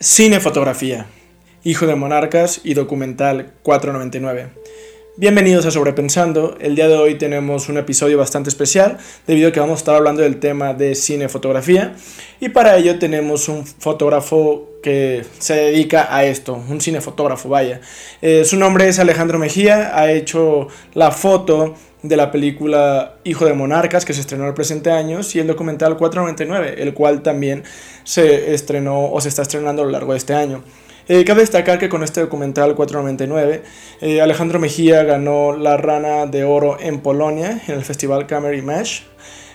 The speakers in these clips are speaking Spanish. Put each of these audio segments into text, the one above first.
Cinefotografía, Hijo de Monarcas y Documental 499. Bienvenidos a Sobrepensando. El día de hoy tenemos un episodio bastante especial debido a que vamos a estar hablando del tema de cinefotografía y para ello tenemos un fotógrafo que se dedica a esto, un cinefotógrafo, vaya. Eh, su nombre es Alejandro Mejía, ha hecho la foto de la película Hijo de Monarcas que se estrenó el presente año y el documental 499, el cual también se estrenó o se está estrenando a lo largo de este año. Eh, cabe destacar que con este documental 499, eh, Alejandro Mejía ganó la Rana de Oro en Polonia, en el Festival Camera Mesh.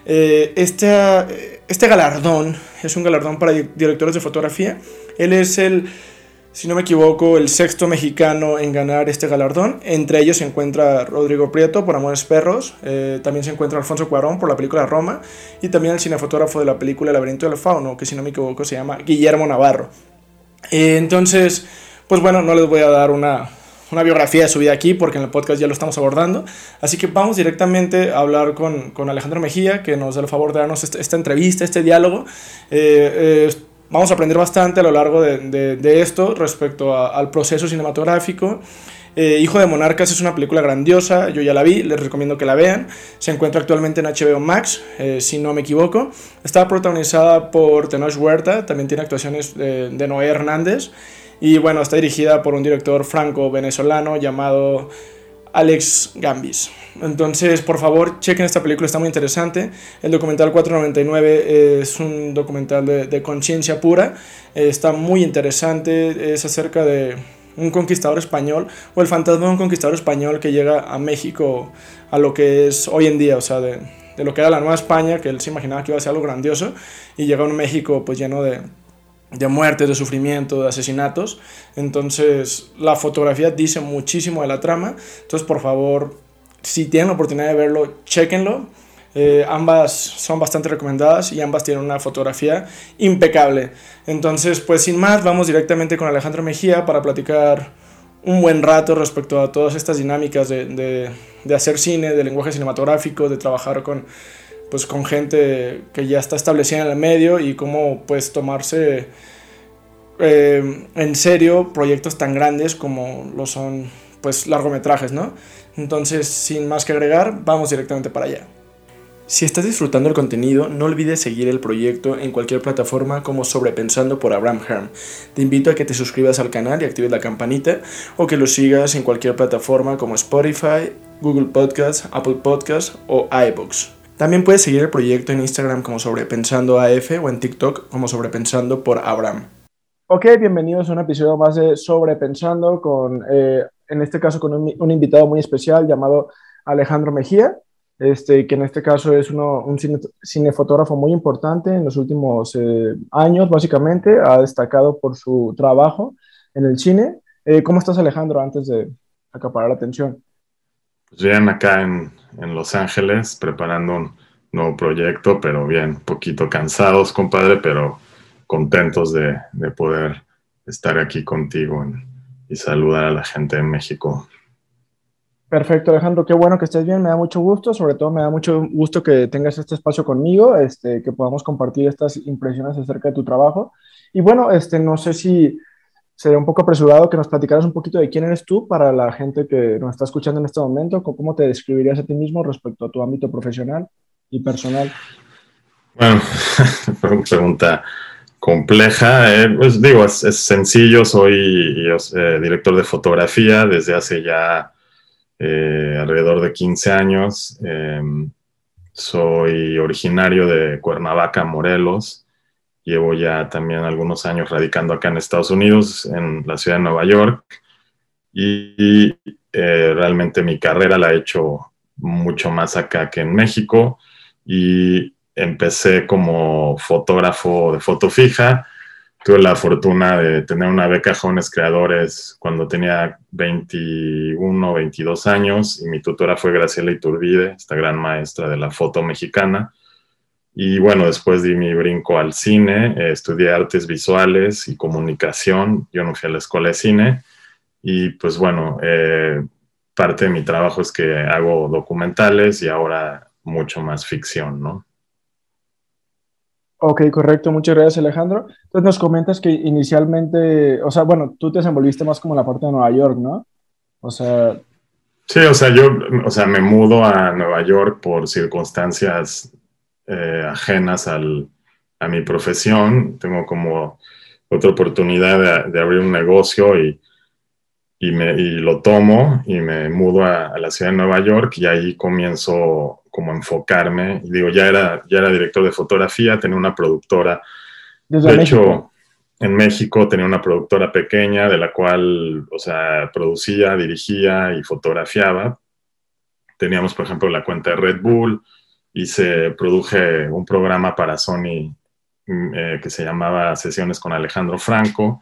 Eh, este, este galardón es un galardón para directores de fotografía. Él es el, si no me equivoco, el sexto mexicano en ganar este galardón. Entre ellos se encuentra Rodrigo Prieto por Amores Perros. también se encuentra Alfonso Cuarón por la película Roma. Y también el cinefotógrafo de la película El laberinto del fauno, que si no me equivoco se llama Guillermo Navarro. Eh, entonces, pues bueno, no les voy a dar una, una, biografía de su vida aquí porque en el podcast ya lo estamos abordando. Así que vamos directamente a hablar con, con Alejandro Mejía, que nos da el favor de darnos este, esta, entrevista, este diálogo. Eh, eh, vamos a aprender bastante a lo largo de, de, de esto respecto a, al proceso cinematográfico. Eh, Hijo de Monarcas es una película grandiosa, yo ya la vi, les recomiendo que la vean. Se encuentra actualmente en HBO Max, eh, si no me equivoco. Está protagonizada por Tenoch Huerta, también tiene actuaciones de, Noé Hernández. Y bueno, está dirigida por un director franco-venezolano llamado Alex Gambis. Entonces, por favor, chequen esta película, está muy interesante. El documental 499 es un documental de, de conciencia pura, está muy interesante, es acerca de un conquistador español o el fantasma de un conquistador español que llega a México a lo que es hoy en día, o sea, de, lo que era la Nueva España, que él se imaginaba que iba a ser algo grandioso, y llega a un México pues lleno de, de muertes, de sufrimiento, de asesinatos. Entonces, la fotografía dice muchísimo de la trama. Entonces, por favor, si tienen la oportunidad de verlo, chequenlo. Eh, ambas son bastante recomendadas y ambas tienen una fotografía impecable. Entonces, pues sin más, vamos directamente con Alejandro Mejía para platicar un buen rato respecto a todas estas dinámicas de, de, hacer cine, de lenguaje cinematográfico, de trabajar con, pues, con gente que ya está establecida en el medio y cómo pues tomarse eh, en serio proyectos tan grandes como lo son pues largometrajes, ¿no? Entonces, sin más que agregar, vamos directamente para allá. Si estás disfrutando el contenido, no olvides seguir el proyecto en cualquier plataforma como Sobrepensando por Abraham Herm. Te invito a que te suscribas al canal y actives la campanita o que lo sigas en cualquier plataforma como Spotify, Google Podcasts, Apple Podcasts o iBooks. También puedes seguir el proyecto en Instagram como Sobrepensando AF o en TikTok como Sobrepensando por Abraham. Ok, bienvenidos a un episodio más de Sobrepensando con, eh, en este caso, con un, un invitado muy especial llamado Alejandro Mejía este, que en este caso es uno, un cine, cinefotógrafo muy importante en los últimos eh, años, básicamente, ha destacado por su trabajo en el cine. Eh, ¿Cómo estás, Alejandro, antes de acaparar la atención? Pues bien, acá en, en, Los Ángeles, preparando un nuevo proyecto, pero bien, poquito cansados, compadre, pero contentos de, de poder estar aquí contigo en, y saludar a la gente en México. Perfecto, Alejandro, qué bueno que estés bien, me da mucho gusto, sobre todo me da mucho gusto que tengas este espacio conmigo, este, que podamos compartir estas impresiones acerca de tu trabajo. Y bueno, este, no sé si sería un poco apresurado que nos platicaras un poquito de quién eres tú para la gente que nos está escuchando en este momento, cómo te describirías a ti mismo respecto a tu ámbito profesional y personal. Bueno, pregunta compleja, eh, pues digo, es, sencillo, soy eh, director de fotografía desde hace ya eh, alrededor de 15 años. Em, soy originario de Cuernavaca, Morelos. Llevo ya también algunos años radicando acá en Estados Unidos, en la ciudad de Nueva York. Y, eh, realmente mi carrera la he hecho mucho más acá que en México. Y empecé como fotógrafo de foto fija tuve la fortuna de tener una beca Jóvenes Creadores cuando tenía 21, 22 años y mi tutora fue Graciela Iturbide, esta gran maestra de la foto mexicana. Y bueno, después di mi brinco al cine, eh, estudié artes visuales y comunicación, yo no fui a la escuela de cine y pues bueno, eh, parte de mi trabajo es que hago documentales y ahora mucho más ficción, ¿no? Ok, correcto. Muchas gracias, Alejandro. Entonces nos comentas que inicialmente, o sea, bueno, tú te desenvolviste más como en la parte de Nueva York, ¿no? O sea... Sí, o sea, yo, o sea, me mudo a Nueva York por circunstancias eh, ajenas al, a mi profesión. Tengo como otra oportunidad de, abrir un negocio y, y, me, y, lo tomo y me mudo a, a, la ciudad de Nueva York y ahí comienzo como enfocarme. Y digo, ya era, ya era director de fotografía, tenía una productora. de hecho, en México tenía una productora pequeña de la cual, o sea, producía, dirigía y fotografiaba. Teníamos, por ejemplo, la cuenta de Red Bull, hice, produje un programa para Sony mm, eh, que se llamaba Sesiones con Alejandro Franco.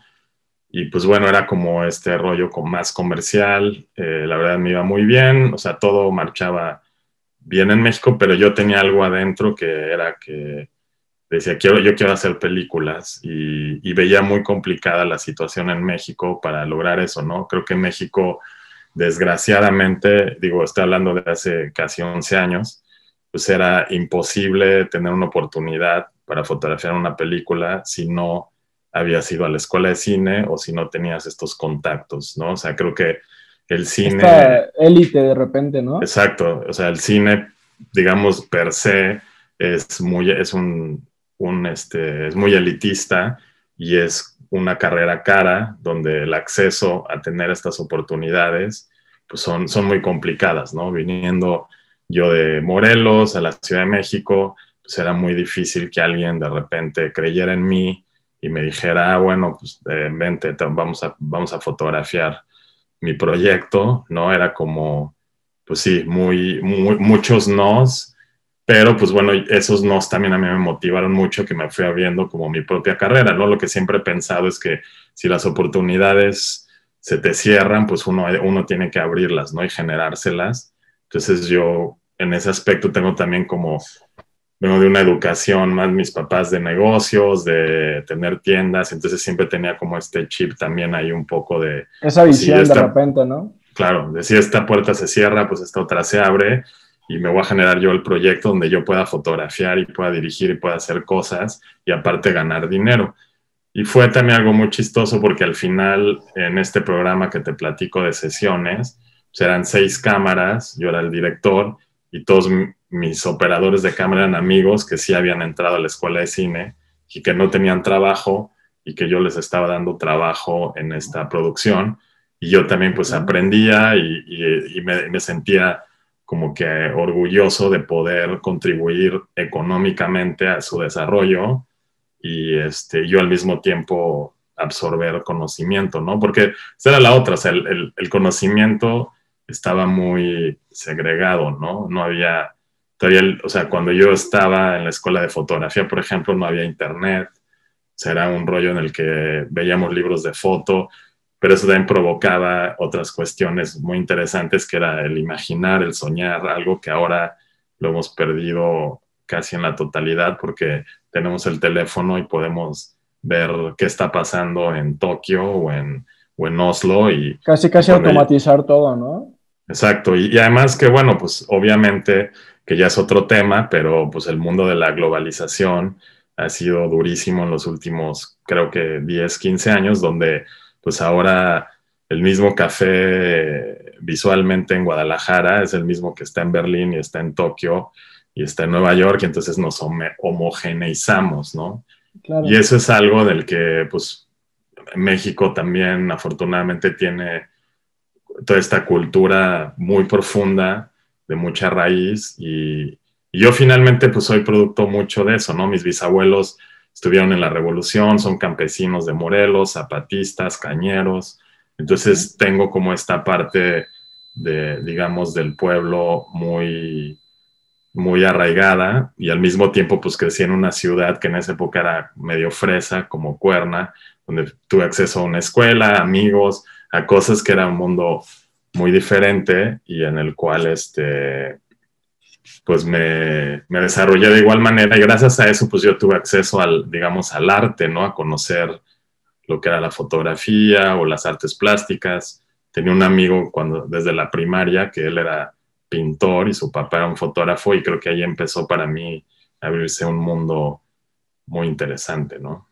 Y pues bueno, era como este rollo con más comercial. Eh, la verdad me iba muy bien, o sea, todo marchaba bien en México, pero yo tenía algo adentro que era que decía, quiero, yo quiero hacer películas y, y, veía muy complicada la situación en México para lograr eso, ¿no? Creo que México, desgraciadamente, digo, estoy hablando de hace casi 11 años, pues era imposible tener una oportunidad para fotografiar una película si no habías ido a la escuela de cine o si no tenías estos contactos, ¿no? O sea, creo que el cine... Esta élite de repente, ¿no? Exacto, o sea, el cine, digamos, per se es muy, es un, un este, es muy elitista y es una carrera cara donde el acceso a tener estas oportunidades pues son, son muy complicadas, ¿no? Viniendo yo de Morelos a la Ciudad de México, pues era muy difícil que alguien de repente creyera en mí y me dijera, ah, bueno, pues eh, vente, vamos a, vamos a fotografiar mi proyecto, ¿no? Era como, pues sí, muy, muchos nos, pero pues bueno, esos nos también a mí me motivaron mucho que me fui abriendo como mi propia carrera, ¿no? Lo que siempre he pensado es que si las oportunidades se te cierran, pues uno, uno tiene que abrirlas, ¿no? Y generárselas. Entonces yo en ese aspecto tengo también como, vengo de una educación más mis papás de negocios, de tener tiendas, entonces siempre tenía como este chip también ahí un poco de... Esa pues, visión de repente, ¿no? Claro, de si esta puerta se cierra, pues esta otra se abre y me voy a generar yo el proyecto donde yo pueda fotografiar y pueda dirigir y pueda hacer cosas y aparte ganar dinero. Y fue también algo muy chistoso porque al final en este programa que te platico de sesiones, pues eran seis cámaras, yo era el director y todos mis operadores de cámara eran amigos que sí habían entrado a la escuela de cine y que no tenían trabajo y que yo les estaba dando trabajo en esta producción. Y yo también pues aprendía y, me, sentía como que orgulloso de poder contribuir económicamente a su desarrollo y este, yo al mismo tiempo absorber conocimiento, ¿no? Porque esa era la otra, o sea, el, el conocimiento estaba muy segregado, ¿no? No había, todavía, o sea, cuando yo estaba en la escuela de fotografía, por ejemplo, no había internet, o sea, era un rollo en el que veíamos libros de foto, pero eso también provocaba otras cuestiones muy interesantes, que era el imaginar, el soñar, algo que ahora lo hemos perdido casi en la totalidad porque tenemos el teléfono y podemos ver qué está pasando en Tokio o en, o en Oslo y... Casi, casi automatizar todo, ¿no? Exacto, y, además que bueno, pues obviamente que ya es otro tema, pero pues el mundo de la globalización ha sido durísimo en los últimos, creo que 10, 15 años, donde pues ahora el mismo café visualmente en Guadalajara es el mismo que está en Berlín y está en Tokio y está en Nueva York, y entonces nos homogeneizamos, ¿no? Y eso es algo del que pues México también afortunadamente tiene toda esta cultura muy profunda, de mucha raíz, y, yo finalmente pues soy producto mucho de eso, ¿no? Mis bisabuelos estuvieron en la revolución, son campesinos de Morelos, zapatistas, cañeros, entonces tengo como esta parte de, digamos, del pueblo muy, muy arraigada y al mismo tiempo pues crecí en una ciudad que en esa época era medio fresa, como Cuerna, donde tuve acceso a una escuela, amigos, a cosas que era un mundo muy diferente y en el cual este, pues me, me, desarrollé de igual manera y gracias a eso pues yo tuve acceso al, digamos, al arte, ¿no? A conocer lo que era la fotografía o las artes plásticas. Tenía un amigo cuando, desde la primaria que él era pintor y su papá era un fotógrafo y creo que ahí empezó para mí a abrirse un mundo muy interesante, ¿no?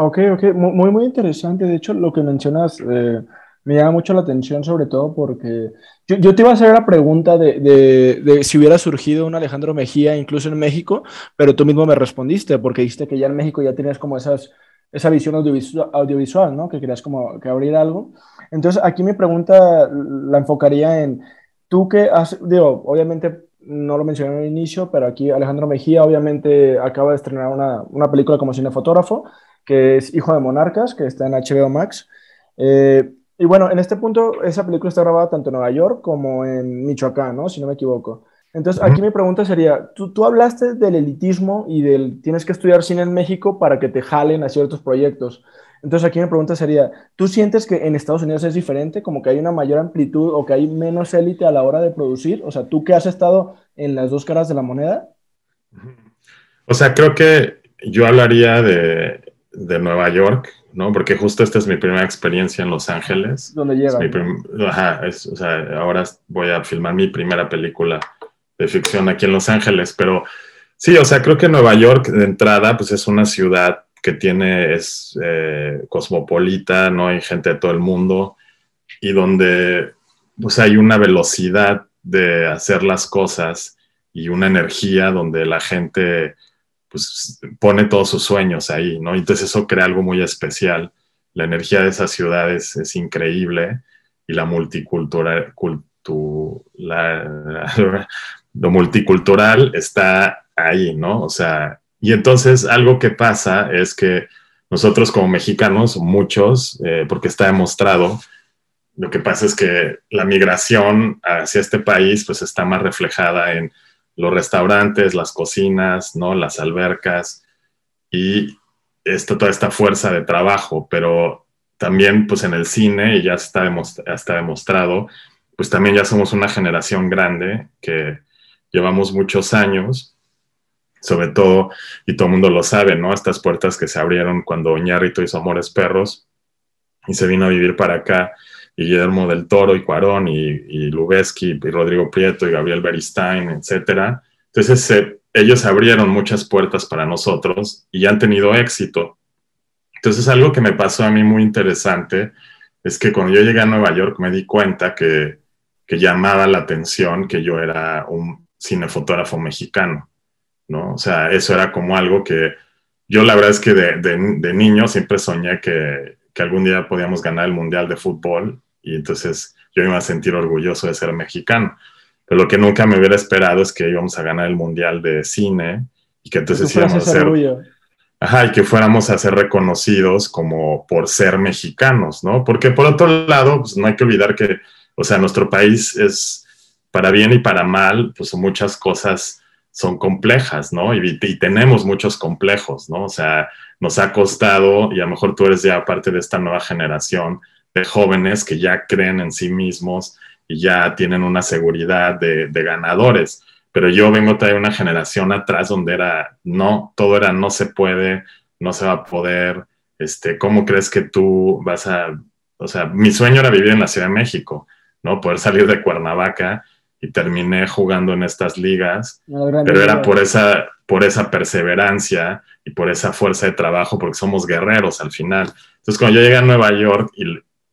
Ok, ok, muy, muy interesante. De hecho, lo que mencionas eh, me llama mucho la atención, sobre todo porque yo, te iba a hacer la pregunta de, si hubiera surgido un Alejandro Mejía incluso en México, pero tú mismo me respondiste porque dijiste que ya en México ya tenías como esas, esa visión audiovisual, audiovisual, ¿no? Que querías como que abrir algo. Entonces, aquí mi pregunta la enfocaría en, tú que has, digo, obviamente no lo mencioné al inicio, pero aquí Alejandro Mejía obviamente acaba de estrenar una, una película como cinefotógrafo, que es Hijo de Monarcas, que está en HBO Max. Eh, y bueno, en este punto, esa película está grabada tanto en Nueva York como en Michoacán, ¿no? Si no me equivoco. Entonces, aquí mi pregunta sería, tú, tú hablaste del elitismo y del tienes que estudiar cine en México para que te jalen a ciertos proyectos. Entonces, aquí mi pregunta sería, ¿tú sientes que en Estados Unidos es diferente, como que hay una mayor amplitud o que hay menos élite a la hora de producir? O sea, tú que has estado en las dos caras de la moneda. O sea, creo que yo hablaría de, de Nueva York, ¿no? Porque justo esta es mi primera experiencia en Los Ángeles. ¿Dónde llega? Ajá, o sea, ahora voy a filmar mi primera película de ficción aquí en Los Ángeles, pero sí, o sea, creo que Nueva York de entrada, pues es una ciudad que tiene, es eh, cosmopolita, ¿no? Hay gente de todo el mundo y donde, pues hay una velocidad de hacer las cosas y una energía donde la gente pues pone todos sus sueños ahí, ¿no? Entonces eso crea algo muy especial. La energía de esas ciudades es increíble y la multicultural, lo multicultural está ahí, ¿no? O sea, y entonces algo que pasa es que nosotros como mexicanos, muchos, eh, porque está demostrado, lo que pasa es que la migración hacia este país pues está más reflejada en los restaurantes, las cocinas, ¿no? las albercas y esto, toda esta fuerza de trabajo, pero también pues en el cine, y ya está, está demostrado, pues también ya somos una generación grande que llevamos muchos años, sobre todo, y todo el mundo lo sabe, ¿no? Estas puertas que se abrieron cuando Ñarrito hizo Amores Perros y se vino a vivir para acá Guillermo del Toro y Cuarón y, y Lubeski y Rodrigo Prieto y Gabriel Beristain, etcétera. Entonces ellos abrieron muchas puertas para nosotros y han tenido éxito. Entonces algo que me pasó a mí muy interesante es que cuando yo llegué a Nueva York me di cuenta que, que llamaba la atención que yo era un cinefotógrafo mexicano, ¿no? O sea, eso era como algo que yo la verdad es que de, de, niño siempre soñé que, que algún día podíamos ganar el Mundial de Fútbol y entonces yo me iba a sentir orgulloso de ser mexicano. Pero lo que nunca me hubiera esperado es que íbamos a ganar el Mundial de Cine y que entonces íbamos a ser... Ajá, y que fuéramos a ser reconocidos como por ser mexicanos, ¿no? Porque por otro lado, pues no hay que olvidar que, o sea, nuestro país es, para bien y para mal, pues muchas cosas son complejas, ¿no? Y, y, tenemos muchos complejos, ¿no? O sea, nos ha costado, y a lo mejor tú eres ya parte de esta nueva generación, de jóvenes que ya creen en sí mismos y ya tienen una seguridad de, ganadores. Pero yo vengo de una generación atrás donde era, no, todo era no se puede, no se va a poder, este, ¿cómo crees que tú vas a, o sea, mi sueño era vivir en la Ciudad de México, ¿no? Poder salir de Cuernavaca y terminé jugando en estas ligas, pero era por esa, por esa perseverancia y por esa fuerza de trabajo, porque somos guerreros al final. Entonces, cuando yo llegué a Nueva York y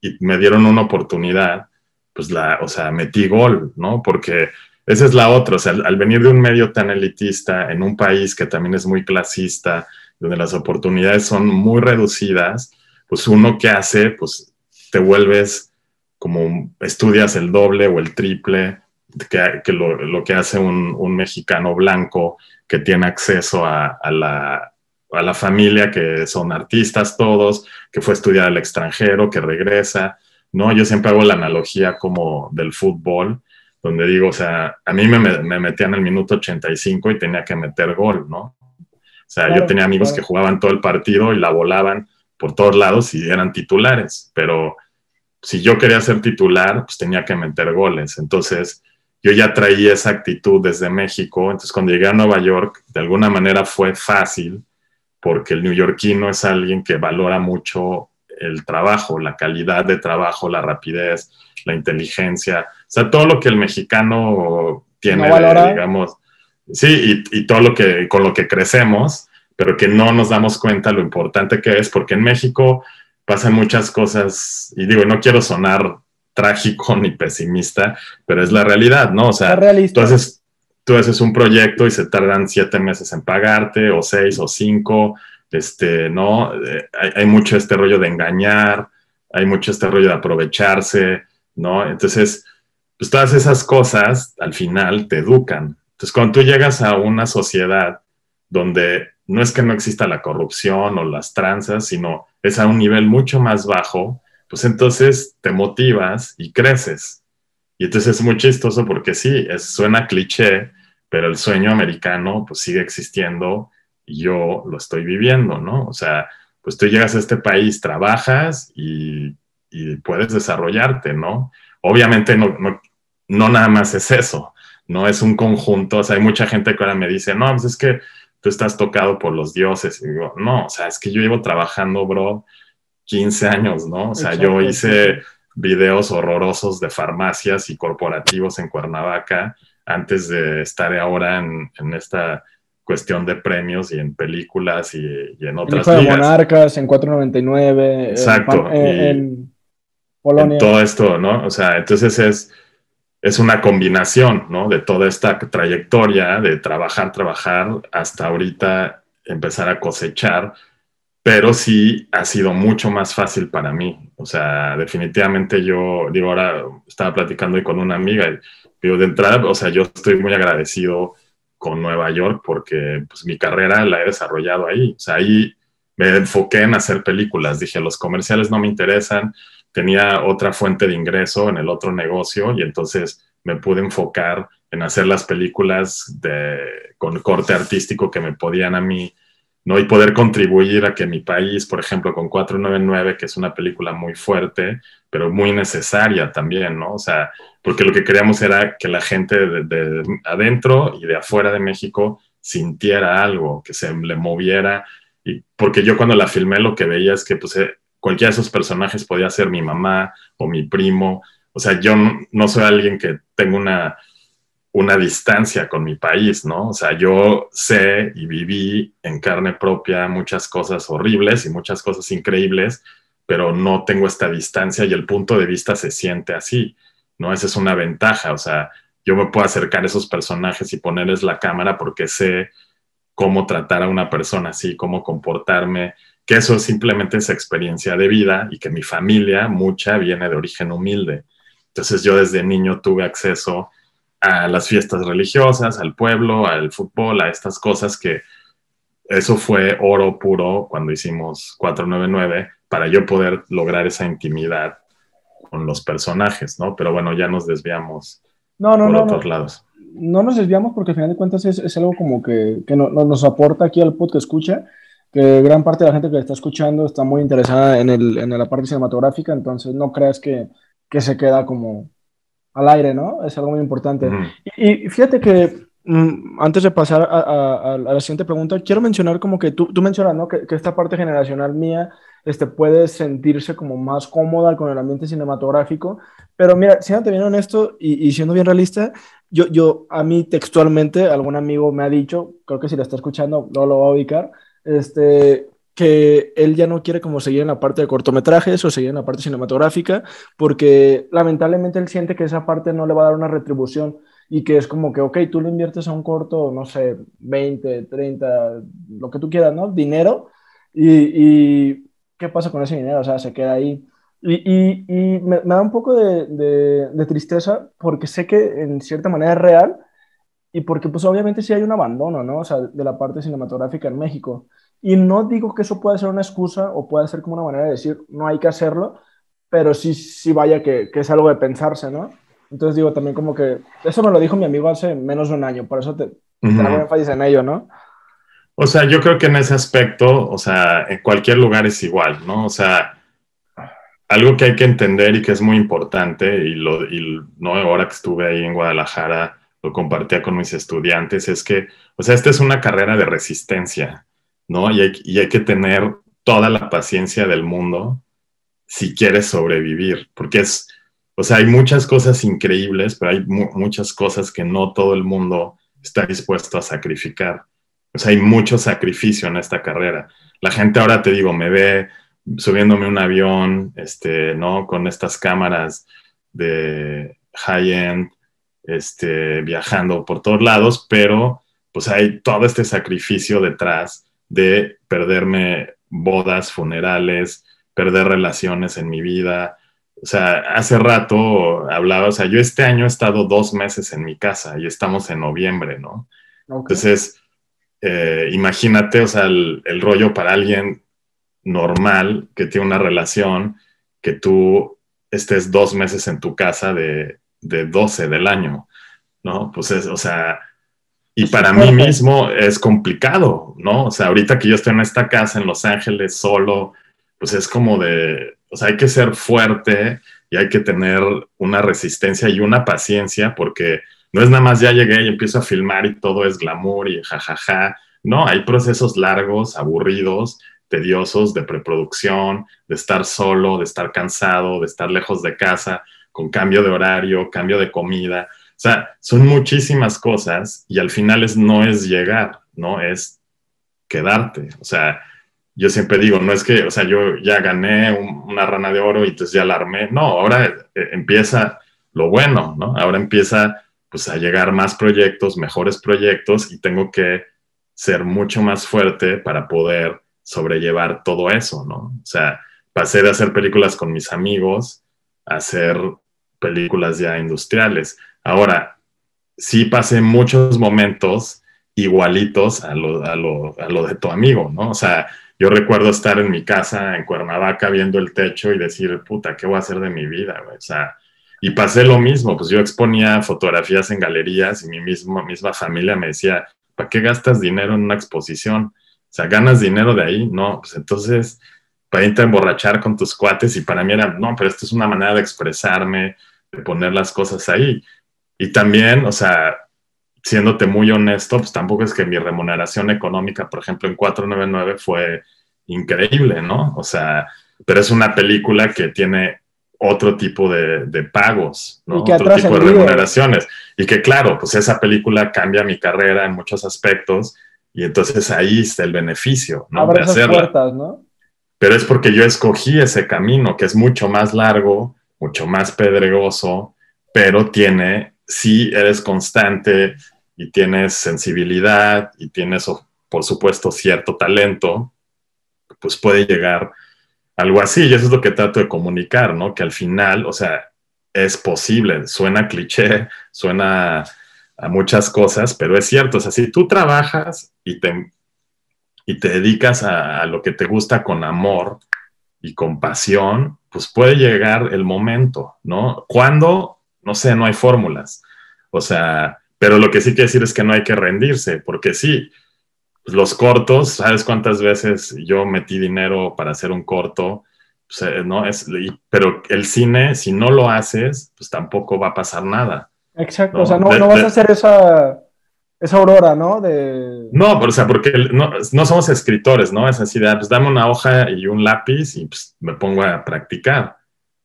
y me dieron una oportunidad, pues la, o sea, metí gol, ¿no? Porque esa es la otra, o sea, al, venir de un medio tan elitista, en un país que también es muy clasista, donde las oportunidades son muy reducidas, pues uno que hace, pues te vuelves como estudias el doble o el triple que, lo, que hace un, mexicano blanco que tiene acceso a, la, a la familia que son artistas todos, que fue a estudiar al extranjero, que regresa, ¿no? Yo siempre hago la analogía como del fútbol, donde digo, o sea, a mí me, me metían el minuto 85 y tenía que meter gol, ¿no? O sea, yo tenía amigos que jugaban todo el partido y la volaban por todos lados y eran titulares, pero si yo quería ser titular, pues tenía que meter goles. Entonces, yo ya traía esa actitud desde México, entonces cuando llegué a Nueva York, de alguna manera fue fácil porque el neoyorquino es alguien que valora mucho el trabajo, la calidad de trabajo, la rapidez, la inteligencia, o sea, todo lo que el mexicano tiene, digamos, sí, y, todo lo que con lo que crecemos, pero que no nos damos cuenta lo importante que es, porque en México pasan muchas cosas, y digo, no quiero sonar trágico ni pesimista, pero es la realidad, ¿no? O sea, haces, tú haces un proyecto y se tardan siete meses en pagarte, o seis o cinco, este, ¿no? Eh, hay, hay, mucho este rollo de engañar, hay mucho este rollo de aprovecharse, ¿no? Entonces, pues todas esas cosas al final te educan. Entonces, cuando tú llegas a una sociedad donde no es que no exista la corrupción o las tranzas, sino es a un nivel mucho más bajo, pues entonces te motivas y creces. Y entonces es muy chistoso porque sí, es, suena cliché, pero el sueño americano pues sigue existiendo y yo lo estoy viviendo, ¿no? O sea, pues tú llegas a este país, trabajas y, y puedes desarrollarte, ¿no? Obviamente no, no, no, nada más es eso, no es un conjunto, o sea, hay mucha gente que ahora me dice, no, pues es que tú estás tocado por los dioses. Y digo, no, o sea, es que yo llevo trabajando, bro, 15 años, ¿no? O sea, yo hice videos horrorosos de farmacias y corporativos en Cuernavaca antes de estar ahora en, en esta cuestión de premios y en películas y, y en otras El de Monarcas, en 499, Exacto. en, en, en Polonia. En todo esto, ¿no? O sea, entonces es, es una combinación, ¿no? De toda esta trayectoria de trabajar, trabajar, hasta ahorita empezar a cosechar, pero sí ha sido mucho más fácil para mí. O sea, definitivamente yo, digo, ahora estaba platicando con una amiga y digo, de entrada, o sea, yo estoy muy agradecido con Nueva York porque pues mi carrera la he desarrollado ahí. O sea, ahí me enfoqué en hacer películas. Dije, los comerciales no me interesan. Tenía otra fuente de ingreso en el otro negocio y entonces me pude enfocar en hacer las películas de, con corte artístico que me podían a mí, ¿no? Y poder contribuir a que mi país, por ejemplo, con 499, que es una película muy fuerte, pero muy necesaria también, ¿no? O sea, porque lo que queríamos era que la gente de, de adentro y de afuera de México sintiera algo, que se le moviera. Y porque yo cuando la filmé lo que veía es que pues, cualquiera de esos personajes podía ser mi mamá o mi primo. O sea, yo no, no soy alguien que tenga una, una distancia con mi país, ¿no? O sea, yo sé y viví en carne propia muchas cosas horribles y muchas cosas increíbles, pero no tengo esta distancia y el punto de vista se siente así, ¿no? Esa es una ventaja, o sea, yo me puedo acercar a esos personajes y ponerles la cámara porque sé cómo tratar a una persona así, cómo comportarme, que eso simplemente es experiencia de vida y que mi familia, mucha, viene de origen humilde. Entonces yo desde niño tuve acceso a las fiestas religiosas, al pueblo, al fútbol, a estas cosas que eso fue oro puro cuando hicimos 499 para yo poder lograr esa intimidad con los personajes, ¿no? Pero bueno, ya nos desviamos no, no, por no, otros lados. No nos desviamos porque al final de cuentas es, es algo como que, que no, nos aporta aquí al podcast escucha, que gran parte de la gente que está escuchando está muy interesada en, el, en la parte cinematográfica, entonces no creas que, que se queda como al aire, ¿no? Es algo muy importante. Y, y fíjate que mm, antes de pasar a, a- a la siguiente pregunta, quiero mencionar como que tú, tú mencionas, ¿no? Que, que esta parte generacional mía este, puede sentirse como más cómoda con el ambiente cinematográfico, pero mira, siéndote bien honesto y, y siendo bien realista, yo, yo, a mí textualmente, algún amigo me ha dicho, creo que si lo está escuchando, no lo va a ubicar, este, que él ya no quiere como seguir en la parte de cortometrajes o seguir en la parte cinematográfica, porque lamentablemente él siente que esa parte no le va a dar una retribución y que es como que, ok, tú le inviertes a un corto, no sé, 20, 30, lo que tú quieras, ¿no? Dinero, y, ¿qué pasa con ese dinero? O sea, se queda ahí. Y, me, da un poco de, tristeza porque sé que en cierta manera es real y porque pues obviamente sí hay un abandono, ¿no? O sea, de la parte cinematográfica en México. Y no digo que eso pueda ser una excusa o pueda ser como una manera de decir, no hay que hacerlo, pero sí, sí vaya que, que es algo de pensarse, ¿no? Entonces digo también como que, eso me lo dijo mi amigo hace menos de un año, por eso te, uh -huh. te énfasis en ello, ¿no? O sea, yo creo que en ese aspecto, o sea, en cualquier lugar es igual, ¿no? O sea, algo que hay que entender y que es muy importante, y, lo, y no ahora que estuve ahí en Guadalajara, lo compartía con mis estudiantes, es que, o sea, esta es una carrera de resistencia, ¿no? Y hay, que tener toda la paciencia del mundo si quieres sobrevivir, porque es, o sea, hay muchas cosas increíbles, pero hay mu muchas cosas que no todo el mundo está dispuesto a sacrificar. O sea, hay mucho sacrificio en esta carrera. La gente ahora, te digo, me ve subiéndome un avión, este, ¿no? Con estas cámaras de high-end, este, viajando por todos lados, pero pues hay todo este sacrificio detrás de perderme bodas, funerales, perder relaciones en mi vida. O sea, hace rato hablaba, o sea, yo este año he estado dos meses en mi casa y estamos en noviembre, ¿no? Entonces, eh, imagínate, o sea, el, rollo para alguien normal que tiene una relación, que tú estés dos meses en tu casa de, de 12 del año, ¿no? Pues es, o sea, y para mí mismo es complicado, ¿no? O sea, ahorita que yo estoy en esta casa en Los Ángeles solo, pues es como de, o sea, hay que ser fuerte y hay que tener una resistencia y una paciencia porque no es nada más ya llegué y empiezo a filmar y todo es glamour y jajaja. No, hay procesos largos, aburridos, tediosos de preproducción, de estar solo, de estar cansado, de estar lejos de casa, con cambio de horario, cambio de comida. O sea, son muchísimas cosas y al final es, no es llegar, ¿no? Es quedarte. O sea, yo siempre digo, no es que, o sea, yo ya gané una rana de oro y entonces ya la armé. No, ahora eh, empieza lo bueno, ¿no? Ahora empieza pues a llegar más proyectos, mejores proyectos y tengo que ser mucho más fuerte para poder sobrellevar todo eso, ¿no? O sea, pasé de hacer películas con mis amigos a hacer películas ya industriales. Ahora, sí pasé muchos momentos igualitos a lo, de tu amigo, ¿no? O sea, yo recuerdo estar en mi casa en Cuernavaca viendo el techo y decir, puta, ¿qué voy a hacer de mi vida? O sea, y pasé lo mismo, pues yo exponía fotografías en galerías y mi misma, misma familia me decía, ¿para qué gastas dinero en una exposición? O sea, ¿ganas dinero de ahí? No, pues entonces, para irte a emborrachar con tus cuates y para mí era, no, pero esto es una manera de expresarme, de poner las cosas ahí. Y también, o sea, siéndote muy honesto, pues tampoco es que mi remuneración económica, por ejemplo, en 499 fue increíble, ¿no? O sea, pero es una película que tiene otro tipo de, pagos, ¿no? otro tipo de remuneraciones. Y que claro, pues esa película cambia mi carrera en muchos aspectos y entonces ahí está el beneficio, ¿no? de hacerla. ¿no? Pero es porque yo escogí ese camino que es mucho más largo, mucho más pedregoso, pero tiene, si eres constante y tienes sensibilidad y tienes, por supuesto, cierto talento, pues puede llegar algo así. Y eso es lo que trato de comunicar, ¿no? Que al final, o sea, es posible. Suena cliché, suena a muchas cosas, pero es cierto. O sea, si tú trabajas y te, y te dedicas a, a lo que te gusta con amor y con pasión, pues puede llegar el momento, ¿no? Cuando, no sé, no hay fórmulas. O sea, pero lo que sí quiere decir es que no hay que rendirse, porque sí, los cortos, ¿sabes cuántas veces yo metí dinero para hacer un corto? Pues, ¿no? es, pero el cine, si no lo haces, pues tampoco va a pasar nada. Exacto, o sea, no, no vas a hacer esa, esa aurora, ¿no? De... No, pero, o sea, porque no, no, somos escritores, ¿no? Es así de, ah, pues dame una hoja y un lápiz y pues me pongo a practicar,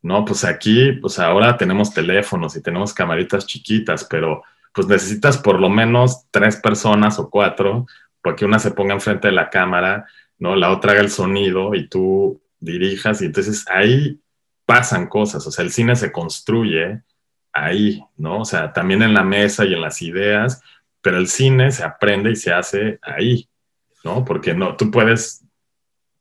¿no? Pues aquí, pues ahora tenemos teléfonos y tenemos camaritas chiquitas, pero pues necesitas por lo menos tres personas o cuatro, porque una se ponga enfrente de la cámara, ¿no? La otra haga el sonido y tú dirijas y entonces ahí pasan cosas, o sea, el cine se construye ahí, ¿no? O sea, también en la mesa y en las ideas, pero el cine se aprende y se hace ahí, ¿no? Porque no, tú puedes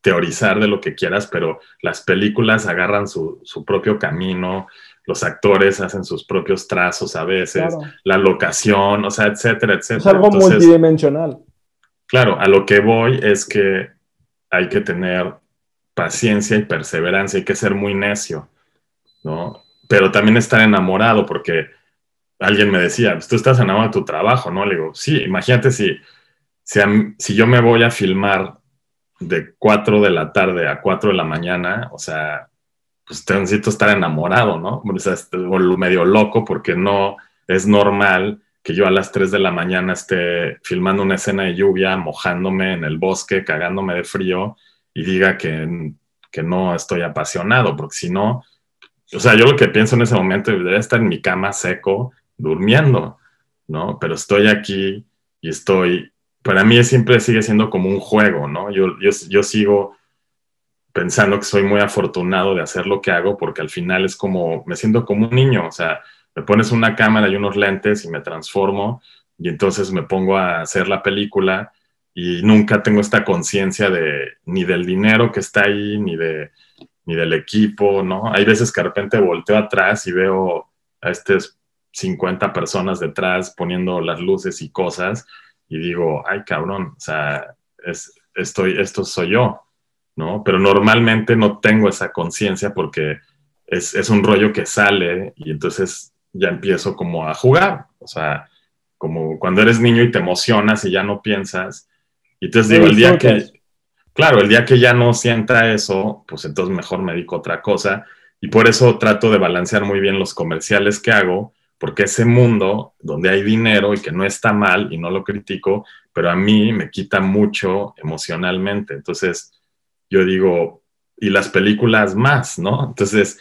teorizar de lo que quieras, pero las películas agarran su, su propio camino, los actores hacen sus propios trazos a veces, la locación, o sea, etcétera, etcétera. Es algo multidimensional. Claro, a lo que voy es que hay que tener paciencia y perseverancia, hay que ser muy necio, ¿no? Pero también estar enamorado, porque alguien me decía, pues, tú estás enamorado de tu trabajo, ¿no? Le digo, sí, imagínate si, si, si yo me voy a filmar de 4 de la tarde a 4 de la mañana, o sea, pues necesito estar enamorado, ¿no? O sea, medio loco porque no es normal que yo a las 3 de la mañana esté filmando una escena de lluvia, mojándome en el bosque, cagándome de frío y diga que, que no estoy apasionado, porque si no, o sea, yo lo que pienso en ese momento debería estar en mi cama seco, durmiendo, ¿no? Pero estoy aquí y estoy para mí siempre sigue siendo como un juego, ¿no? Yo, yo, yo sigo pensando que soy muy afortunado de hacer lo que hago porque al final es como, me siento como un niño, o sea, me pones una cámara y unos lentes y me transformo y entonces me pongo a hacer la película y nunca tengo esta conciencia de ni del dinero que está ahí, ni, de, ni del equipo, ¿no? Hay veces que de repente volteo atrás y veo a estas 50 personas detrás poniendo las luces y cosas y digo, ay cabrón, o sea, es, estoy, esto soy yo, ¿no? Pero normalmente no tengo esa conciencia porque es, es, un rollo que sale y entonces ya empiezo como a jugar, o sea, como cuando eres niño y te emocionas y ya no piensas. Y entonces digo, el día que, claro, el día que ya no sienta eso, pues entonces mejor me dedico a otra cosa. Y por eso trato de balancear muy bien los comerciales que hago, porque ese mundo donde hay dinero y que no está mal y no lo critico, pero a mí me quita mucho emocionalmente. Entonces, yo digo, y las películas más, ¿no? Entonces,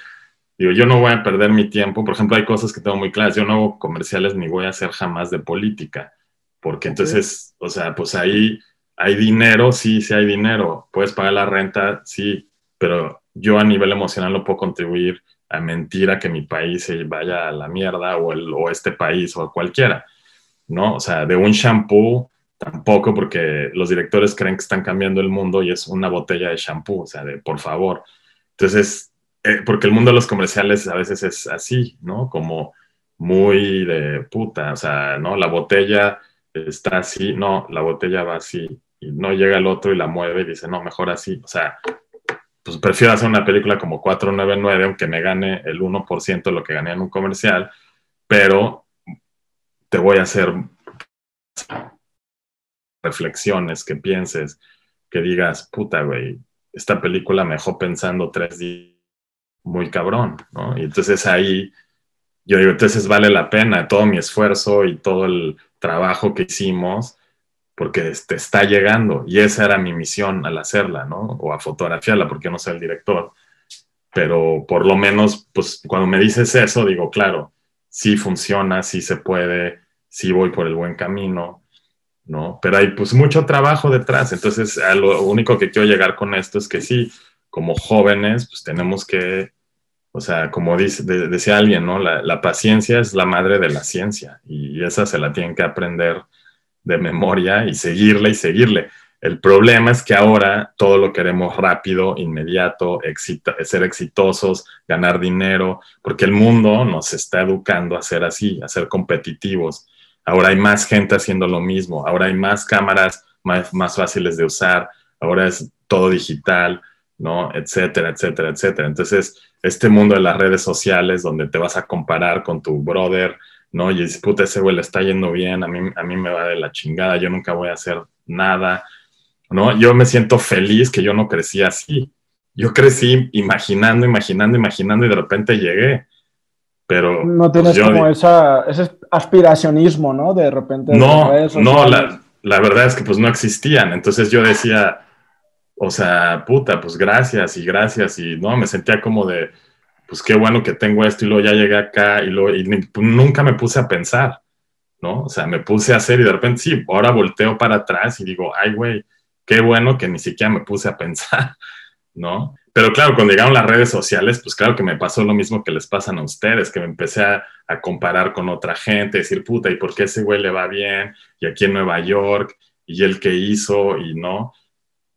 digo, yo no voy a perder mi tiempo. Por ejemplo, hay cosas que tengo muy claras. Yo no hago comerciales ni voy a hacer jamás de política, porque entonces, o sea, pues ahí hay dinero, sí, sí hay dinero. Puedes pagar la renta, sí, pero yo a nivel emocional no puedo contribuir a mentir a que mi país se vaya a la mierda o, el, o este país o cualquiera, ¿no? O sea, de un shampoo tampoco porque los directores creen que están cambiando el mundo y es una botella de shampoo, o sea, de por favor. Entonces, eh, porque el mundo de los comerciales a veces es así, ¿no? Como muy de puta, o sea, ¿no? La botella está así, no, la botella va así, y no llega el otro y la mueve y dice, no, mejor así, o sea, pues prefiero hacer una película como 499, aunque me gane el 1% de lo que gané en un comercial, pero te voy a hacer reflexiones, que pienses, que digas, puta, güey, esta película me dejó pensando tres días muy cabrón, ¿no? Y entonces ahí, yo digo, entonces vale la pena todo mi esfuerzo y todo el trabajo que hicimos, porque te está llegando. Y esa era mi misión al hacerla, ¿no? O a fotografiarla, porque yo no soy el director. Pero por lo menos, pues cuando me dices eso, digo, claro, sí funciona, sí se puede, sí voy por el buen camino, ¿no? Pero hay pues mucho trabajo detrás. Entonces, a lo único que quiero llegar con esto es que sí, como jóvenes, pues tenemos que, o sea, como dice, decía alguien, ¿no? La, la, paciencia es la madre de la ciencia y esa se la tienen que aprender de memoria y seguirle y seguirle. El problema es que ahora todo lo queremos rápido, inmediato, ser exitosos, ganar dinero, porque el mundo nos está educando a ser así, a ser competitivos. Ahora hay más gente haciendo lo mismo, ahora hay más cámaras más, más fáciles de usar, ahora es todo digital, ¿no? Etcétera, etcétera, etcétera. Entonces, este mundo de las redes sociales donde te vas a comparar con tu brother, ¿no? Y dices, puta, ese güey le está yendo bien, a mí, a mí me va de la chingada, yo nunca voy a hacer nada, ¿no? Yo me siento feliz que yo no crecí así. Yo crecí imaginando, imaginando, imaginando y de repente llegué. Pero. No pues, tienes como esa, ese aspiracionismo, ¿no? De repente. No, no, la, la verdad es que pues no existían. Entonces yo decía, o sea, puta, pues gracias y gracias y no, me sentía como de, pues qué bueno que tengo esto y luego ya llegué acá y, luego, y nunca me puse a pensar, ¿no? O sea, me puse a hacer y de repente sí, ahora volteo para atrás y digo, ay, güey, qué bueno que ni siquiera me puse a pensar, ¿no? Pero claro, cuando llegaron las redes sociales, pues claro que me pasó lo mismo que les pasan a ustedes, que me empecé a, a comparar con otra gente, decir, puta, ¿y por qué ese güey le va bien? Y aquí en Nueva York, y el que hizo, y no.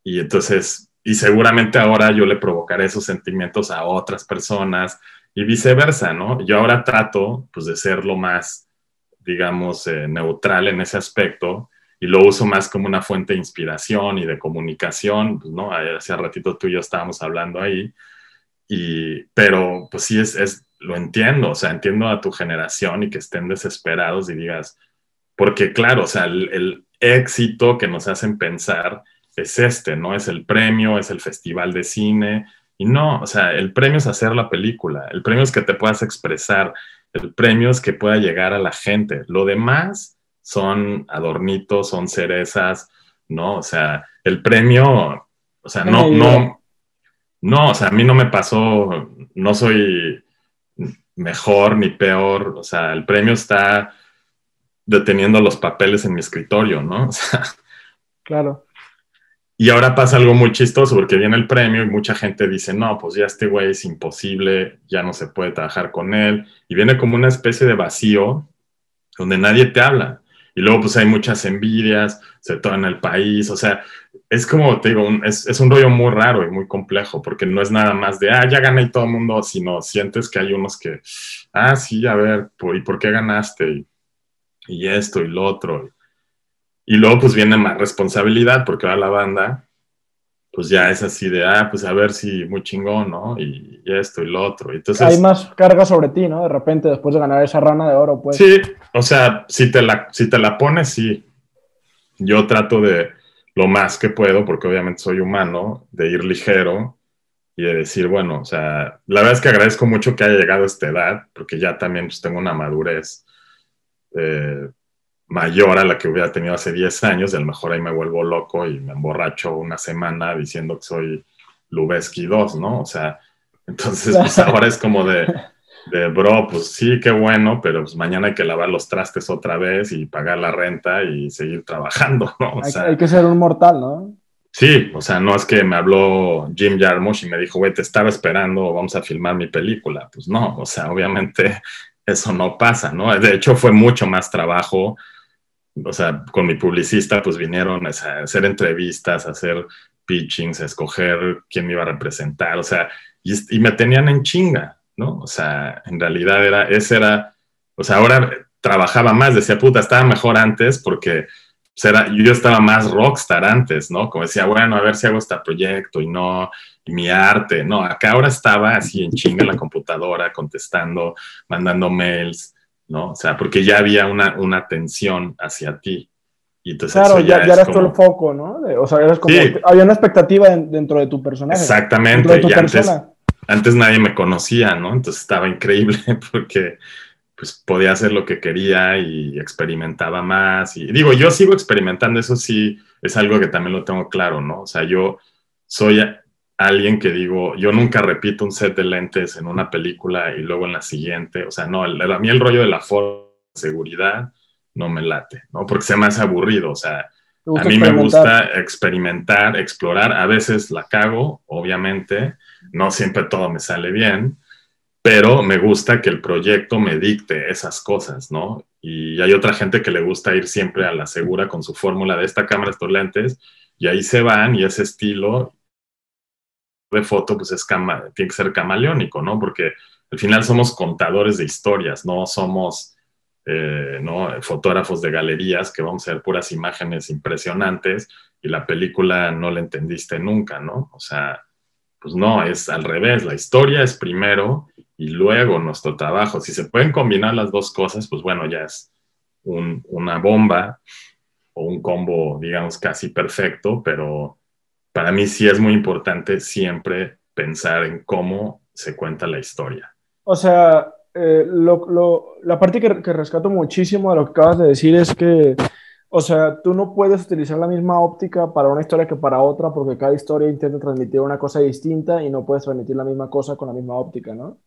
Y entonces, y seguramente ahora yo le provocaré esos sentimientos a otras personas y viceversa, ¿no? Yo ahora trato, pues, de ser lo más, digamos, eh, neutral en ese aspecto y lo uso más como una fuente de inspiración y de comunicación, pues, ¿no? Hace ratito tú y yo estábamos hablando ahí, y, pero pues sí, es, es, lo entiendo, o sea, entiendo a tu generación y que estén desesperados y digas, porque claro, o sea, el, el éxito que nos hacen pensar es este, ¿no? Es el premio, es el festival de cine. Y no, o sea, el premio es hacer la película, el premio es que te puedas expresar, el premio es que pueda llegar a la gente. Lo demás son adornitos, son cerezas, ¿no? O sea, el premio, o sea, no, no, no, o sea, a mí no me pasó, no soy mejor ni peor, o sea, el premio está deteniendo los papeles en mi escritorio, ¿no? O sea, Claro. Y ahora pasa algo muy chistoso porque viene el premio y mucha gente dice, no, pues ya este güey es imposible, ya no se puede trabajar con él. Y viene como una especie de vacío donde nadie te habla. Y luego pues hay muchas envidias, sobre todo en el país. O sea, es como, te digo, es, es, un rollo muy raro y muy complejo porque no es nada más de, ah, ya gané todo el mundo, sino sientes que hay unos que, ah, sí, a ver, ¿y por qué ganaste? Y, y esto y lo otro. Y luego pues viene más responsabilidad porque ahora la banda pues ya es así de, ah, pues a ver si muy chingón, ¿no? Y, esto y lo otro. Entonces, Hay más carga sobre ti, ¿no? De repente después de ganar esa rana de oro, pues. Sí, o sea, si te la, si te la pones, sí. Yo trato de lo más que puedo, porque obviamente soy humano, de ir ligero y de decir, bueno, o sea, la verdad es que agradezco mucho que haya llegado a esta edad, porque ya también pues, tengo una madurez. Eh, mayor a la que hubiera tenido hace 10 años, y a lo mejor ahí me vuelvo loco y me emborracho una semana diciendo que soy Lubeski 2, ¿no? O sea, entonces pues ahora es como de, de, bro, pues sí, qué bueno, pero pues mañana hay que lavar los trastes otra vez y pagar la renta y seguir trabajando, ¿no? O sea, hay, que ser un mortal, ¿no? Sí, o sea, no es que me habló Jim Jarmusch y me dijo, güey, te estaba esperando, vamos a filmar mi película. Pues no, o sea, obviamente eso no pasa, ¿no? De hecho, fue mucho más trabajo o sea, con mi publicista, pues vinieron a hacer entrevistas, a hacer pitchings, a escoger quién me iba a representar, o sea, y, me tenían en chinga, ¿no? O sea, en realidad era, ese era, o sea, ahora trabajaba más, decía, puta, estaba mejor antes porque pues, era, yo estaba más rockstar antes, ¿no? Como decía, bueno, a ver si hago este proyecto y no, y mi arte, no, acá ahora estaba así en chinga en la computadora, contestando, mandando mails, ¿no? O sea, porque ya había una, una tensión hacia ti. Y entonces claro, ya, ya, eras tú el foco, ¿no? o sea, eras como, había una expectativa dentro de tu personaje. Exactamente, y antes, antes nadie me conocía, ¿no? Entonces estaba increíble porque pues podía hacer lo que quería y experimentaba más. Y digo, yo sigo experimentando, eso sí es algo que también lo tengo claro, ¿no? O sea, yo soy alguien que digo, yo nunca repito un set de lentes en una película y luego en la siguiente. O sea, no, a mí el rollo de la seguridad no me late, ¿no? Porque se me hace aburrido. O sea, a mí me gusta experimentar, explorar. A veces la cago, obviamente. No siempre todo me sale bien, pero me gusta que el proyecto me dicte esas cosas, ¿no? Y hay otra gente que le gusta ir siempre a la segura con su fórmula de esta cámara, estos lentes, y ahí se van y ese estilo de foto, pues es tiene que ser camaleónico, ¿no? Porque al final somos contadores de historias, no somos eh, ¿no? fotógrafos de galerías que vamos a ver puras imágenes impresionantes y la película no la entendiste nunca, ¿no? O sea, pues no, es al revés, la historia es primero y luego nuestro trabajo. Si se pueden combinar las dos cosas, pues bueno, ya es una bomba o un combo, digamos, casi perfecto, pero para mí sí es muy importante siempre pensar en cómo se cuenta la historia. O sea, eh, la parte que, rescato muchísimo de lo que acabas de decir es que, o sea, tú no puedes utilizar la misma óptica para una historia que para otra porque cada historia intenta transmitir una cosa distinta y no puedes transmitir la misma cosa con la misma óptica, ¿no?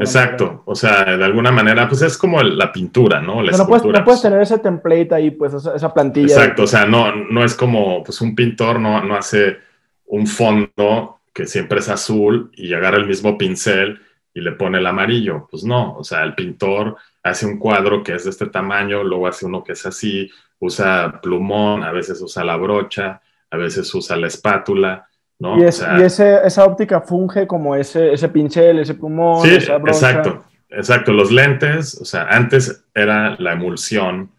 Exacto, o sea, de alguna manera, pues es como la pintura, ¿no? no, puedes, tener ese template ahí, pues esa, plantilla. Exacto, o sea, no, no es como, pues un pintor no, no hace un fondo que siempre es azul y agarra el mismo pincel y le pone el amarillo. Pues no, o sea, el pintor hace un cuadro que es de este tamaño, luego hace uno que es así, usa plumón, a veces usa la brocha, a veces usa la espátula. Y, esa óptica funge como ese, ese pincel, ese pulmón. Sí, exacto, exacto. Los lentes, o sea, antes era la emulsión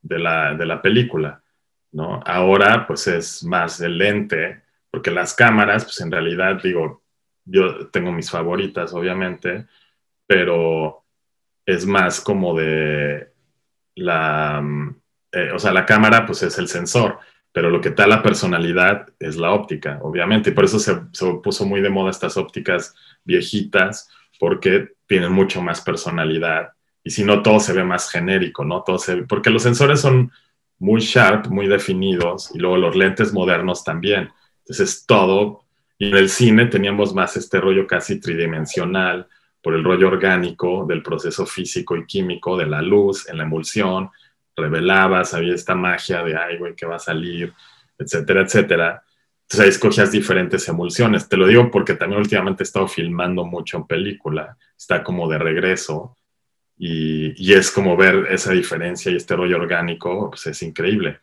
de la, de la película, ¿no? Ahora, pues es más el lente, porque las cámaras, pues en realidad, digo, yo tengo mis favoritas, obviamente, pero es más como de la, eh, o sea, la cámara, pues es el sensor pero lo que da la personalidad es la óptica, obviamente, y por eso se, puso muy de moda estas ópticas viejitas, porque tienen mucho más personalidad, y si no, todo se ve más genérico, ¿no? Todo se, porque los sensores son muy sharp, muy definidos, y luego los lentes modernos también. Entonces, todo, y en el cine teníamos más este rollo casi tridimensional, por el rollo orgánico del proceso físico y químico de la luz en la emulsión, revelabas, había esta magia de, ay, güey, que va a salir, etcétera, etcétera. Entonces ahí escogías diferentes emulsiones. Te lo digo porque también últimamente he estado filmando mucho en película, está como de regreso y, y es como ver esa diferencia y este rollo orgánico, pues es increíble.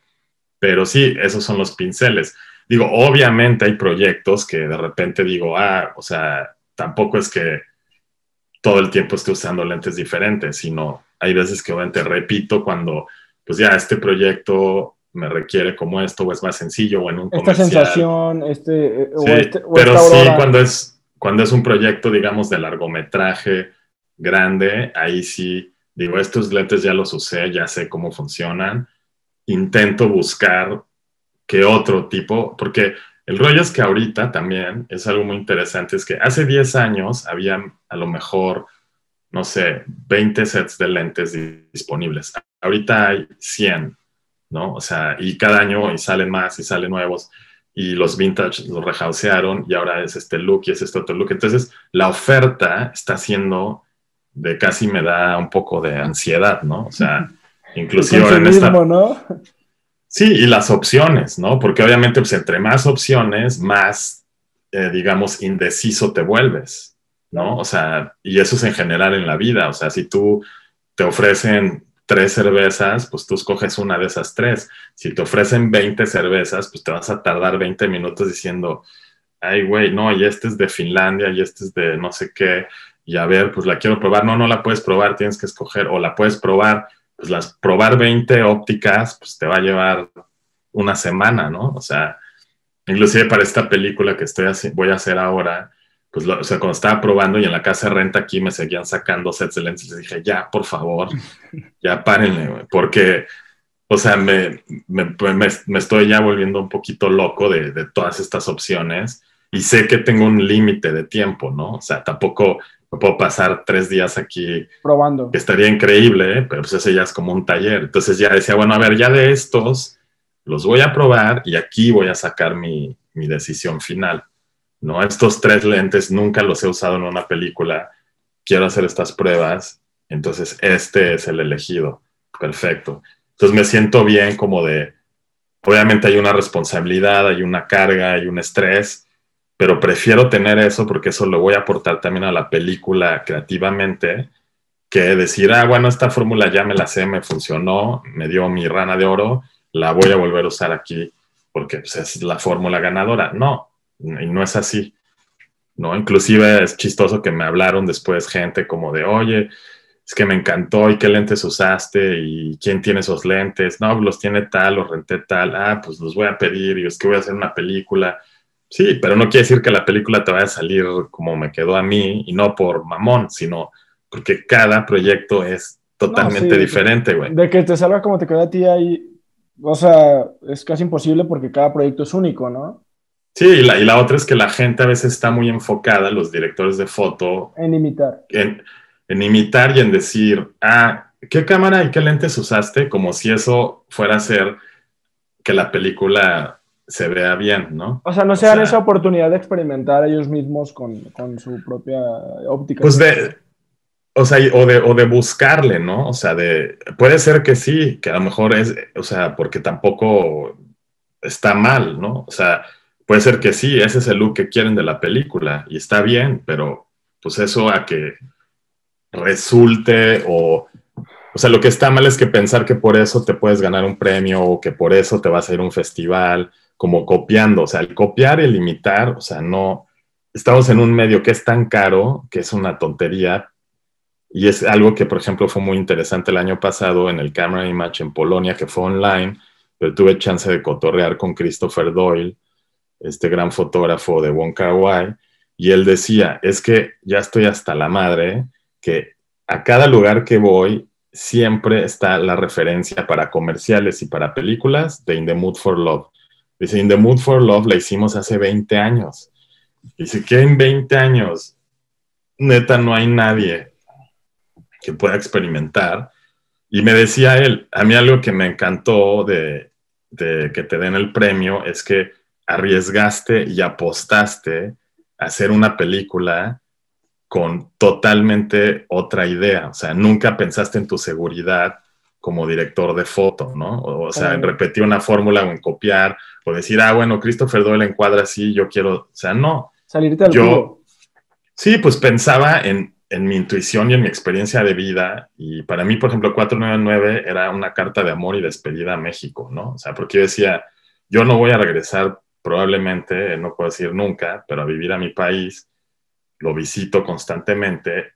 Pero sí, esos son los pinceles. Digo, obviamente hay proyectos que de repente digo, ah, o sea, tampoco es que todo el tiempo esté usando lentes diferentes, sino hay veces que obviamente repito cuando, pues ya, este proyecto me requiere como esto, o es más sencillo, o en un Esta sensación, este... Eh, o este pero sí, cuando es, cuando es un proyecto, digamos, de largometraje grande, ahí sí, digo, estos lentes ya los usé, ya sé cómo funcionan, intento buscar qué otro tipo, porque el rollo es que ahorita también es algo muy interesante, es que hace 10 años había a lo mejor, no sé, 20 sets de lentes disponibles. Ahorita hay 100, ¿no? O sea, y cada año y salen más y salen nuevos y los vintage los rehausearon y ahora es este look y es este otro look. Entonces, la oferta está siendo de casi me da un poco de ansiedad, ¿no? O sea, inclusive en esta... ¿no? Sí, y las opciones, ¿no? Porque obviamente, pues entre más opciones, más, eh, digamos, indeciso te vuelves, ¿no? O sea, y eso es en general en la vida. O sea, si tú te ofrecen tres cervezas, pues tú escoges una de esas tres. Si te ofrecen 20 cervezas, pues te vas a tardar 20 minutos diciendo, ay, güey, no, y este es de Finlandia, y este es de no sé qué, y a ver, pues la quiero probar. No, no la puedes probar, tienes que escoger, o la puedes probar pues las probar 20 ópticas, pues te va a llevar una semana, ¿no? O sea, inclusive para esta película que estoy voy a hacer ahora, pues o sea, cuando estaba probando y en la casa de renta aquí me seguían sacando sets de lentes, les dije, ya, por favor, ya párenle, porque, o sea, me, me, me, estoy ya volviendo un poquito loco de, de todas estas opciones y sé que tengo un límite de tiempo, ¿no? O sea, tampoco puedo pasar tres días aquí probando. Que estaría increíble, pero pues ese ya es como un taller. Entonces ya decía, bueno, a ver, ya de estos los voy a probar y aquí voy a sacar mi, mi decisión final. ¿No? Estos tres lentes nunca los he usado en una película. Quiero hacer estas pruebas. Entonces este es el elegido. Perfecto. Entonces me siento bien como de, obviamente hay una responsabilidad, hay una carga, hay un estrés, pero prefiero tener eso porque eso lo voy a aportar también a la película creativamente que decir, ah, bueno, esta fórmula ya me la sé, me funcionó, me dio mi rana de oro, la voy a volver a usar aquí porque pues, es la fórmula ganadora. No, y no es así. ¿no? Inclusive es chistoso que me hablaron después gente como de, oye, es que me encantó y qué lentes usaste y quién tiene esos lentes. No, los tiene tal, los renté tal. Ah, pues los voy a pedir y es que voy a hacer una película Sí, pero no quiere decir que la película te vaya a salir como me quedó a mí y no por mamón, sino porque cada proyecto es totalmente diferente, güey. De que te salga como te quedó a ti ahí, o sea, es casi imposible porque cada proyecto es único, ¿no? Sí, y la, y la otra es que la gente a veces está muy enfocada, los directores de foto. En imitar. En, en imitar y en decir, ah, ¿qué cámara y qué lentes usaste? Como si eso fuera a ser que la película se vea bien, ¿no? O sea, no se dan esa oportunidad de experimentar ellos mismos con, su propia óptica. Pues de, o sea, o de, o de buscarle, ¿no? O sea, de, puede ser que sí, que a lo mejor es, o sea, porque tampoco está mal, ¿no? O sea, puede ser que sí, ese es el look que quieren de la película y está bien, pero pues eso a que resulte o o sea, lo que está mal es que pensar que por eso te puedes ganar un premio o que por eso te vas a ir a un festival como copiando, o sea, el copiar y el imitar, o sea, no, estamos en un medio que es tan caro, que es una tontería, y es algo que, por ejemplo, fue muy interesante el año pasado en el Camera Image en Polonia, que fue online, pero tuve chance de cotorrear con Christopher Doyle, este gran fotógrafo de Wong Kar Wai, y él decía, es que ya estoy hasta la madre, que a cada lugar que voy siempre está la referencia para comerciales y para películas de In the Mood for Love. Dice, In the Mood for Love la hicimos hace 20 años. Dice que en 20 años, neta, no hay nadie que pueda experimentar. Y me decía él, a mí algo que me encantó de, de que te den el premio es que arriesgaste y apostaste a hacer una película con totalmente otra idea. O sea, nunca pensaste en tu seguridad como director de foto, ¿no? O, sea, en repetir una fórmula o en copiar, o decir, ah, bueno, Christopher Doyle encuadra así, yo quiero, o sea, no. Salirte al yo, Sí, pues pensaba en, en, mi intuición y en mi experiencia de vida, y para mí, por ejemplo, 499 era una carta de amor y despedida a México, ¿no? O sea, porque yo decía, yo no voy a regresar probablemente, no puedo decir nunca, pero a vivir a mi país, lo visito constantemente,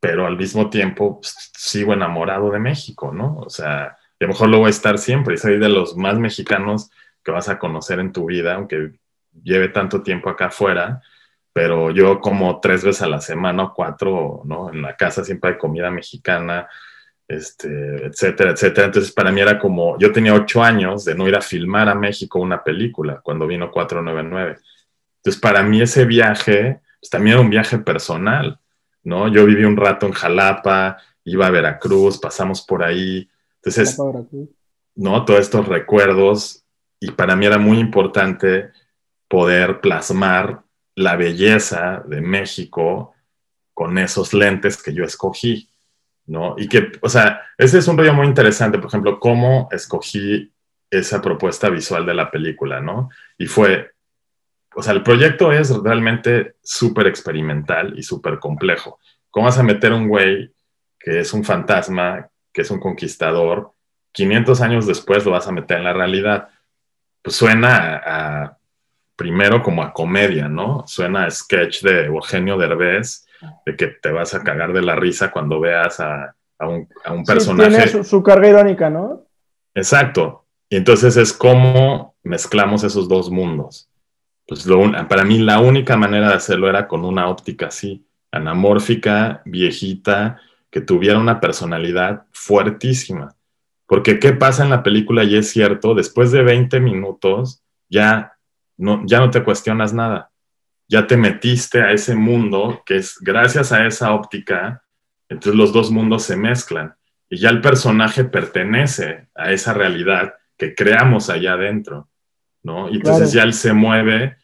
pero al mismo tiempo pues, sigo enamorado de México, ¿no? O sea, a lo mejor lo voy a estar siempre, y soy de los más mexicanos que vas a conocer en tu vida, aunque lleve tanto tiempo acá afuera, pero yo como tres veces a la semana o cuatro, ¿no? En la casa siempre hay comida mexicana, este, etcétera, etcétera. Entonces para mí era como, yo tenía ocho años de no ir a filmar a México una película cuando vino 499. Entonces para mí ese viaje, pues también era un viaje personal, ¿no? Yo viví un rato en Jalapa, iba a Veracruz, pasamos por ahí. Entonces, ¿no? Todos estos recuerdos y para mí era muy importante poder plasmar la belleza de México con esos lentes que yo escogí, ¿no? Y que, o sea, ese es un rollo muy interesante, por ejemplo, cómo escogí esa propuesta visual de la película, ¿no? Y fue o sea, el proyecto es realmente súper experimental y súper complejo. ¿Cómo vas a meter un güey que es un fantasma, que es un conquistador, 500 años después lo vas a meter en la realidad? Pues suena primero como a comedia, ¿no? Suena a sketch de Eugenio Derbez, de que te vas a cagar de la risa cuando veas a, un, personaje. tiene su, su carga irónica, ¿no? Exacto. Y entonces es como mezclamos esos dos mundos pues para mí la única manera de hacerlo era con una óptica así, anamórfica, viejita, que tuviera una personalidad fuertísima. Porque ¿qué pasa en la película? Y es cierto, después de 20 minutos ya no, ya no te cuestionas nada. Ya te metiste a ese mundo que es gracias a esa óptica, entonces los dos mundos se mezclan y ya el personaje pertenece a esa realidad que creamos allá adentro. ¿no? Y entonces ya él se mueve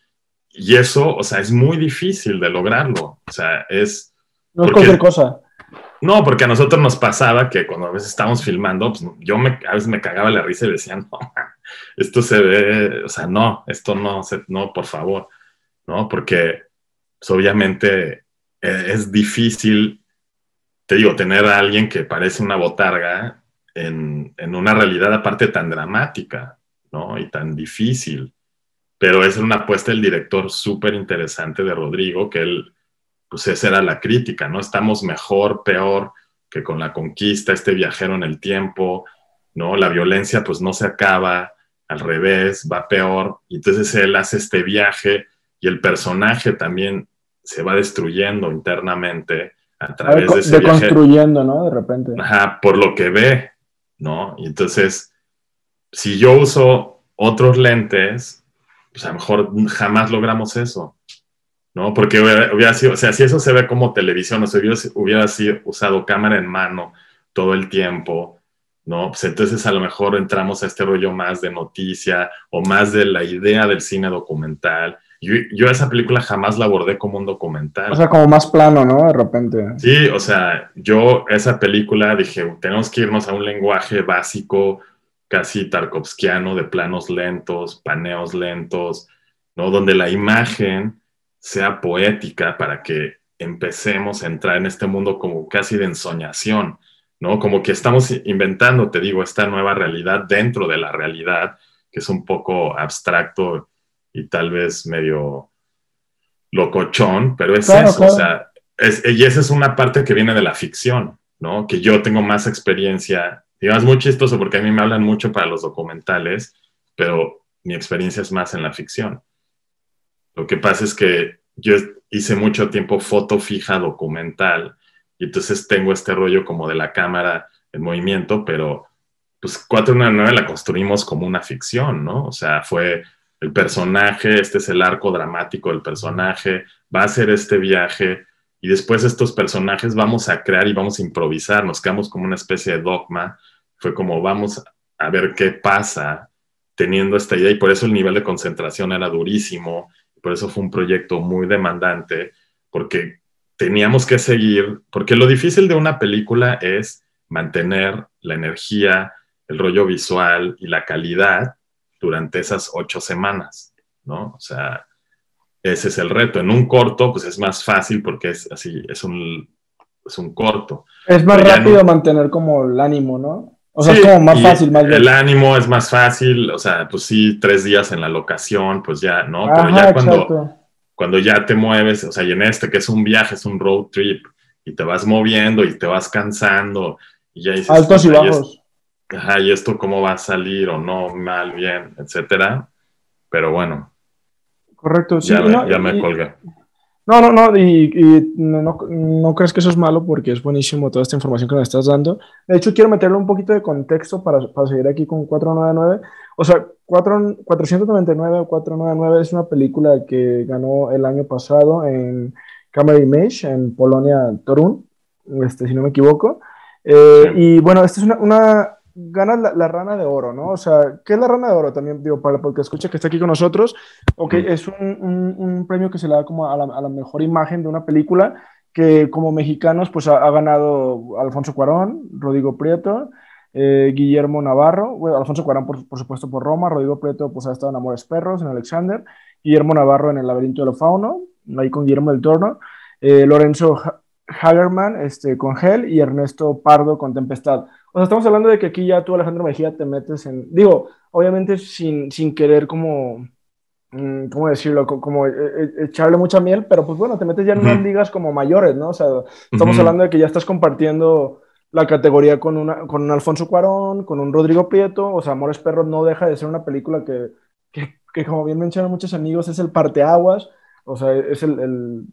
y eso, o sea, es muy difícil de lograrlo. O sea, es... No es cualquier cosa. No, porque a nosotros nos pasaba que cuando a veces estábamos filmando, pues yo me, a veces me cagaba la risa y decía, no, esto se ve, o sea, no, esto no, no, por favor, ¿no? Porque pues, obviamente e, es difícil, te digo, tener a alguien que parece una botarga en, en una realidad aparte tan dramática, ¿no? Y tan difícil pero es una apuesta del director súper interesante de Rodrigo, que él, pues esa era la crítica, ¿no? Estamos mejor, peor que con la conquista, este viajero en el tiempo, ¿no? La violencia pues no se acaba, al revés, va peor, y entonces él hace este viaje y el personaje también se va destruyendo internamente a través de ese viaje. Deconstruyendo, ¿no? De repente. Ajá, por lo que ve, ¿no? Y entonces, si yo uso otros lentes, pues a lo mejor jamás logramos eso, ¿no? Porque hubiera, sido, o sea, si eso se ve como televisión, o sea, hubiera, hubiera sido usado cámara en mano todo el tiempo, ¿no? Pues entonces a lo mejor entramos a este rollo más de noticia o más de la idea del cine documental. Yo, yo esa película jamás la abordé como un documental. O sea, como más plano, ¿no? De repente. Sí, o sea, yo esa película dije, tenemos que irnos a un lenguaje básico, casi tarkovskiano de planos lentos, paneos lentos, ¿no? Donde la imagen sea poética para que empecemos a entrar en este mundo como casi de ensoñación, ¿no? Como que estamos inventando, te digo, esta nueva realidad dentro de la realidad, que es un poco abstracto y tal vez medio locochón, pero es eso, o sea, y esa es una parte que viene de la ficción, ¿no? Que yo tengo más experiencia Digamos, es muy chistoso porque a mí me hablan mucho para los documentales, pero mi experiencia es más en la ficción. Lo que pasa es que yo hice mucho tiempo foto fija documental y entonces tengo este rollo como de la cámara en movimiento, pero pues 419 la construimos como una ficción, ¿no? O sea, fue el personaje, este es el arco dramático del personaje, va a ser este viaje y después estos personajes vamos a crear y vamos a improvisar, nos quedamos como una especie de dogma, fue como vamos a ver qué pasa teniendo esta idea y por eso el nivel de concentración era durísimo, por eso fue un proyecto muy demandante, porque teníamos que seguir, porque lo difícil de una película es mantener la energía, el rollo visual y la calidad durante esas ocho semanas, ¿no? O sea, ese es el reto. En un corto, pues es más fácil porque es así, es un, es un corto. Es más rápido mantener como el ánimo, ¿no? O sea, es como más fácil, más bien. El ánimo es más fácil, o sea, pues sí, tres días en la locación, pues ya, ¿no? Pero ya cuando, cuando ya te mueves, o sea, y en este que es un viaje, es un road trip, y te vas moviendo y te vas cansando, y ya dices, Altos y bajos. Ajá, y esto cómo va a salir o no, mal, bien, etcétera. Pero bueno, Correcto, sí. Ya, me, colgué. No, no, no, y, no, crees que eso es malo porque es buenísimo toda esta información que me estás dando. De hecho, quiero meterle un poquito de contexto para, para seguir aquí con 499. O sea, 4, 499 o 499 es una película que ganó el año pasado en Camera Image en Polonia, Torun, este, si no me equivoco. Eh, y bueno, esta es una, una ganas la, rana de oro, ¿no? O sea, ¿qué es la rana de oro? También digo, para porque escucha que está aquí con nosotros, ok, es un, un, premio que se le da como a la, a la, mejor imagen de una película que como mexicanos pues ha, ganado Alfonso Cuarón, Rodrigo Prieto, eh, Guillermo Navarro, bueno, Alfonso Cuarón por, por, supuesto por Roma, Rodrigo Prieto pues ha estado en Amores Perros, en Alexander, Guillermo Navarro en El laberinto del fauno, ahí con Guillermo del Torno, eh, Lorenzo Hagerman este, con Hell y Ernesto Pardo con Tempestad. O sea, estamos hablando de que aquí ya tú, Alejandro Mejía, te metes en, digo, obviamente sin, sin querer como, mm, ¿cómo decirlo? Como e, e, echarle mucha miel, pero pues bueno, te metes ya en unas ligas como mayores, ¿no? O sea, estamos hablando de que ya estás compartiendo la categoría con, una, con un Alfonso Cuarón, con un Rodrigo Prieto, o sea, Amores Perros no deja de ser una película que, que, que como bien mencionan muchos amigos, es el parteaguas, o sea, es el, el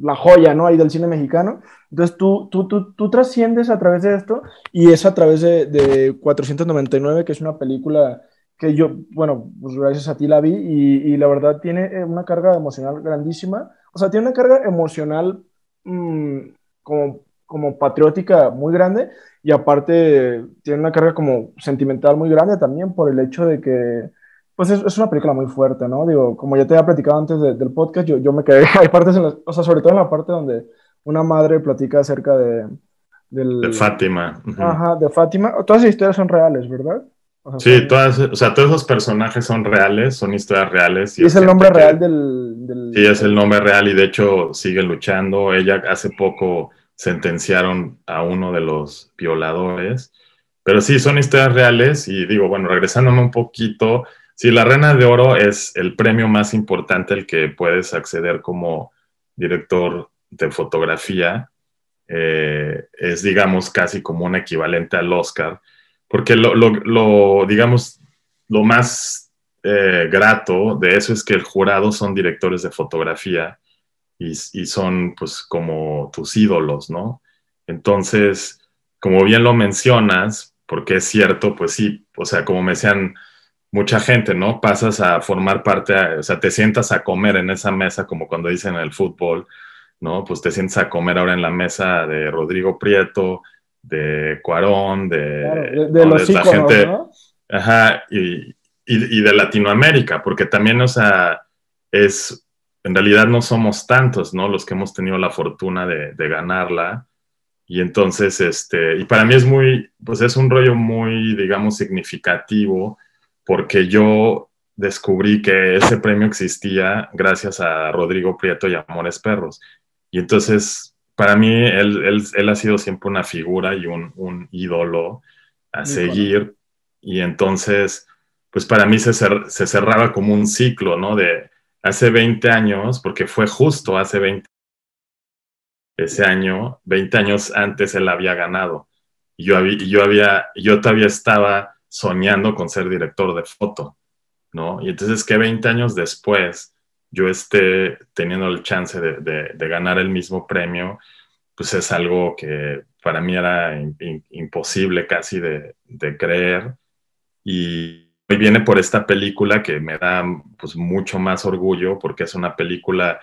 la joya, ¿no? Ahí del cine mexicano. Entonces tú, tú, tú, tú trasciendes a través de esto y es a través de, de, 499, que es una película que yo, bueno, pues gracias a ti la vi y, la verdad tiene eh, una carga emocional grandísima. O sea, tiene una carga emocional mmm, como, como patriótica muy grande y aparte tiene una carga como sentimental muy grande también por el hecho de que pues es, es, una película muy fuerte, ¿no? Digo, como ya te había platicado antes del podcast, yo, yo me quedé, hay partes, en o sea, sobre todo en la parte donde una madre platica acerca de... Del, de Fátima. Ajá, de Fátima. Todas esas historias son reales, ¿verdad? sí, todas, o sea, todos esos personajes son reales, son historias reales. Y, es el nombre real del, del, Sí, es el nombre real y de hecho sigue luchando. Ella hace poco sentenciaron a uno de los violadores. Pero sí, son historias reales y digo, bueno, regresándome un poquito, Sí, la Reina de Oro es el premio más importante al que puedes acceder como director de fotografía. Eh, es, digamos, casi como un equivalente al Oscar, porque lo, digamos, lo más eh, grato de eso es que el jurado son directores de fotografía y, y son, pues, como tus ídolos, ¿no? Entonces, como bien lo mencionas, porque es cierto, pues sí, o sea, como me decían mucha gente, ¿no? Pasas a formar parte, o sea, te sientas a comer en esa mesa, como cuando dicen en el fútbol, ¿no? Pues te sientas a comer ahora en la mesa de Rodrigo Prieto, de Cuarón, de, de, los la gente, ¿no? ajá, y, y, de Latinoamérica, porque también, o sea, es, en realidad no somos tantos, ¿no? Los que hemos tenido la fortuna de, de ganarla. Y entonces, este, y para mí es muy, pues es un rollo muy, digamos, significativo porque yo descubrí que ese premio existía gracias a Rodrigo Prieto y Amores Perros. Y entonces, para mí, él, él, ha sido siempre una figura y un, un ídolo a seguir. Y entonces, pues para mí se, se, cerraba como un ciclo, ¿no? De hace 20 años, porque fue justo hace 20 ese año, 20 años antes él había ganado. Y yo, había, yo, había, yo todavía estaba soñando con ser director de foto, ¿no? Y entonces que 20 años después yo esté teniendo el chance de, ganar el mismo premio, pues es algo que para mí era imposible casi de, creer. Y viene por esta película que me da pues mucho más orgullo porque es una película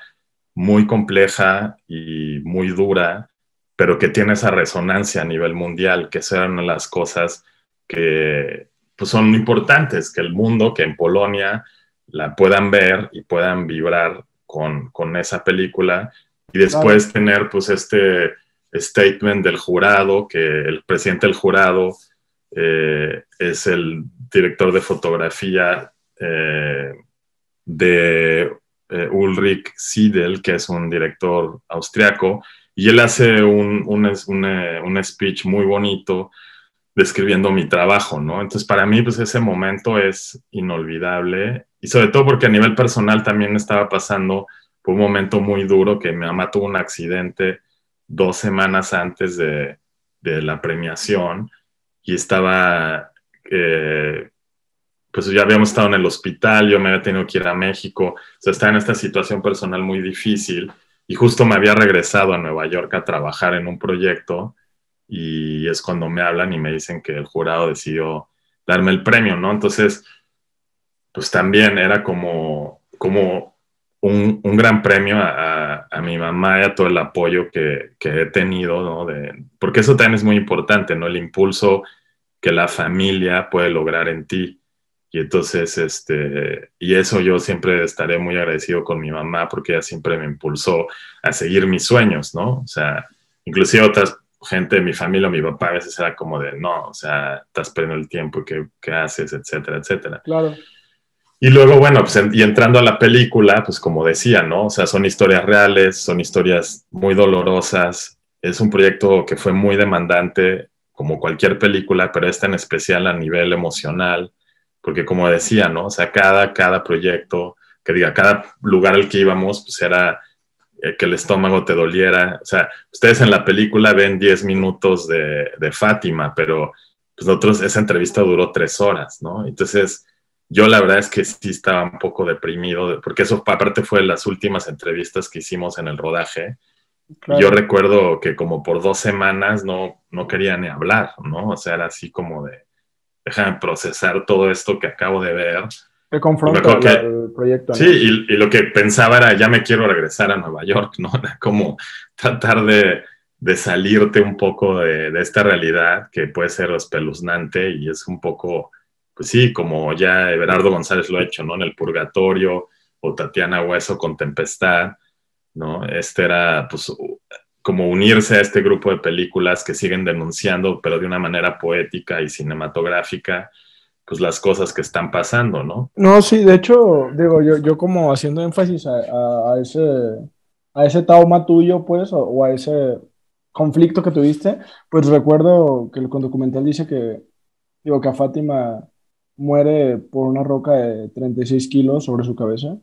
muy compleja y muy dura, pero que tiene esa resonancia a nivel mundial, que son las cosas que pues, son importantes, que el mundo, que en Polonia la puedan ver y puedan vibrar con, con esa película y después tener pues este, statement del jurado, que el presidente del jurado eh, es el director de fotografía eh, de eh, Ulrich Siedel, que es un director austriaco, y él hace un, un, speech muy bonito describiendo mi trabajo, ¿no? Entonces, para mí, pues ese momento es inolvidable, y sobre todo porque a nivel personal también estaba pasando por un momento muy duro, que mi mamá tuvo un accidente dos semanas antes de, de la premiación, y estaba, eh, pues ya habíamos estado en el hospital, yo me había tenido que ir a México, o sea, estaba en esta situación personal muy difícil y justo me había regresado a Nueva York a trabajar en un proyecto y es cuando me hablan y me dicen que el jurado decidió darme el premio, ¿no? Entonces, pues también era como, como un, un gran premio a, a, mi mamá y a todo el apoyo que, que he tenido, ¿no? De, porque eso también es muy importante, ¿no? El impulso que la familia puede lograr en ti. Y entonces, este, y eso yo siempre estaré muy agradecido con mi mamá porque ella siempre me impulsó a seguir mis sueños, ¿no? O sea, inclusive otras gente de mi familia, mi papá a veces era como de, no, o sea, estás perdiendo el tiempo, ¿qué, qué haces? Etcétera, etcétera. Claro. Y luego, bueno, pues y entrando a la película, pues como decía, ¿no? O sea, son historias reales, son historias muy dolorosas. Es un proyecto que fue muy demandante, como cualquier película, pero esta en especial a nivel emocional, porque como decía, ¿no? O sea, cada, cada proyecto, que diga, cada lugar al que íbamos, pues era eh, que el estómago te doliera. O sea, ustedes en la película ven 10 minutos de, de Fátima, pero pues nosotros, esa entrevista duró tres horas, ¿no? Entonces, yo la verdad es que sí estaba un poco deprimido, porque eso aparte fue las últimas entrevistas que hicimos en el rodaje. Yo recuerdo que como por dos semanas no, no quería ni hablar, ¿no? O sea, era así como de, déjame procesar todo esto que acabo de ver. Te confronta el proyecto. Sí, y, lo que pensaba era, ya me quiero regresar a Nueva York, ¿no? Era como tratar de, de salirte un poco de, de, esta realidad que puede ser espeluznante y es un poco pues sí, como ya Everardo González lo ha hecho, ¿no? En el Purgatorio o Tatiana Hueso con Tempestad, ¿no? Este era, pues, como unirse a este grupo de películas que siguen denunciando, pero de una manera poética y cinematográfica, pues las cosas que están pasando, ¿no? No, sí, de hecho, digo, yo, yo como haciendo énfasis a, ese, a ese trauma tuyo, pues, o, a ese conflicto que tuviste, pues recuerdo que el documental dice que, digo, que a Fátima muere por una roca de 36 kilos sobre su cabeza.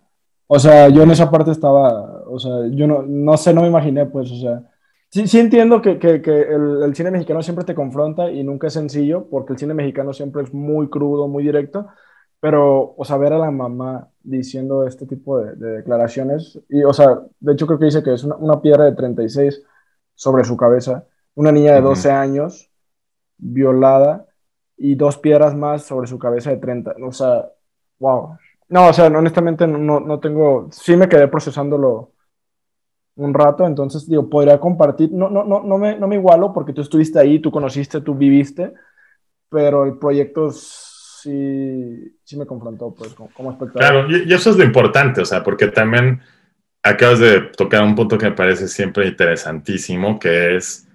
O sea, yo en esa parte estaba, o sea, yo no, no sé, no me imaginé, pues, o sea, sí, sí entiendo que, que, que el, el, cine mexicano siempre te confronta y nunca es sencillo, porque el cine mexicano siempre es muy crudo, muy directo, pero, o sea, ver a la mamá diciendo este tipo de, de declaraciones, y, o sea, de hecho creo que dice que es una, una, piedra de 36 sobre su cabeza, una niña de 12 uh -huh. años violada, y dos piedras más sobre su cabeza de 30. O sea, wow. No, o sea, honestamente no, no tengo, sí me quedé procesándolo un rato, entonces digo, podría compartir, no, no, no, no, me, no me igualo porque tú estuviste ahí, tú conociste, tú viviste, pero el proyecto sí, sí me confrontó pues como, como espectador. Claro, y, eso es lo importante, o sea, porque también acabas de tocar un punto que me parece siempre interesantísimo, que es,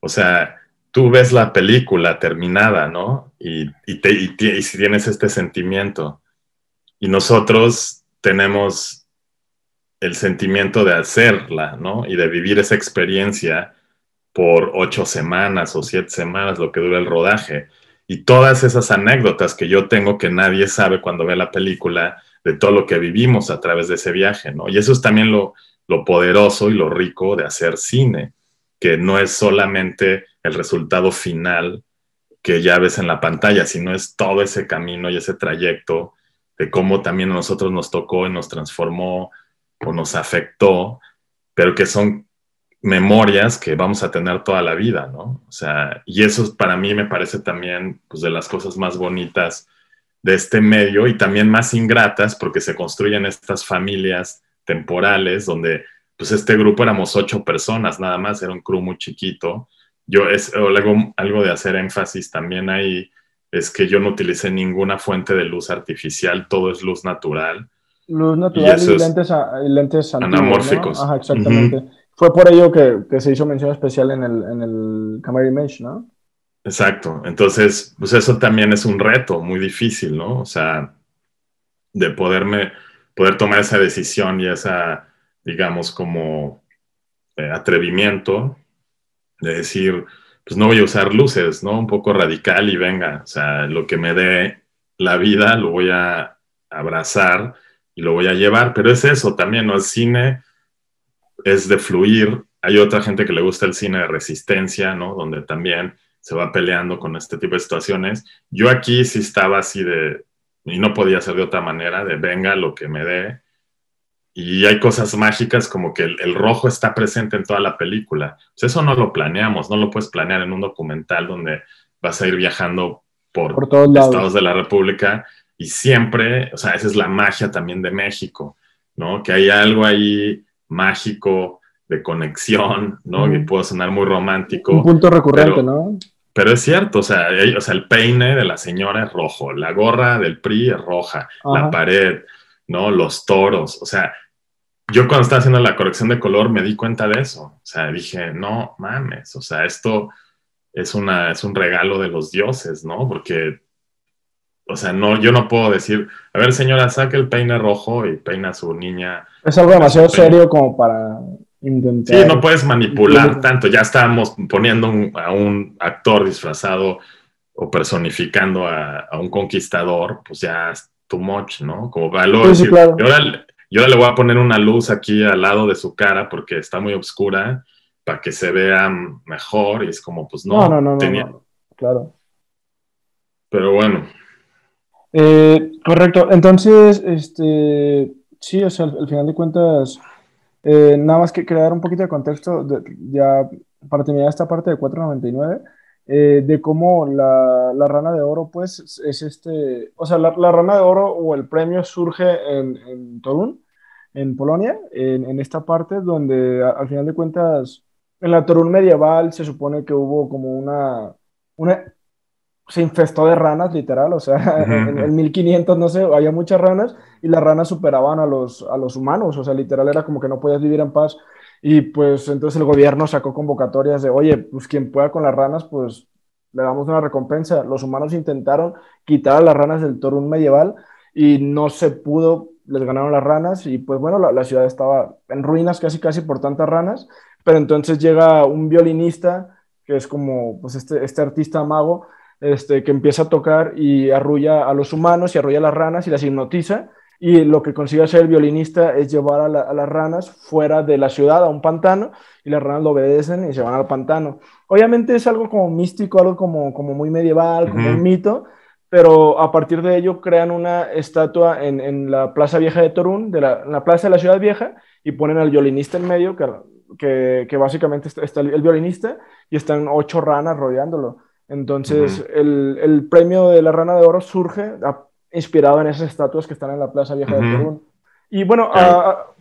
o sea, tú ves la película terminada, ¿no? Y, y, te, y, y, tienes este sentimiento. Y nosotros tenemos el sentimiento de hacerla, ¿no? Y de vivir esa experiencia por ocho semanas o siete semanas, lo que dura el rodaje. Y todas esas anécdotas que yo tengo que nadie sabe cuando ve la película, de todo lo que vivimos a través de ese viaje, ¿no? Y eso es también lo, lo poderoso y lo rico de hacer cine, que no es solamente el resultado final que ya ves en la pantalla, sino es todo ese camino y ese trayecto de cómo también a nosotros nos tocó y nos transformó o nos afectó, pero que son memorias que vamos a tener toda la vida, ¿no? O sea, y eso para mí me parece también pues, de las cosas más bonitas de este medio y también más ingratas porque se construyen estas familias temporales donde pues este grupo éramos ocho personas nada más, era un crew muy chiquito, yo es algo, algo de hacer énfasis también ahí es que yo no utilicé ninguna fuente de luz artificial, todo es luz natural. Luz natural y, y lentes, a, y lentes anamórficos. ¿no? Ajá, exactamente. Uh -huh. fue por ello que, se hizo mención especial en el, en el Camera Image, ¿no? Exacto. Entonces, pues eso también es un reto muy difícil, ¿no? O sea, de poderme, poder tomar esa decisión y esa, digamos, como eh, atrevimiento de decir, pues no voy a usar luces, ¿no? Un poco radical y venga, o sea, lo que me dé la vida lo voy a abrazar y lo voy a llevar, pero es eso también, ¿no? El cine es de fluir, hay otra gente que le gusta el cine de resistencia, ¿no? Donde también se va peleando con este tipo de situaciones. Yo aquí sí estaba así de, y no podía ser de otra manera, de venga lo que me dé. Y hay cosas mágicas como que el, rojo está presente en toda la película. Pues eso no lo planeamos, no lo puedes planear en un documental donde vas a ir viajando por, por todos estados de la República y siempre, o sea, esa es la magia también de México, ¿no? Que hay algo ahí mágico, de conexión, ¿no? Que puede sonar muy romántico. Un punto recurrente, ¿no? Pero es cierto, o sea, o sea, el peine de la señora es rojo, la gorra del PRI es roja, la pared, ¿no? Los toros, o sea, yo cuando estaba haciendo la corrección de color me di cuenta de eso, o sea, dije, no mames, o sea, esto es, una, es un regalo de los dioses, ¿no? Porque, o sea, no, yo no puedo decir, a ver, señora, saque el peine rojo y peina a su niña. Es algo demasiado serio como para Sí, no puedes manipular tanto. Ya estábamos poniendo a un actor disfrazado o personificando a, un conquistador, pues ya es too much, ¿no? Como valor. Sí, claro. y, ahora, le voy a poner una luz aquí al lado de su cara porque está muy oscura para que se vea mejor y es como, pues no. No, no, no, claro. Pero bueno. Eh, correcto. Entonces, este, sí, o sea, al final de cuentas eh, nada más que crear un poquito de contexto, ya para terminar esta parte de 499, eh, de cómo la, la, rana de oro, pues, es este, o sea, la, la rana de oro o el premio surge en, en Torun, en Polonia, en, en, esta parte donde al final de cuentas, en la Torun medieval se supone que hubo como una, una se infestó de ranas, literal, o sea, en, el 1500, no sé, había muchas ranas y las ranas superaban a los, a los humanos, o sea, literal era como que no podías vivir en paz. Y pues entonces el gobierno sacó convocatorias de, oye, pues quien pueda con las ranas, pues le damos una recompensa. Los humanos intentaron quitar a las ranas del Torún medieval y no se pudo, les ganaron las ranas y pues bueno, la, la ciudad estaba en ruinas casi casi por tantas ranas, pero entonces llega un violinista que es como pues este, este artista mago este, que empieza a tocar y arrulla a los humanos y arrulla a las ranas y las hipnotiza. Y lo que consigue hacer el violinista es llevar a, las ranas fuera de la ciudad, a un pantano, y las ranas lo obedecen y se van al pantano. Obviamente es algo como místico, algo como, como muy medieval, como un mito, pero a partir de ello crean una estatua en, en la Plaza Vieja de Torún, de la, en la Plaza de la Ciudad Vieja, y ponen al violinista en medio, que, que, que básicamente está, el, el, violinista, y están ocho ranas rodeándolo. Entonces, el, el, premio de la Rana de Oro surge inspirado en esas estatuas que están en la Plaza Vieja de Perú. Y bueno,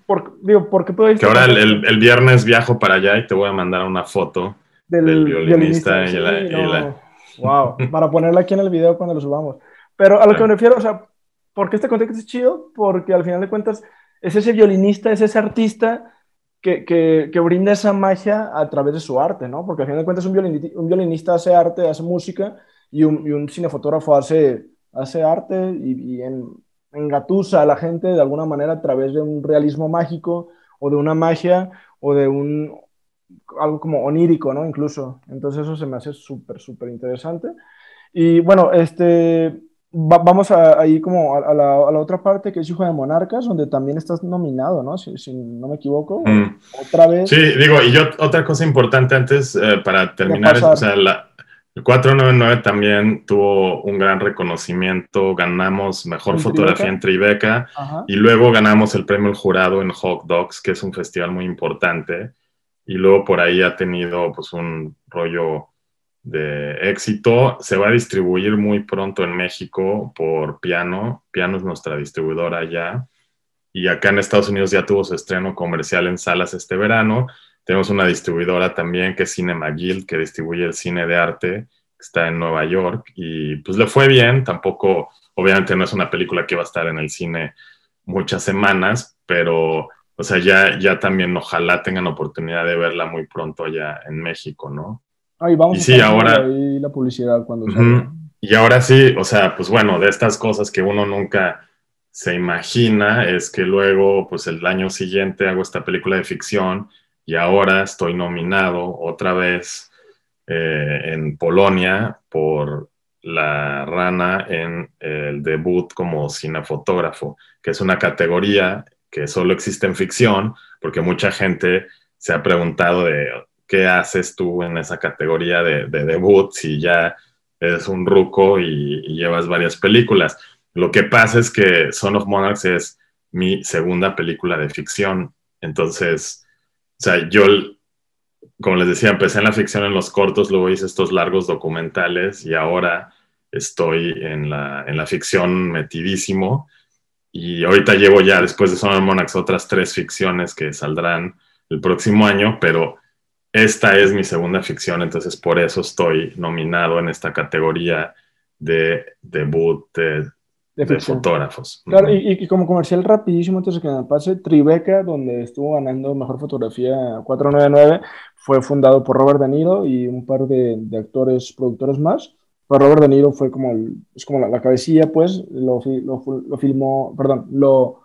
por, digo, ¿por qué Que ahora el, el, viernes viajo para allá y te voy a mandar una foto del, violinista, y, la, Wow, para ponerla aquí en el video cuando lo subamos. Pero a lo que me refiero, o sea, ¿por qué este contexto es chido? Porque al final de cuentas es ese violinista, es ese artista que, que, brinda esa magia a través de su arte, ¿no? Porque al final de cuentas un violinista, un violinista hace arte, hace música y un, y un cinefotógrafo hace, hace arte y, y en, engatusa a la gente de alguna manera a través de un realismo mágico o de una magia o de un algo como onírico, ¿no? Incluso. Entonces eso se me hace súper, súper interesante. Y bueno, este, vamos a, ahí como a, la, otra parte que es Hijo de Monarcas, donde también estás nominado, ¿no? Si, no me equivoco. Mm. Otra vez. Sí, digo, y yo otra cosa importante antes eh, para terminar, o sea, el 499 también tuvo un gran reconocimiento, ganamos Mejor Fotografía en Tribeca y luego ganamos el premio El Jurado en Hot Dogs, que es un festival muy importante, y luego por ahí ha tenido pues un rollo de éxito. Se va a distribuir muy pronto en México por Piano. Piano es nuestra distribuidora ya. Y acá en Estados Unidos ya tuvo su estreno comercial en salas este verano. Tenemos una distribuidora también que es Cinema Guild, que distribuye el cine de arte, que está en Nueva York. Y pues le fue bien. Tampoco, obviamente no es una película que va a estar en el cine muchas semanas, pero o sea, ya, ya también ojalá tengan oportunidad de verla muy pronto allá en México, ¿no? Ahí vamos y sí, ahora ahí la publicidad cuando Y ahora sí, o sea, pues bueno, de estas cosas que uno nunca se imagina es que luego, pues el año siguiente hago esta película de ficción y ahora estoy nominado otra vez eh, en Polonia por La Rana en el debut como cinefotógrafo, que es una categoría que solo existe en ficción, porque mucha gente se ha preguntado de qué haces tú en esa categoría de, debut si ya eres un ruco y, llevas varias películas. Lo que pasa es que Son of Monarchs es mi segunda película de ficción. Entonces, o sea, yo, como les decía, empecé en la ficción en los cortos, luego hice estos largos documentales y ahora estoy en la, en la ficción metidísimo. Y ahorita llevo ya, después de Son of Monarchs, otras tres ficciones que saldrán el próximo año, pero esta es mi segunda ficción, entonces por eso estoy nominado en esta categoría de debut de, de, fotógrafos. Claro, y, como comercial rapidísimo, de que me pase, Tribeca, donde estuvo ganando Mejor Fotografía 499, fue fundado por Robert De Niro y un par de, actores, productores más. Pero Robert De Niro fue como, es como la, cabecilla, pues, lo, lo, filmó, perdón, lo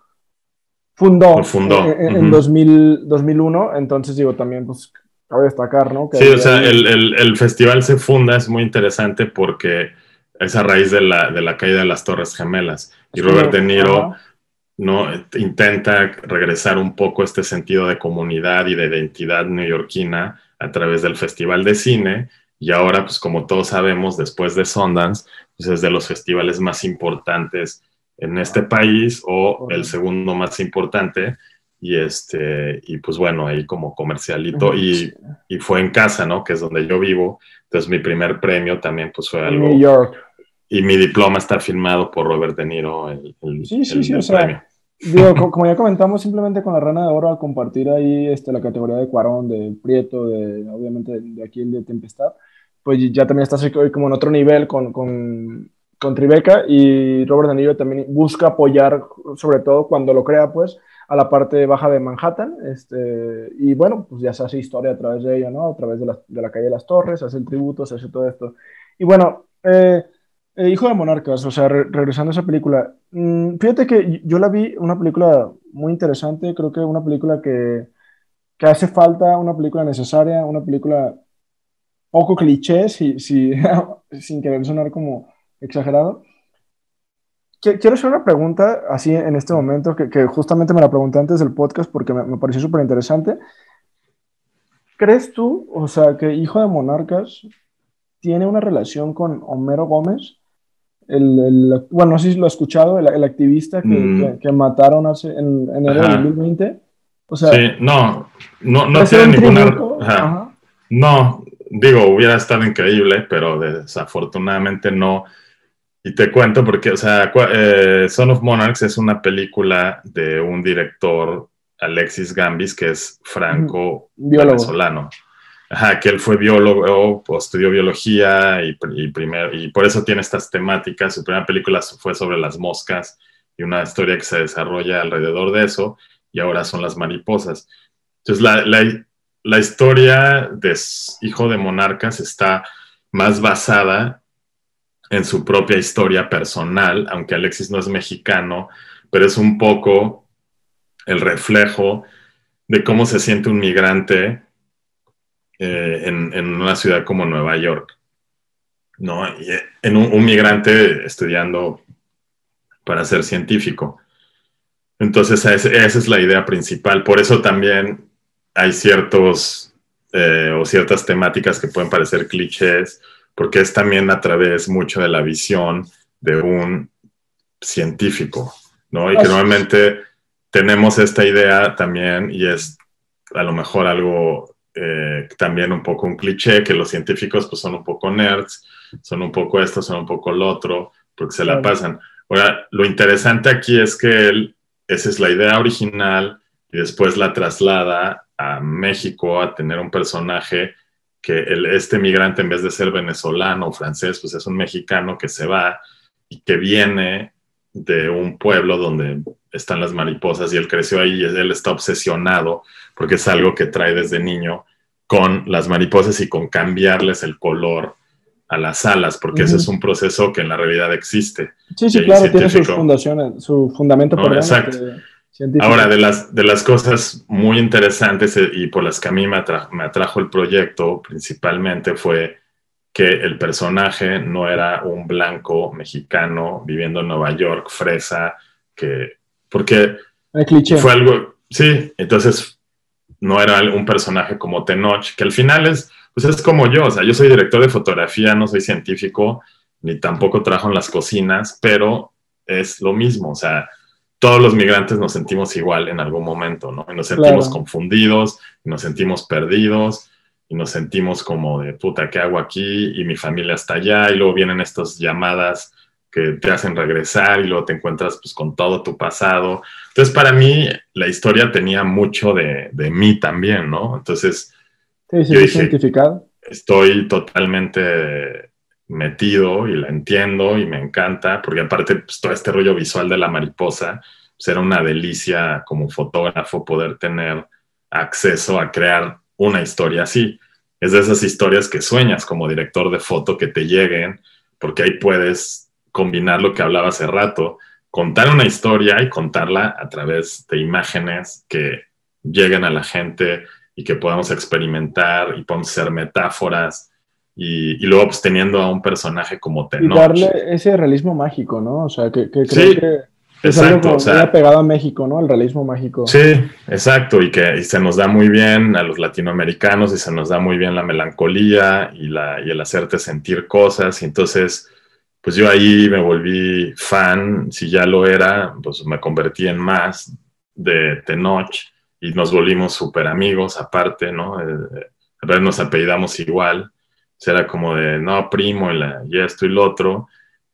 fundó, en, 2001, entonces digo, también, pues, cabe destacar, ¿no? sí, o sea, el, el, el festival se funda, es muy interesante porque es a raíz de la, de la caída de las Torres Gemelas. Y Robert De Niro ¿no? intenta regresar un poco este sentido de comunidad y de identidad neoyorquina a través del Festival de Cine. Y ahora, pues como todos sabemos, después de Sundance, pues es de los festivales más importantes en este país o el segundo más importante. Y, este, y pues bueno, ahí como comercialito. Y, y, fue en casa, ¿no? Que es donde yo vivo. Entonces mi primer premio también pues fue algo... New York y mi diploma está firmado por Robert De Niro. El, sí, sí, sí, o sea, digo, como ya comentamos, simplemente con la Rana de Oro, a compartir ahí este, la categoría de Cuarón, de Prieto, de, obviamente de aquí el de Tempestad, pues ya también estás como en otro nivel con, con, con Tribeca y Robert De Niro también busca apoyar, sobre todo cuando lo crea, pues, a la parte baja de Manhattan, este, y bueno, pues ya se hace historia a través de ella, ¿no? A través de la, de la calle de las Torres, se hace el tributo, se hace todo esto. Y bueno, eh, eh, Hijo de Monarcas, o sea, regresando a esa película. Mm, fíjate que yo la vi, una película muy interesante, creo que una película que, que hace falta, una película necesaria, una película poco cliché, si, sin querer sonar como exagerado. Quiero hacer una pregunta así en este momento, que, que justamente me la pregunté antes del podcast porque me, me pareció súper interesante. ¿Crees tú, o sea, que Hijo de Monarcas tiene una relación con Homero Gómez? el, bueno, no sé si lo he escuchado, el, activista que, mm. que, mataron hace, en enero de 2020. O sea, sí, no, no, no tiene ninguna... No, digo, hubiera estado increíble, pero desafortunadamente no. Y te cuento porque, o sea, eh, Son of Monarchs es una película de un director, Alexis Gambis, que es franco-venezolano. Ajá, que él fue biólogo, pues, estudió biología y, y, y por eso tiene estas temáticas. Su primera película fue sobre las moscas y una historia que se desarrolla alrededor de eso, y ahora son las mariposas. Entonces, la, la, la historia de Hijo de Monarcas está más basada en su propia historia personal, aunque Alexis no es mexicano, pero es un poco el reflejo de cómo se siente un migrante eh, en, una ciudad como Nueva York, ¿no? Eh, en un, migrante estudiando para ser científico. Entonces, esa es, la idea principal. Por eso también hay ciertos eh, o ciertas temáticas que pueden parecer clichés, porque es también a través mucho de la visión de un científico, ¿no? Y que normalmente tenemos esta idea también y es a lo mejor algo eh, también un poco un cliché, que los científicos pues son un poco nerds, son un poco esto, son un poco lo otro, porque se la pasan. Ahora, lo interesante aquí es que él, esa es la idea original y después la traslada a México a tener un personaje que el, este migrante en vez de ser venezolano o francés, pues es un mexicano que se va y que viene de un pueblo donde están las mariposas y él creció ahí y él está obsesionado porque es algo que trae desde niño con las mariposas y con cambiarles el color a las alas, porque ese es un proceso que en la realidad existe. Sí, sí, claro, tiene sus fundaciones, su fundamento. No, exacto. Ahora, de las, de las cosas muy interesantes eh, y por las que a mí me, me atrajo el proyecto principalmente fue que el personaje no era un blanco mexicano viviendo en Nueva York, fresa, que, porque fue algo, sí, entonces no era un personaje como Tenoch, que al final es, pues es como yo, o sea, yo soy director de fotografía, no soy científico, ni tampoco trabajo en las cocinas, pero es lo mismo, o sea, todos los migrantes nos sentimos igual en algún momento, ¿no? Y nos sentimos confundidos, nos sentimos perdidos, y nos sentimos como de puta, ¿qué hago aquí? Y mi familia está allá, y luego vienen estas llamadas que te hacen regresar y luego te encuentras pues con todo tu pasado. Entonces para mí la historia tenía mucho de, de mí también, ¿no? Entonces... Sí, sí, yo identificado. Estoy totalmente metido y la entiendo y me encanta, porque aparte pues, todo este rollo visual de la mariposa, pues, era una delicia como fotógrafo poder tener acceso a crear una historia así. Es de esas historias que sueñas como director de foto que te lleguen, porque ahí puedes combinar lo que hablaba hace rato, contar una historia y contarla a través de imágenes que lleguen a la gente y que podamos experimentar y podamos ser metáforas y, luego pues teniendo a un personaje como Tenoch. Y darle ese realismo mágico, ¿no? O sea, que, creo que es algo o sea, pegado a México, ¿no? El realismo mágico. Sí, exacto, y que se nos da muy bien a los latinoamericanos y se nos da muy bien la melancolía y, la, y el hacerte sentir cosas. Y entonces, pues yo ahí me volví fan, si ya lo era, pues me convertí en más de Tenoch y nos volvimos súper amigos aparte, ¿no? Eh, a ver, nos apellidamos igual. Era como de, no, primo, y, la, y esto y lo otro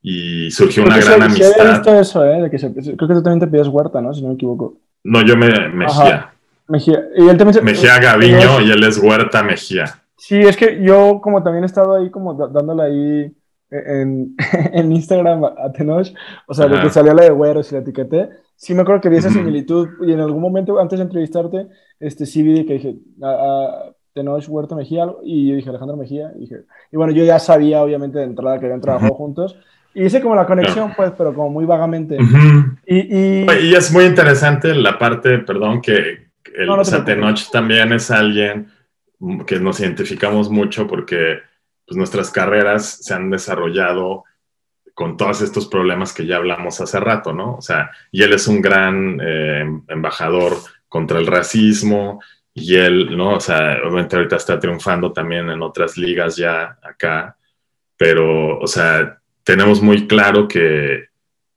y surgió una gran amistad. visto eso, ¿eh? De que creo que tú también te pides Huerta, ¿no? Si no me equivoco. No, yo me Mejía. Mejía. Y él también Mejía Gaviño y él es Huerta Mejía. Sí, es que yo como también he estado ahí como dándole ahí en, en Instagram a Tenoch, o sea, de que salió la de güeros y la etiqueté, sí me acuerdo que vi esa similitud y en algún momento antes de entrevistarte, este, sí vi que dije, a, a Tenoch Huerta Mejía, y yo dije Alejandro Mejía, y, dije, y bueno, yo ya sabía obviamente de entrada que habían trabajado juntos, y hice como la conexión, pues, pero como muy vagamente. y, y... es muy interesante la parte, perdón, que el no, Tenoch también es alguien que nos identificamos mucho porque pues, nuestras carreras se han desarrollado con todos estos problemas que ya hablamos hace rato, ¿no? O sea, y él es un gran eh, embajador contra el racismo y él, ¿no? O sea, obviamente ahorita está triunfando también en otras ligas ya acá, pero, o sea, tenemos muy claro que,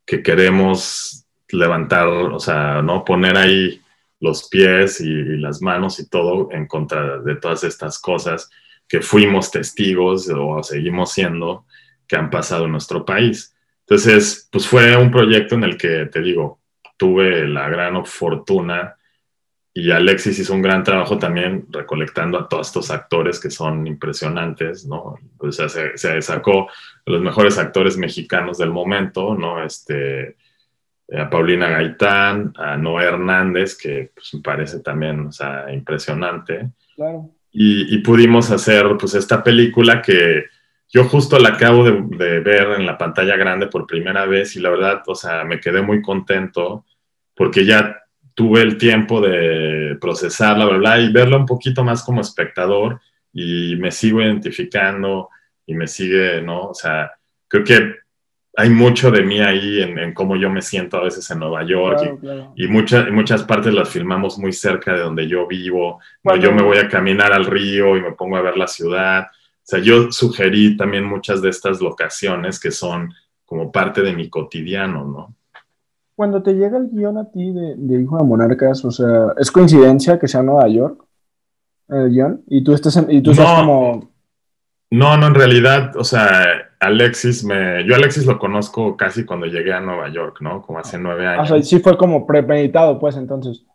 que queremos levantar, o sea, ¿no? Poner ahí los pies y, las manos y todo en contra de todas estas cosas que fuimos testigos o seguimos siendo que han pasado en nuestro país. Entonces, pues fue un proyecto en el que, te digo, tuve la gran fortuna y Alexis hizo un gran trabajo también recolectando a todos estos actores que son impresionantes, ¿no? O sea, se, sacó los mejores actores mexicanos del momento, ¿no? Este, a Paulina Gaitán, a Noé Hernández, que pues, me parece también, o sea, impresionante. Claro. Y, pudimos hacer, pues, esta película que yo justo la acabo de, de ver en la pantalla grande por primera vez y la verdad, o sea, me quedé muy contento porque ya tuve el tiempo de procesarla, bla, bla, y verla un poquito más como espectador y me sigo identificando y me sigue, ¿no? O sea, creo que hay mucho de mí ahí en, cómo yo me siento a veces en Nueva York y, muchas, muchas partes las filmamos muy cerca de donde yo vivo. yo me voy a caminar al río y me pongo a ver la ciudad. O sea, yo sugerí también muchas de estas locaciones que son como parte de mi cotidiano, ¿no? Cuando te llega el guion a ti de, Hijo de Monarcas, o sea, ¿es coincidencia que sea Nueva York el guion? Y tú estás, y tú como... No, no, en realidad, o sea, Alexis me... Yo Alexis lo conozco casi cuando llegué a Nueva York, ¿no? Como hace nueve años. O sea, sí fue como premeditado, pues, entonces.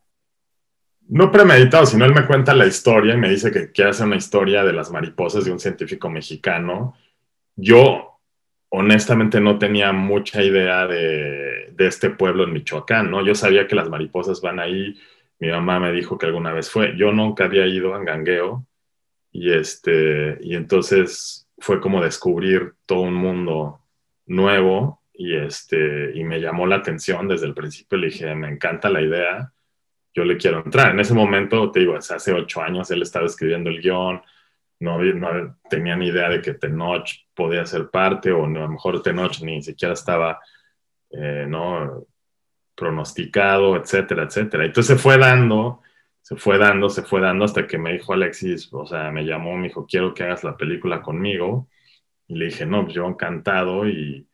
No premeditado, sino él me cuenta la historia y me dice que quiere hacer una historia de las mariposas de un científico mexicano. Yo honestamente no tenía mucha idea de, de, este pueblo en Michoacán, ¿no? Yo sabía que las mariposas van ahí, mi mamá me dijo que alguna vez fue, yo nunca había ido a Gangueo y, este, y entonces fue como descubrir todo un mundo nuevo y, este, y me llamó la atención desde el principio, le dije, me encanta la idea, yo le quiero entrar. En ese momento, te digo, hace ocho años él estaba escribiendo el guion, no, no tenía ni idea de que Tenoch podía ser parte, o a lo mejor Tenoch ni siquiera estaba, eh, ¿no? pronosticado, etcétera, etcétera. Entonces se fue dando, se fue dando, se fue dando hasta que me dijo Alexis, o sea, me llamó, me dijo, quiero que hagas la película conmigo. Y le dije, no, pues yo encantado y,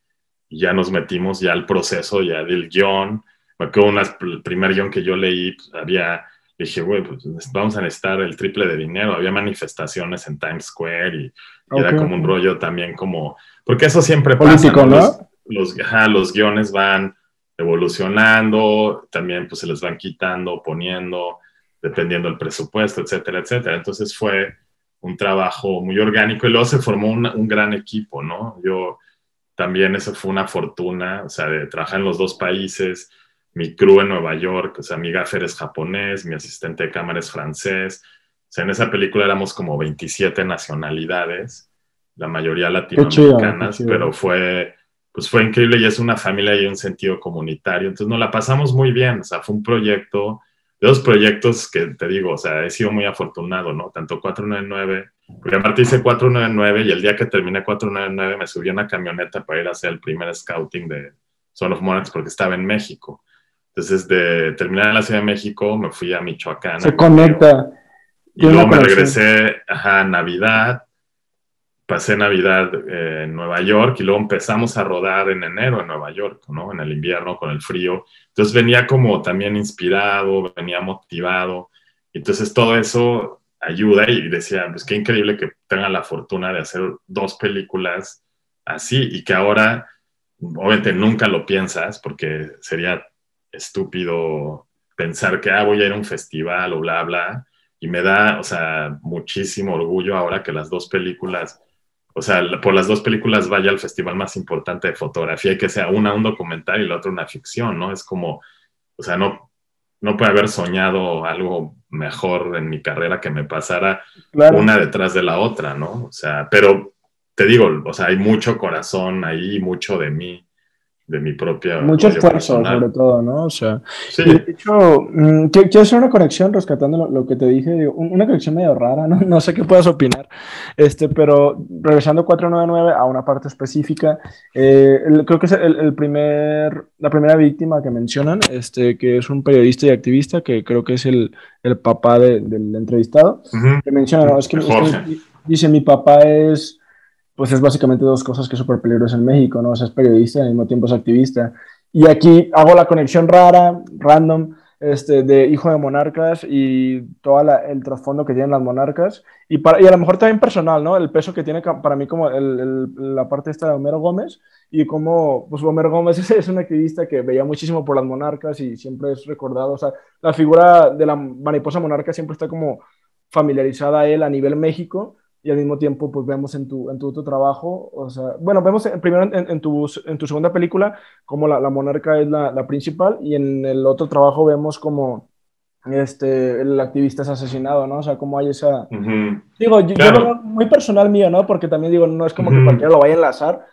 ya nos metimos ya al proceso ya del guion. Me acuerdo el primer guion que yo leí, pues, había dije, güey, pues vamos a necesitar el triple de dinero. Había manifestaciones en Times Square y, era como un rollo también como, porque eso siempre pasa. ¿no? Los, los, los guiones van evolucionando, también pues se les van quitando, poniendo, dependiendo del presupuesto, etcétera, etcétera. Entonces fue un trabajo muy orgánico y luego se formó un, un gran equipo, ¿no? Yo también eso fue una fortuna, o sea, de trabajar en los dos países, mi crew en Nueva York, o sea, mi gaffer es japonés, mi asistente de cámara es francés. O sea, en esa película éramos como 27 nacionalidades, la mayoría latinoamericanas, pero fue, pues fue increíble y es una familia y un sentido comunitario. Entonces nos la pasamos muy bien, o sea, fue un proyecto, de dos proyectos que te digo, o sea, he sido muy afortunado, ¿no? Tanto 499, porque aparte hice 499 y el día que terminé 499 me subí a una camioneta para ir a hacer el primer scouting de Son of Monarchs porque estaba en México. Entonces, de terminar en la Ciudad de México, me fui a Michoacán. Se conecta. Y luego me regresé a Navidad, pasé Navidad eh, en Nueva York y luego empezamos a rodar en enero en Nueva York, ¿no? En el invierno con el frío. Entonces venía como también inspirado, venía motivado. Entonces todo eso ayuda y decía, pues qué increíble que tengan la fortuna de hacer dos películas así y que ahora, obviamente nunca lo piensas porque sería estúpido pensar que, ah, voy a ir a un festival o bla, bla. Y me da, o sea, muchísimo orgullo ahora que las dos películas, o sea, por las dos películas vaya al festival más importante de fotografía y que sea una un documental y la otra una ficción, ¿no? Es como, o sea, no, no puede haber soñado algo mejor en mi carrera que me pasara una detrás de la otra, ¿no? O sea, pero te digo, o sea, hay mucho corazón ahí, mucho de mí de mi propia... Mucho esfuerzo, sobre todo, ¿no? O sea, de hecho, mm, quiero hacer una conexión rescatando lo, que te dije, una conexión medio rara, ¿no? No sé qué puedas opinar, este, pero regresando 499 a una parte específica, eh, creo que es el, primer, la primera víctima que mencionan, este, que es un periodista y activista, que creo que es el, el papá del entrevistado, que menciona, ¿no? es que dice, mi papá es pues es básicamente dos cosas que es súper peligroso en México, ¿no? O sea, es periodista y al mismo tiempo es activista. Y aquí hago la conexión rara, random, este, de hijo de monarcas y todo el trasfondo que tienen las monarcas. Y, para, y a lo mejor también personal, ¿no? El peso que tiene para mí como la parte esta de Homero Gómez y como, pues Homero Gómez es, es un activista que veía muchísimo por las monarcas y siempre es recordado. O sea, la figura de la mariposa monarca siempre está como familiarizada a él a nivel México y al mismo tiempo pues vemos en tu, en tu otro trabajo, o sea, bueno, vemos primero en, en, tu, en tu segunda película como la, la monarca es la, la, principal y en el otro trabajo vemos como este, el activista es asesinado, ¿no? O sea, como hay esa... Digo, yo, muy personal mío, ¿no? Porque también digo, no es como que cualquiera lo vaya a enlazar,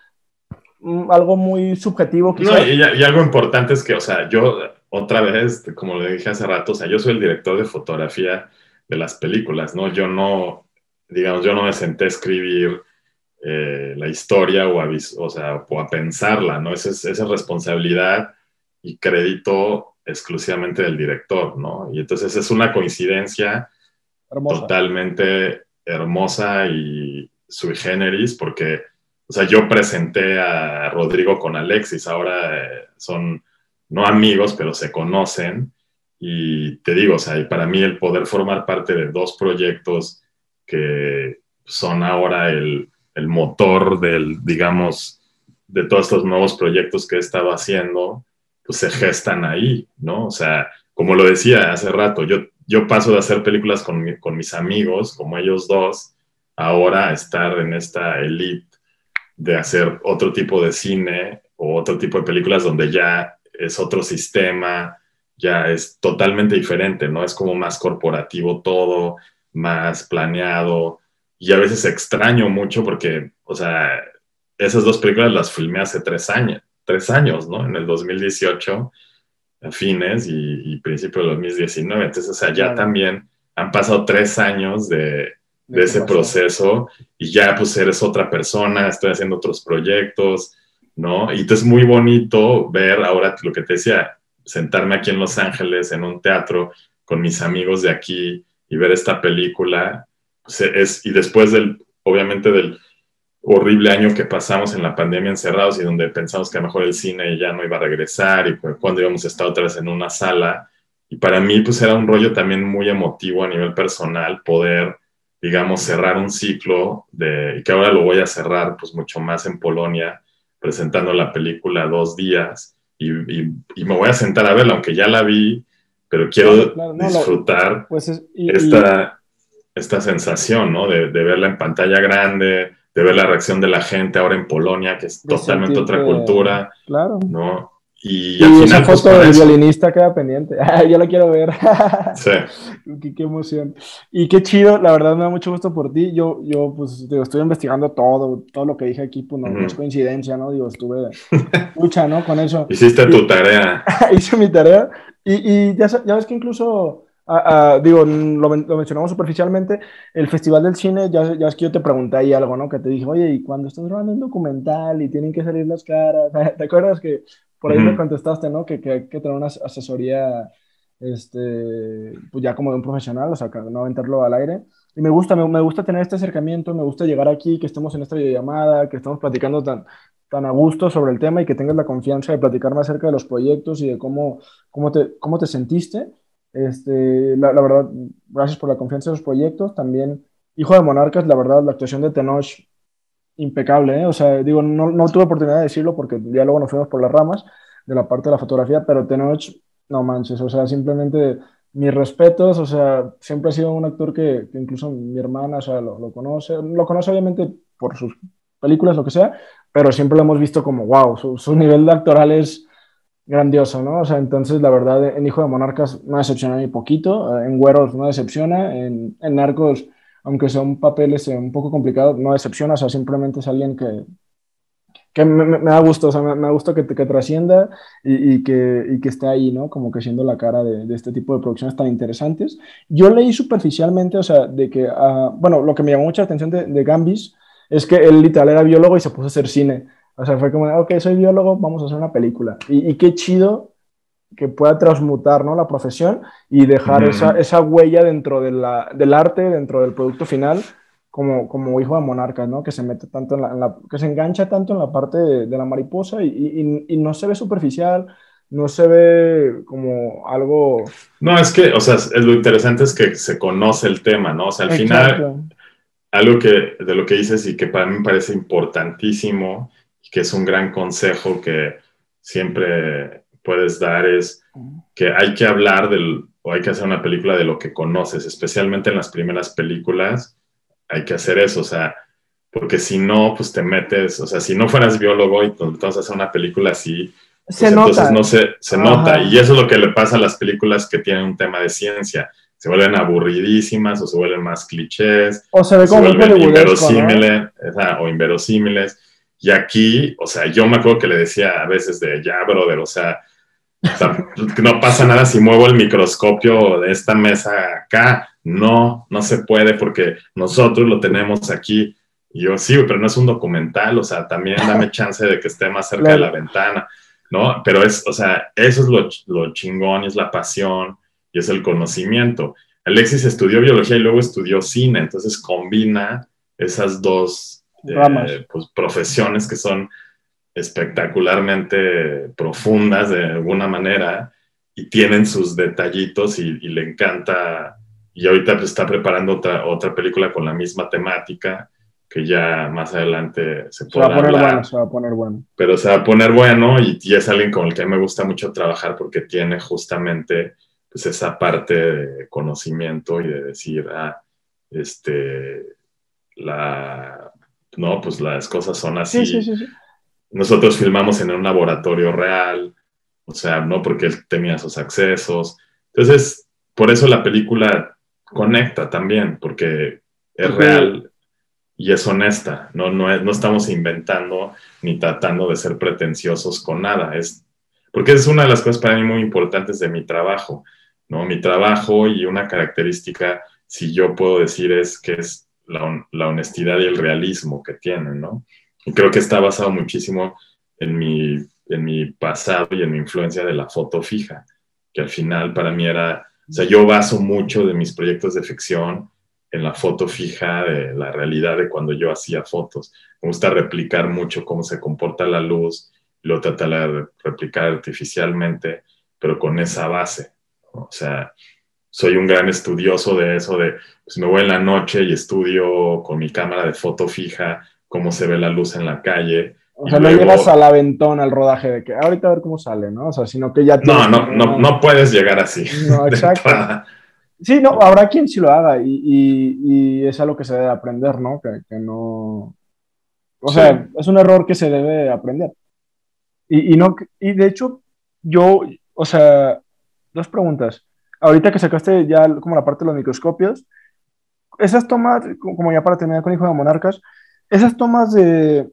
mm, algo muy subjetivo quizás. No, y, y, algo importante es que, o sea, yo otra vez, como le dije hace rato, o sea, yo soy el director de fotografía de las películas, ¿no? Yo no, digamos, yo no me senté a escribir eh, la historia o a, o, sea, o a pensarla, ¿no? Esa es, esa responsabilidad y crédito exclusivamente del director, ¿no? Y entonces es una coincidencia totalmente hermosa y sui generis porque, o sea, yo presenté a Rodrigo con Alexis, ahora eh, son no amigos, pero se conocen y te digo, o sea, para mí el poder formar parte de dos proyectos que son ahora el, el motor del, digamos, de todos estos nuevos proyectos que he estado haciendo, pues se gestan ahí, ¿no? O sea, como lo decía hace rato, yo, yo paso de hacer películas con, con mis amigos, como ellos dos, ahora a estar en esta elite de hacer otro tipo de cine o otro tipo de películas donde ya es otro sistema, ya es totalmente diferente, ¿no? Es como más corporativo todo, más planeado. Y a veces extraño mucho porque, o sea, esas dos películas las filmé hace tres años, tres años, ¿no? En el 2018, a fines y, principio de 2019. Entonces, o sea, ya también han pasado tres años de, de ese proceso y ya pues eres otra persona, estoy haciendo otros proyectos, ¿no? Y entonces es muy bonito ver ahora lo que te decía, sentarme aquí en Los Ángeles en un teatro con mis amigos de aquí y ver esta película, pues es, y después del, obviamente del horrible año que pasamos en la pandemia encerrados y donde pensamos que a lo mejor el cine ya no iba a regresar y cuando íbamos a estar otra vez en una sala, y para mí pues era un rollo también muy emotivo a nivel personal poder digamos, cerrar un ciclo de, que ahora lo voy a cerrar pues mucho más en Polonia, presentando la película dos días y, me voy a sentar a verla, aunque ya la vi, pero quiero disfrutar pues esta, esta sensación, ¿no? De, de, verla en pantalla grande, de ver la reacción de la gente ahora en Polonia, que es totalmente otra cultura, claro. ¿no? Y, esa pues, foto del violinista queda pendiente. Yo la quiero ver. sí. Qué, emoción. Y qué chido, la verdad me da mucho gusto por ti. Yo, yo pues, digo, estoy investigando todo, todo lo que dije aquí, pues no, es coincidencia, ¿no? Digo, estuve lucha, ¿no? Con eso. Hiciste tu tarea. Hice mi tarea. Y, y ya, ya ves que incluso digo, lo, mencionamos superficialmente, el Festival del Cine, ya, ya es que yo te pregunté ahí algo, ¿no? Que te dije, oye, y cuando estás grabando un documental y tienen que salir las caras, ¿te acuerdas que por ahí me contestaste, ¿no? Que, que, hay que tener una asesoría, este, pues ya como de un profesional, o sea, no aventarlo al aire. Y me gusta, me, me, gusta tener este acercamiento, me gusta llegar aquí, que estemos en esta videollamada, que estemos platicando tan, tan a gusto sobre el tema y que tengas la confianza de platicarme acerca de los proyectos y de cómo, cómo, te, cómo te sentiste. Este, la, la, verdad, gracias por la confianza en los proyectos. También, Hijo de Monarcas, la verdad, la actuación de Tenoch impecable, ¿eh? O sea, digo, no, no, tuve oportunidad de decirlo porque ya luego nos fuimos por las ramas de la parte de la fotografía, pero Tenoch, no manches, o sea, simplemente mis respetos, o sea, siempre ha sido un actor que, incluso mi hermana, o sea, lo, conoce, lo conoce obviamente por sus películas, lo que sea, pero siempre lo hemos visto como, wow, su, su nivel de actoral es grandioso, ¿no? O sea, entonces, la verdad, en Hijo de Monarcas no decepciona ni poquito, en Güeros no decepciona, en, en Narcos aunque sea un papel ese un poco complicado, no decepciona, o sea, simplemente es alguien que, que me, da gusto, o sea, me, da gusto que, que trascienda y, que, y, que, esté ahí, ¿no? Como que siendo la cara de, este tipo de producciones tan interesantes. Yo leí superficialmente, o sea, de que, uh, bueno, lo que me llamó mucha atención de, de, Gambis es que él literal era biólogo y se puso a hacer cine. O sea, fue como, ok, soy biólogo, vamos a hacer una película. Y qué chido que pueda transmutar ¿no? la profesión y dejar esa, esa, huella dentro de la, del arte, dentro del producto final, como, como hijo de monarca, ¿no? que se mete tanto en la, que se engancha tanto en la parte de, de la mariposa y, y, y, no se ve superficial, no se ve como algo... No, es que, o sea, lo interesante es que se conoce el tema, ¿no? O sea, al final, algo que, de lo que dices y que para mí me parece importantísimo, y que es un gran consejo que siempre puedes dar es que hay que hablar del, o hay que hacer una película de lo que conoces, especialmente en las primeras películas, hay que hacer eso, o sea, porque si no, pues te metes, o sea, si no fueras biólogo y entonces hacer una película así, pues se entonces nota. no se, se nota, y eso es lo que le pasa a las películas que tienen un tema de ciencia, se vuelven aburridísimas o se vuelven más clichés, o se, ve como se vuelven inverosímiles, ¿no? o inverosímiles, y aquí, o sea, yo me acuerdo que le decía a veces de, ya, brother, o sea, o sea, no pasa nada si muevo el microscopio de esta mesa acá. No, no se puede porque nosotros lo tenemos aquí. Y yo, sí, pero no es un documental, o sea, también dame chance de que esté más cerca claro. de la ventana, ¿no? Pero es, o sea, eso es lo, lo chingón, es la pasión y es el conocimiento. Alexis estudió biología y luego estudió cine, entonces combina esas dos eh, pues, profesiones que son espectacularmente profundas de alguna manera y tienen sus detallitos y, y, le encanta. Y ahorita pues está preparando otra, otra película con la misma temática que ya más adelante se, se va a poner hablar. bueno, se va a poner bueno. Pero se va a poner bueno y, y, es alguien con el que me gusta mucho trabajar porque tiene justamente pues esa parte de conocimiento y de decir, ah, este, la no, pues las cosas son así. Sí, sí, sí, Nosotros filmamos en un laboratorio real, o sea, no porque él tenía esos accesos. Entonces, por eso la película conecta también, porque es real y es honesta. No, no, no estamos inventando ni tratando de ser pretenciosos con nada. Es, porque es una de las cosas para mí muy importantes de mi trabajo. ¿no? Mi trabajo y una característica, si yo puedo decir, es que es la, la honestidad y el realismo que tienen. ¿no? Creo que está basado muchísimo en mi, en mi pasado y en mi influencia de la foto fija, que al final para mí era, o sea, yo baso mucho de mis proyectos de ficción en la foto fija de la realidad de cuando yo hacía fotos. Me gusta replicar mucho cómo se comporta la luz, lo tratar de replicar artificialmente, pero con esa base. O sea, soy un gran estudioso de eso, de pues me voy en la noche y estudio con mi cámara de foto fija cómo se ve la luz en la calle. O sea, no llegas al aventón al rodaje de que ahorita a ver cómo sale, ¿no? O sea, sino que ya... No, no, no, no puedes llegar así. No, exacto. Sí, no, habrá quien sí lo haga y, y, es algo que se debe aprender, ¿no? Que, que no... O sea, es un error que se debe aprender. Y, y, no, y de hecho, yo, o sea, dos preguntas. Ahorita que sacaste ya como la parte de los microscopios, esas tomas, como ya para terminar con Hijo de Monarcas, esas tomas de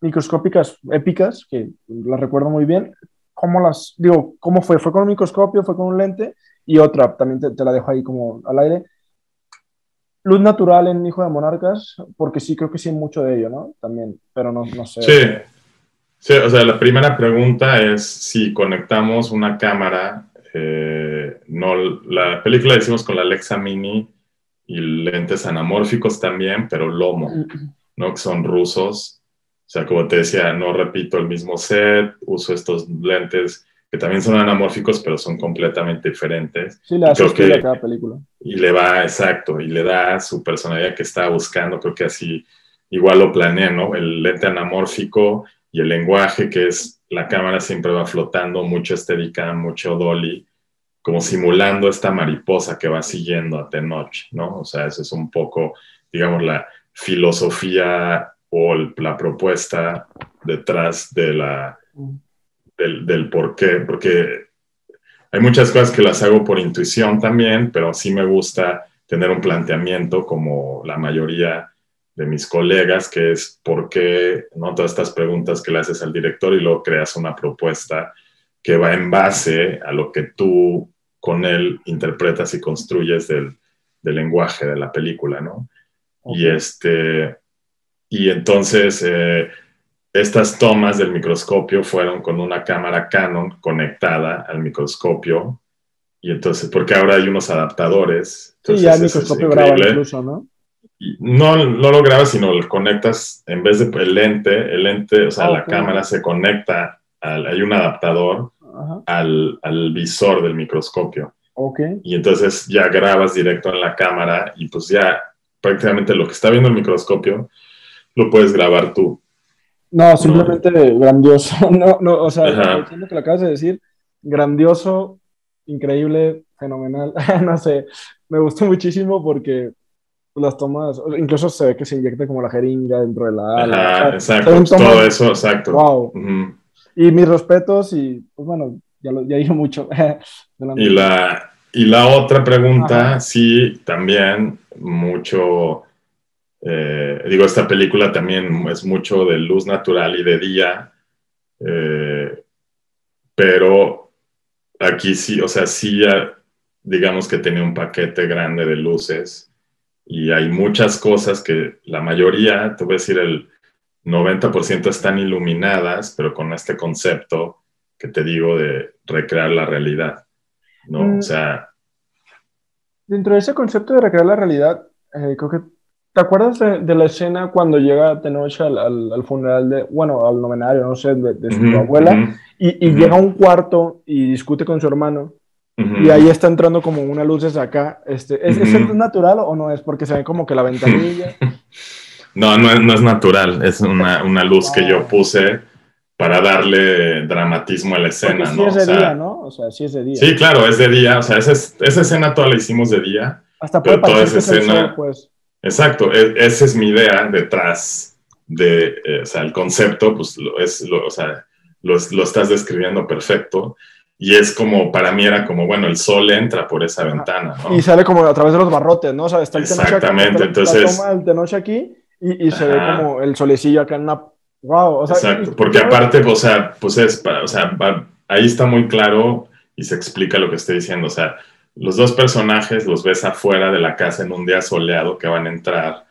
microscópicas épicas, que las recuerdo muy bien, ¿cómo las, digo, cómo fue? ¿Fue con un microscopio? ¿Fue con un lente? Y otra, también te, la dejo ahí como al aire. Luz natural en Hijo de Monarcas, porque sí, creo que sí mucho de ello, ¿no? También, pero no, no sé. Sí. sí, o sea, la primera pregunta es si conectamos una cámara, eh, no, la película la hicimos con la Alexa Mini y lentes anamórficos también, pero Lomo, ¿no? Que son rusos. O sea, como te decía, no repito el mismo set, uso estos lentes que también son anamórficos, pero son completamente diferentes. Sí, le da cada película. Y le va, exacto, y le da su personalidad que estaba buscando, creo que así igual lo planeé, ¿no? El lente anamórfico y el lenguaje, que es la cámara siempre va flotando, mucho Steadicam, mucho Dolly, como simulando esta mariposa que va siguiendo a Tenoch, ¿no? O sea, esa es un poco, digamos, la filosofía o la propuesta detrás de la, mm del, por qué, porque hay muchas cosas que las hago por intuición también, pero sí me gusta tener un planteamiento como la mayoría de mis colegas, que es por qué, ¿no? Todas estas preguntas que le haces al director y luego creas una propuesta que va en base a lo que tú con él interpretas y construyes del, lenguaje de la película, ¿no? Y este, y entonces, eh, estas tomas del microscopio fueron con una cámara Canon conectada al microscopio. Y entonces, porque ahora hay unos adaptadores. sí, ya el microscopio graba incluso, ¿no? no, no lo grabas, sino lo conectas en vez de el lente, el lente, o sea, la cámara se conecta, hay un adaptador al, al, visor del microscopio. Okay. Y entonces ya grabas directo en la cámara y pues ya prácticamente lo que está viendo el microscopio lo puedes grabar tú. No, simplemente grandioso. No, no, o sea, lo que lo acabas de decir, grandioso, increíble, fenomenal. no sé, me gustó muchísimo porque las tomas, incluso se ve que se inyecta como la jeringa dentro de la ala. exacto, todo eso, exacto. Wow. Y mis respetos y, pues bueno, ya, lo, ya dije mucho. y, la, y la otra pregunta, sí, también mucho eh, digo, esta película también es mucho de luz natural y de día, eh, pero aquí sí, o sea, sí ya, digamos que tenía un paquete grande de luces y hay muchas cosas que la mayoría, te voy a decir, el 90% están iluminadas, pero con este concepto que te digo de recrear la realidad, ¿no? O mm. sea... Dentro de ese concepto de recrear la realidad, eh, creo que ¿Te acuerdas de, la escena cuando llega Tenoch al, al, funeral de, bueno, al novenario, no sé, de, su abuela, y, llega a un cuarto y discute con su hermano, y ahí está entrando como una luz desde acá? Este, ¿es, ¿Es natural o no es? Porque se ve como que la ventanilla. no, no es, no es natural, es una, una luz que yo puse para darle dramatismo a la escena, sí es de día, ¿no? O sea, sí es de día. Sí, claro, es de día, o sea, esa, esa escena toda la hicimos de día. Hasta pero toda esa escena, pues Exacto, e, esa es mi idea detrás de, eh, o sea, el concepto, pues lo, es, lo, o sea, lo, lo, estás describiendo perfecto. Y es como, para mí era como, bueno, el sol entra por esa ventana, ¿no? Y sale como a través de los barrotes, ¿no? O sea, está el Exactamente, entonces... toma el de noche aquí y, y se ve como el solecillo acá en una... ¡Wow! O sea, Exacto, porque aparte, o sea, pues es, para, o sea, ahí está muy claro y se explica lo que estoy diciendo, o sea, los dos personajes los ves afuera de la casa en un día soleado que van a entrar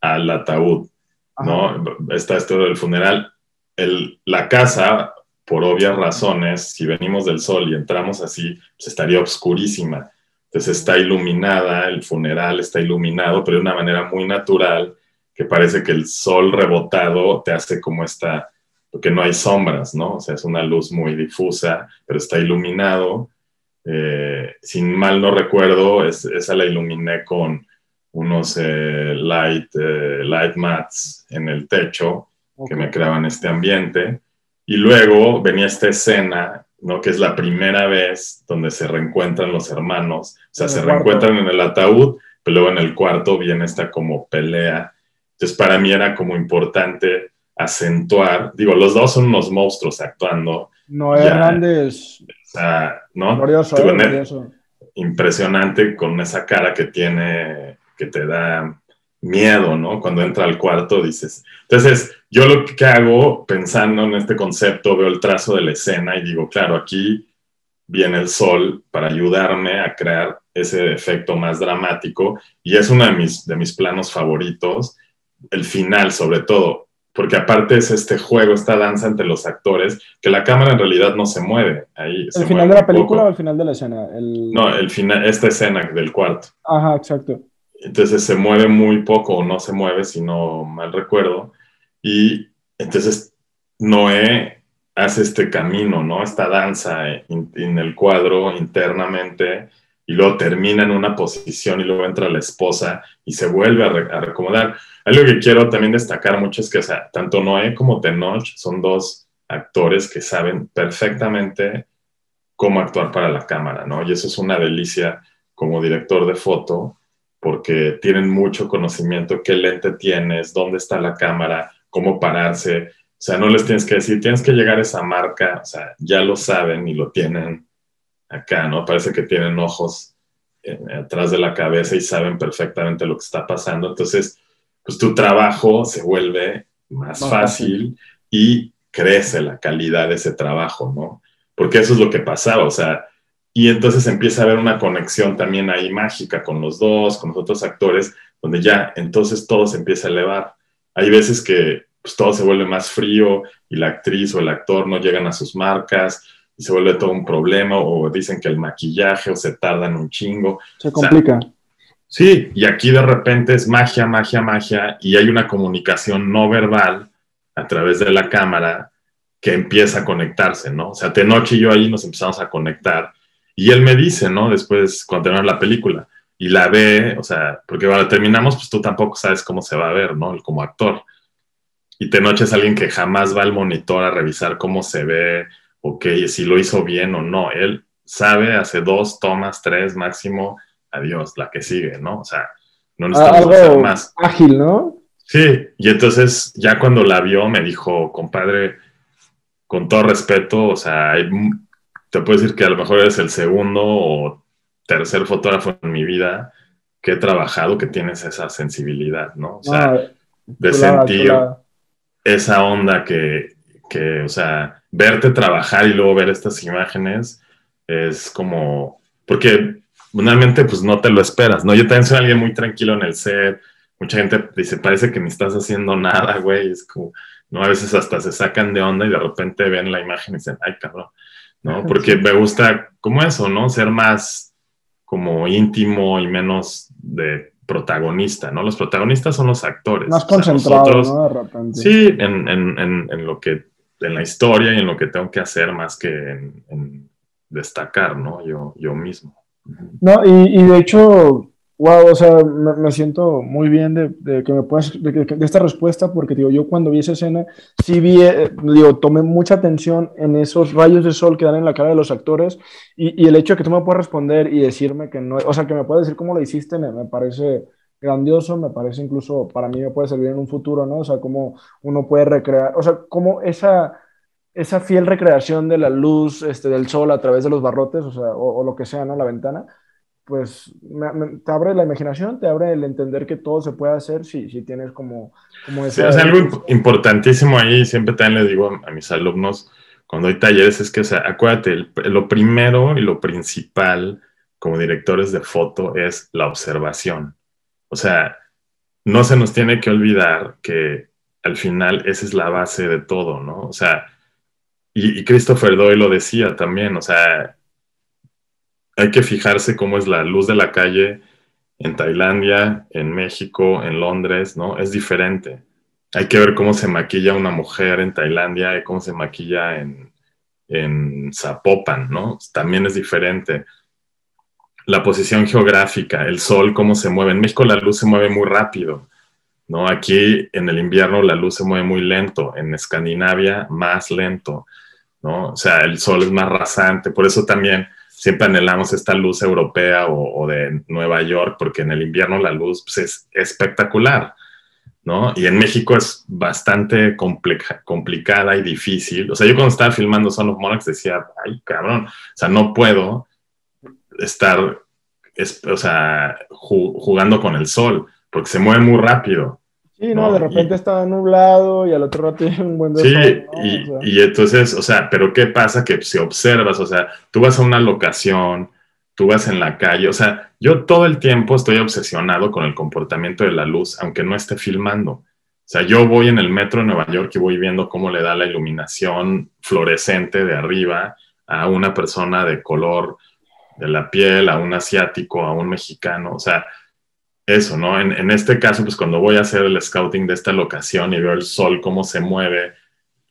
al ataúd, ¿no? Está esto del funeral. El, la casa, por obvias razones, si venimos del sol y entramos así, pues estaría oscurísima. Entonces está iluminada, el funeral está iluminado, pero de una manera muy natural, que parece que el sol rebotado te hace como esta, porque no hay sombras, ¿no? O sea, es una luz muy difusa, pero está iluminado eh, sin mal no recuerdo, esa la iluminé con unos eh, light, eh, light mats en el techo que me creaban este ambiente. Y luego venía esta escena, ¿no? que es la primera vez donde se reencuentran los hermanos, o sea, se reencuentran en el ataúd, pero luego en el cuarto viene esta como pelea. Entonces, para mí era como importante acentuar, digo, los dos son unos monstruos actuando. No, Hernández o sea, ¿no? Glorioso, Impresionante con esa cara que tiene, que te da miedo, ¿no? Cuando entra al cuarto dices. Entonces, yo lo que hago pensando en este concepto, veo el trazo de la escena y digo, claro, aquí viene el sol para ayudarme a crear ese efecto más dramático y es uno de mis, de mis planos favoritos, el final sobre todo, porque aparte es este juego, esta danza entre los actores, que la cámara en realidad no se mueve. Ahí ¿El final de la película o el final de la escena? No, el final, esta escena del cuarto. Ajá, exacto. Entonces se mueve muy poco o no se mueve, si no mal recuerdo. Y entonces Noé hace este camino, ¿no? Esta danza en, el cuadro internamente y luego termina en una posición y luego entra la esposa y se vuelve a, a recomodar. Algo que quiero también destacar mucho es que, o sea, tanto Noé como Tenoch son dos actores que saben perfectamente cómo actuar para la cámara, ¿no? Y eso es una delicia como director de foto, porque tienen mucho conocimiento, qué lente tienes, dónde está la cámara, cómo pararse. O sea, no les tienes que decir, tienes que llegar a esa marca, o sea, ya lo saben y lo tienen acá, ¿no? Parece que tienen ojos eh, atrás de la cabeza y saben perfectamente lo que está pasando. Entonces, pues tu trabajo se vuelve más, fácil, y crece la calidad de ese trabajo, ¿no? Porque eso es lo que pasaba, o sea, y entonces empieza a haber una conexión también ahí mágica con los dos, con los otros actores, donde ya entonces todo se empieza a elevar. Hay veces que pues, todo se vuelve más frío y la actriz o el actor no llegan a sus marcas y se vuelve todo un problema o dicen que el maquillaje o se tardan un chingo. Se complica. Sí, y aquí de repente es magia, magia, magia, y hay una comunicación no verbal a través de la cámara que empieza a conectarse, ¿no? O sea, Tenoch y yo ahí nos empezamos a conectar, y él me dice, ¿no? Después, cuando terminamos la película, y la ve, o sea, porque cuando terminamos, pues tú tampoco sabes cómo se va a ver, ¿no? Como actor. Y Tenoch es alguien que jamás va al monitor a revisar cómo se ve, o que si lo hizo bien o no. Él sabe, hace dos tomas, tres máximo, adiós, la que sigue, ¿no? O sea, no ah, necesitamos hacer más. Ágil, ¿no? Sí, y entonces ya cuando la vio me dijo, compadre, con todo respeto, o sea, te puedo decir que a lo mejor eres el segundo o tercer fotógrafo en mi vida que he trabajado que tienes esa sensibilidad, ¿no? O sea, ah, de sentir esa onda que, que, o sea, verte trabajar y luego ver estas imágenes es como, porque normalmente pues no te lo esperas, ¿no? Yo también soy alguien muy tranquilo en el set, mucha gente dice, parece que ni estás haciendo nada, güey, es como, ¿no? A veces hasta se sacan de onda y de repente ven la imagen y dicen, ay, cabrón, ¿no? Porque me gusta como eso, ¿no? Ser más como íntimo y menos de protagonista, ¿no? Los protagonistas son los actores. Más concentrados, ¿no? De repente. Sí, en, en, en, en, lo que, en la historia y en lo que tengo que hacer más que en, destacar, ¿no? Yo, yo mismo. No, y, de hecho, wow, o sea, me, siento muy bien de, que me puedas, de, esta respuesta, porque digo, yo cuando vi esa escena, sí vi, eh, digo, tomé mucha atención en esos rayos de sol que dan en la cara de los actores, y, el hecho de que tú me puedas responder y decirme que no, o sea, que me puedas decir cómo lo hiciste, me, parece grandioso, me parece incluso para mí me puede servir en un futuro, ¿no? O sea, cómo uno puede recrear, o sea, cómo esa, esa fiel recreación de la luz este, del sol a través de los barrotes, o sea, o, lo que sea, ¿no? La ventana, pues te abre la imaginación, te abre el entender que todo se puede hacer si, si tienes como, como esa... es algo importantísimo ahí, siempre también le digo a, mis alumnos cuando hay talleres, es que, o sea, acuérdate, lo primero y lo principal como directores de foto es la observación. O sea, no se nos tiene que olvidar que al final esa es la base de todo, ¿no? O sea, y, Christopher Doyle lo decía también, o sea, hay que fijarse cómo es la luz de la calle en Tailandia, en México, en Londres, ¿no? Es diferente. Hay que ver cómo se maquilla una mujer en Tailandia y cómo se maquilla en, en Zapopan, ¿no? También es diferente la posición geográfica, el sol, cómo se mueve. En México la luz se mueve muy rápido, ¿no? Aquí en el invierno la luz se mueve muy lento, en Escandinavia más lento, ¿no? O sea, el sol es más rasante, por eso también siempre anhelamos esta luz europea o, de Nueva York, porque en el invierno la luz pues, es espectacular, ¿no? Y en México es bastante complicada y difícil. O sea, yo cuando estaba filmando Son of Monarchs decía, ay, cabrón, o sea, no puedo estar, o sea, jugando con el sol, porque se mueve muy rápido. Sí, no, de repente está nublado y al otro rato tiene un buen Sí, y, y, entonces, o sea, pero ¿qué pasa? Que si observas, o sea, tú vas a una locación, tú vas en la calle, o sea, yo todo el tiempo estoy obsesionado con el comportamiento de la luz, aunque no esté filmando. O sea, yo voy en el metro de Nueva York y voy viendo cómo le da la iluminación fluorescente de arriba a una persona de color de la piel, a un asiático, a un mexicano, o sea, eso, ¿no? En, este caso, pues cuando voy a hacer el scouting de esta locación y veo el sol, cómo se mueve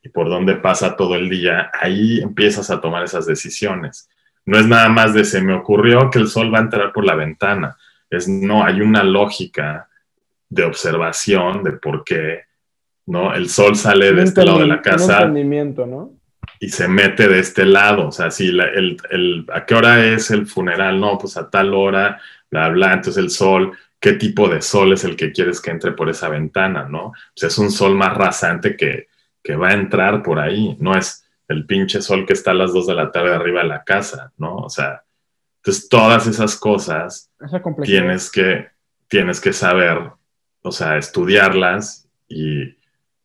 y por dónde pasa todo el día, ahí empiezas a tomar esas decisiones. No es nada más de se me ocurrió que el sol va a entrar por la ventana, es no, hay una lógica de observación de por qué, ¿no? El sol sale de este lado de la casa. Un entendimiento, ¿no? Y se mete de este lado. O sea, si el, el, ¿a qué hora es el funeral? No, pues a tal hora, bla, bla. Entonces el sol, ¿qué tipo de sol es el que quieres que entre por esa ventana? ¿No? Pues es un sol más rasante que, que va a entrar por ahí. No es el pinche sol que está a las dos de la tarde arriba de la casa, ¿no? O sea, entonces todas esas cosas tienes que, tienes que saber, o sea, estudiarlas y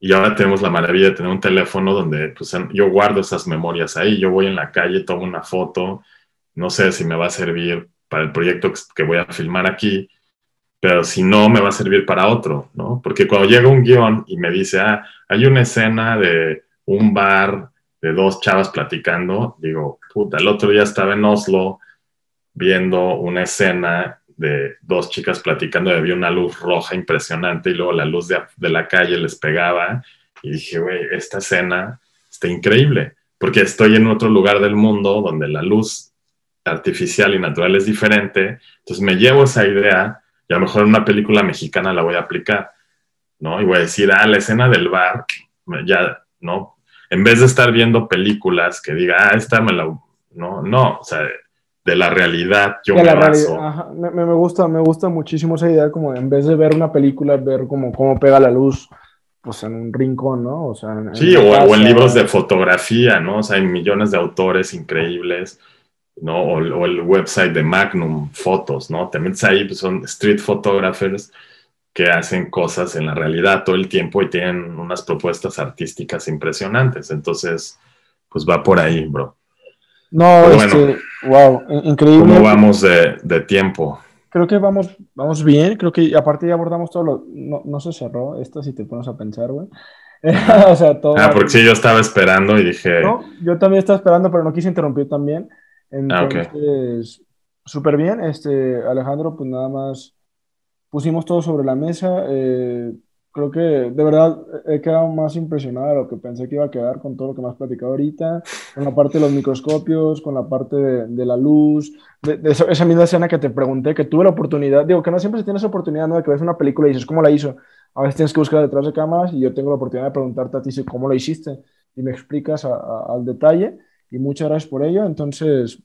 y ahora tenemos la maravilla de tener un teléfono donde pues, yo guardo esas memorias ahí. Yo voy en la calle, tomo una foto, no sé si me va a servir para el proyecto que voy a filmar aquí, pero si no, me va a servir para otro, ¿no? Porque cuando llega un guion y me dice, ah, hay una escena de un bar de dos chavas platicando, digo, puta, el otro día estaba en Oslo viendo una escena de dos chicas platicando, había una luz roja impresionante y luego la luz de, la calle les pegaba y dije, güey, esta escena está increíble, porque estoy en otro lugar del mundo donde la luz artificial y natural es diferente, entonces me llevo esa idea y a lo mejor en una película mexicana la voy a aplicar, ¿no? Y voy a decir, ah, la escena del bar, ya, ¿no? En vez de estar viendo películas que diga, ah, esta me la... No, no, o sea, de la realidad yo me, Me, gusta, me gusta muchísimo esa idea, como en vez de ver una película, ver como cómo pega la luz, pues en un rincón, ¿no? O sea, sí, o, en libros de fotografía, ¿no? O sea, hay millones de autores increíbles, ¿no? O, el website de Magnum Fotos, ¿no? Te metes ahí, pues son street photographers que hacen cosas en la realidad todo el tiempo y tienen unas propuestas artísticas impresionantes. Entonces, pues va por ahí, bro. No, este, wow, increíble. ¿Cómo vamos de, de, tiempo? Creo que vamos, vamos bien, creo que aparte ya abordamos todo lo... No, no se cerró esto si te pones a pensar, güey. o sea, todo... Ah, porque sí, yo estaba esperando y dije... No, yo también estaba esperando, pero no quise interrumpir también. Ah, Entonces, súper bien. Este, Alejandro, pues nada más pusimos todo sobre la mesa. Eh, creo que de verdad he quedado más impresionado de lo que pensé que iba a quedar con todo lo que me has platicado ahorita, con la parte de los microscopios, con la parte de, la luz, de, esa, misma escena que te pregunté, que tuve la oportunidad, digo que no siempre se tiene esa oportunidad ¿no? de que ves una película y dices, ¿cómo la hizo? A veces tienes que buscar detrás de cámaras y yo tengo la oportunidad de preguntarte a ti cómo lo hiciste y me explicas al detalle y muchas gracias por ello. Entonces,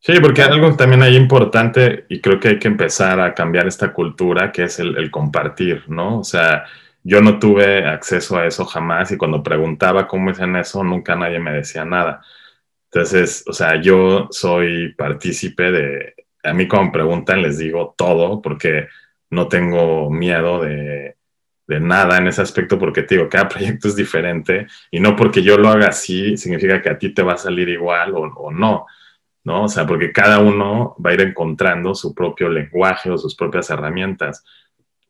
Sí, porque algo también ahí importante y creo que hay que empezar a cambiar esta cultura que es el, compartir, ¿no? O sea, yo no tuve acceso a eso jamás y cuando preguntaba cómo hacen eso, nunca nadie me decía nada. Entonces, o sea, yo soy partícipe de, a mí cuando me preguntan les digo todo porque no tengo miedo de, de nada en ese aspecto porque te digo, cada proyecto es diferente y no porque yo lo haga así significa que a ti te va a salir igual o, o no. ¿No? O sea, porque cada uno va a ir encontrando su propio lenguaje o sus propias herramientas.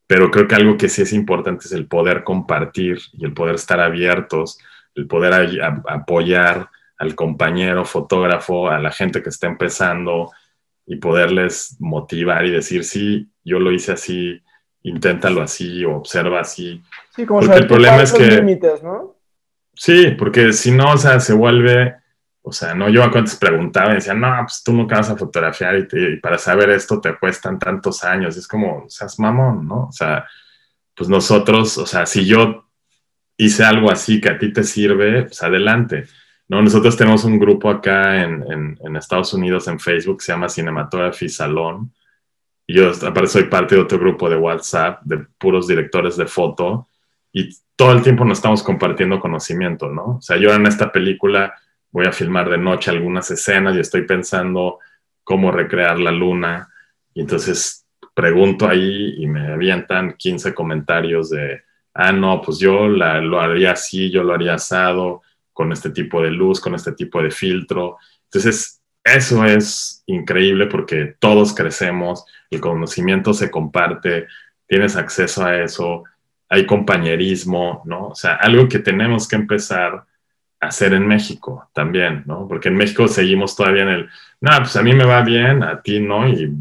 Pero creo que algo que sí es importante es el poder compartir y el poder estar abiertos, el poder apoyar al compañero fotógrafo, a la gente que está empezando y poderles motivar y decir, sí, yo lo hice así, inténtalo así o observa así. Sí, como porque el problema es que... Límites, ¿no? Sí, porque si no, o sea, se vuelve o sea, no, yo a cuántos preguntaba y decían, no, pues tú nunca vas a fotografiar y, para saber esto te cuestan tantos años. es como, o seas mamón, ¿no? O sea, pues nosotros, o sea, si yo hice algo así que a ti te sirve, pues adelante. ¿no? Nosotros tenemos un grupo acá en, en, Estados Unidos en Facebook que se llama Cinematography Salón. Y yo soy parte de otro grupo de WhatsApp de puros directores de foto y todo el tiempo nos estamos compartiendo conocimiento, ¿no? O sea, yo en esta película voy a filmar de noche algunas escenas y estoy pensando cómo recrear la luna. Y entonces pregunto ahí y me avientan 15 comentarios de, ah, no, pues yo lo haría así, yo lo haría asado, con este tipo de luz, con este tipo de filtro. Entonces, eso es increíble porque todos crecemos, el conocimiento se comparte, tienes acceso a eso, hay compañerismo, ¿no? O sea, algo que tenemos que empezar hacer en México también, ¿no? Porque en México seguimos todavía en el, no, pues a mí me va bien, a ti no, y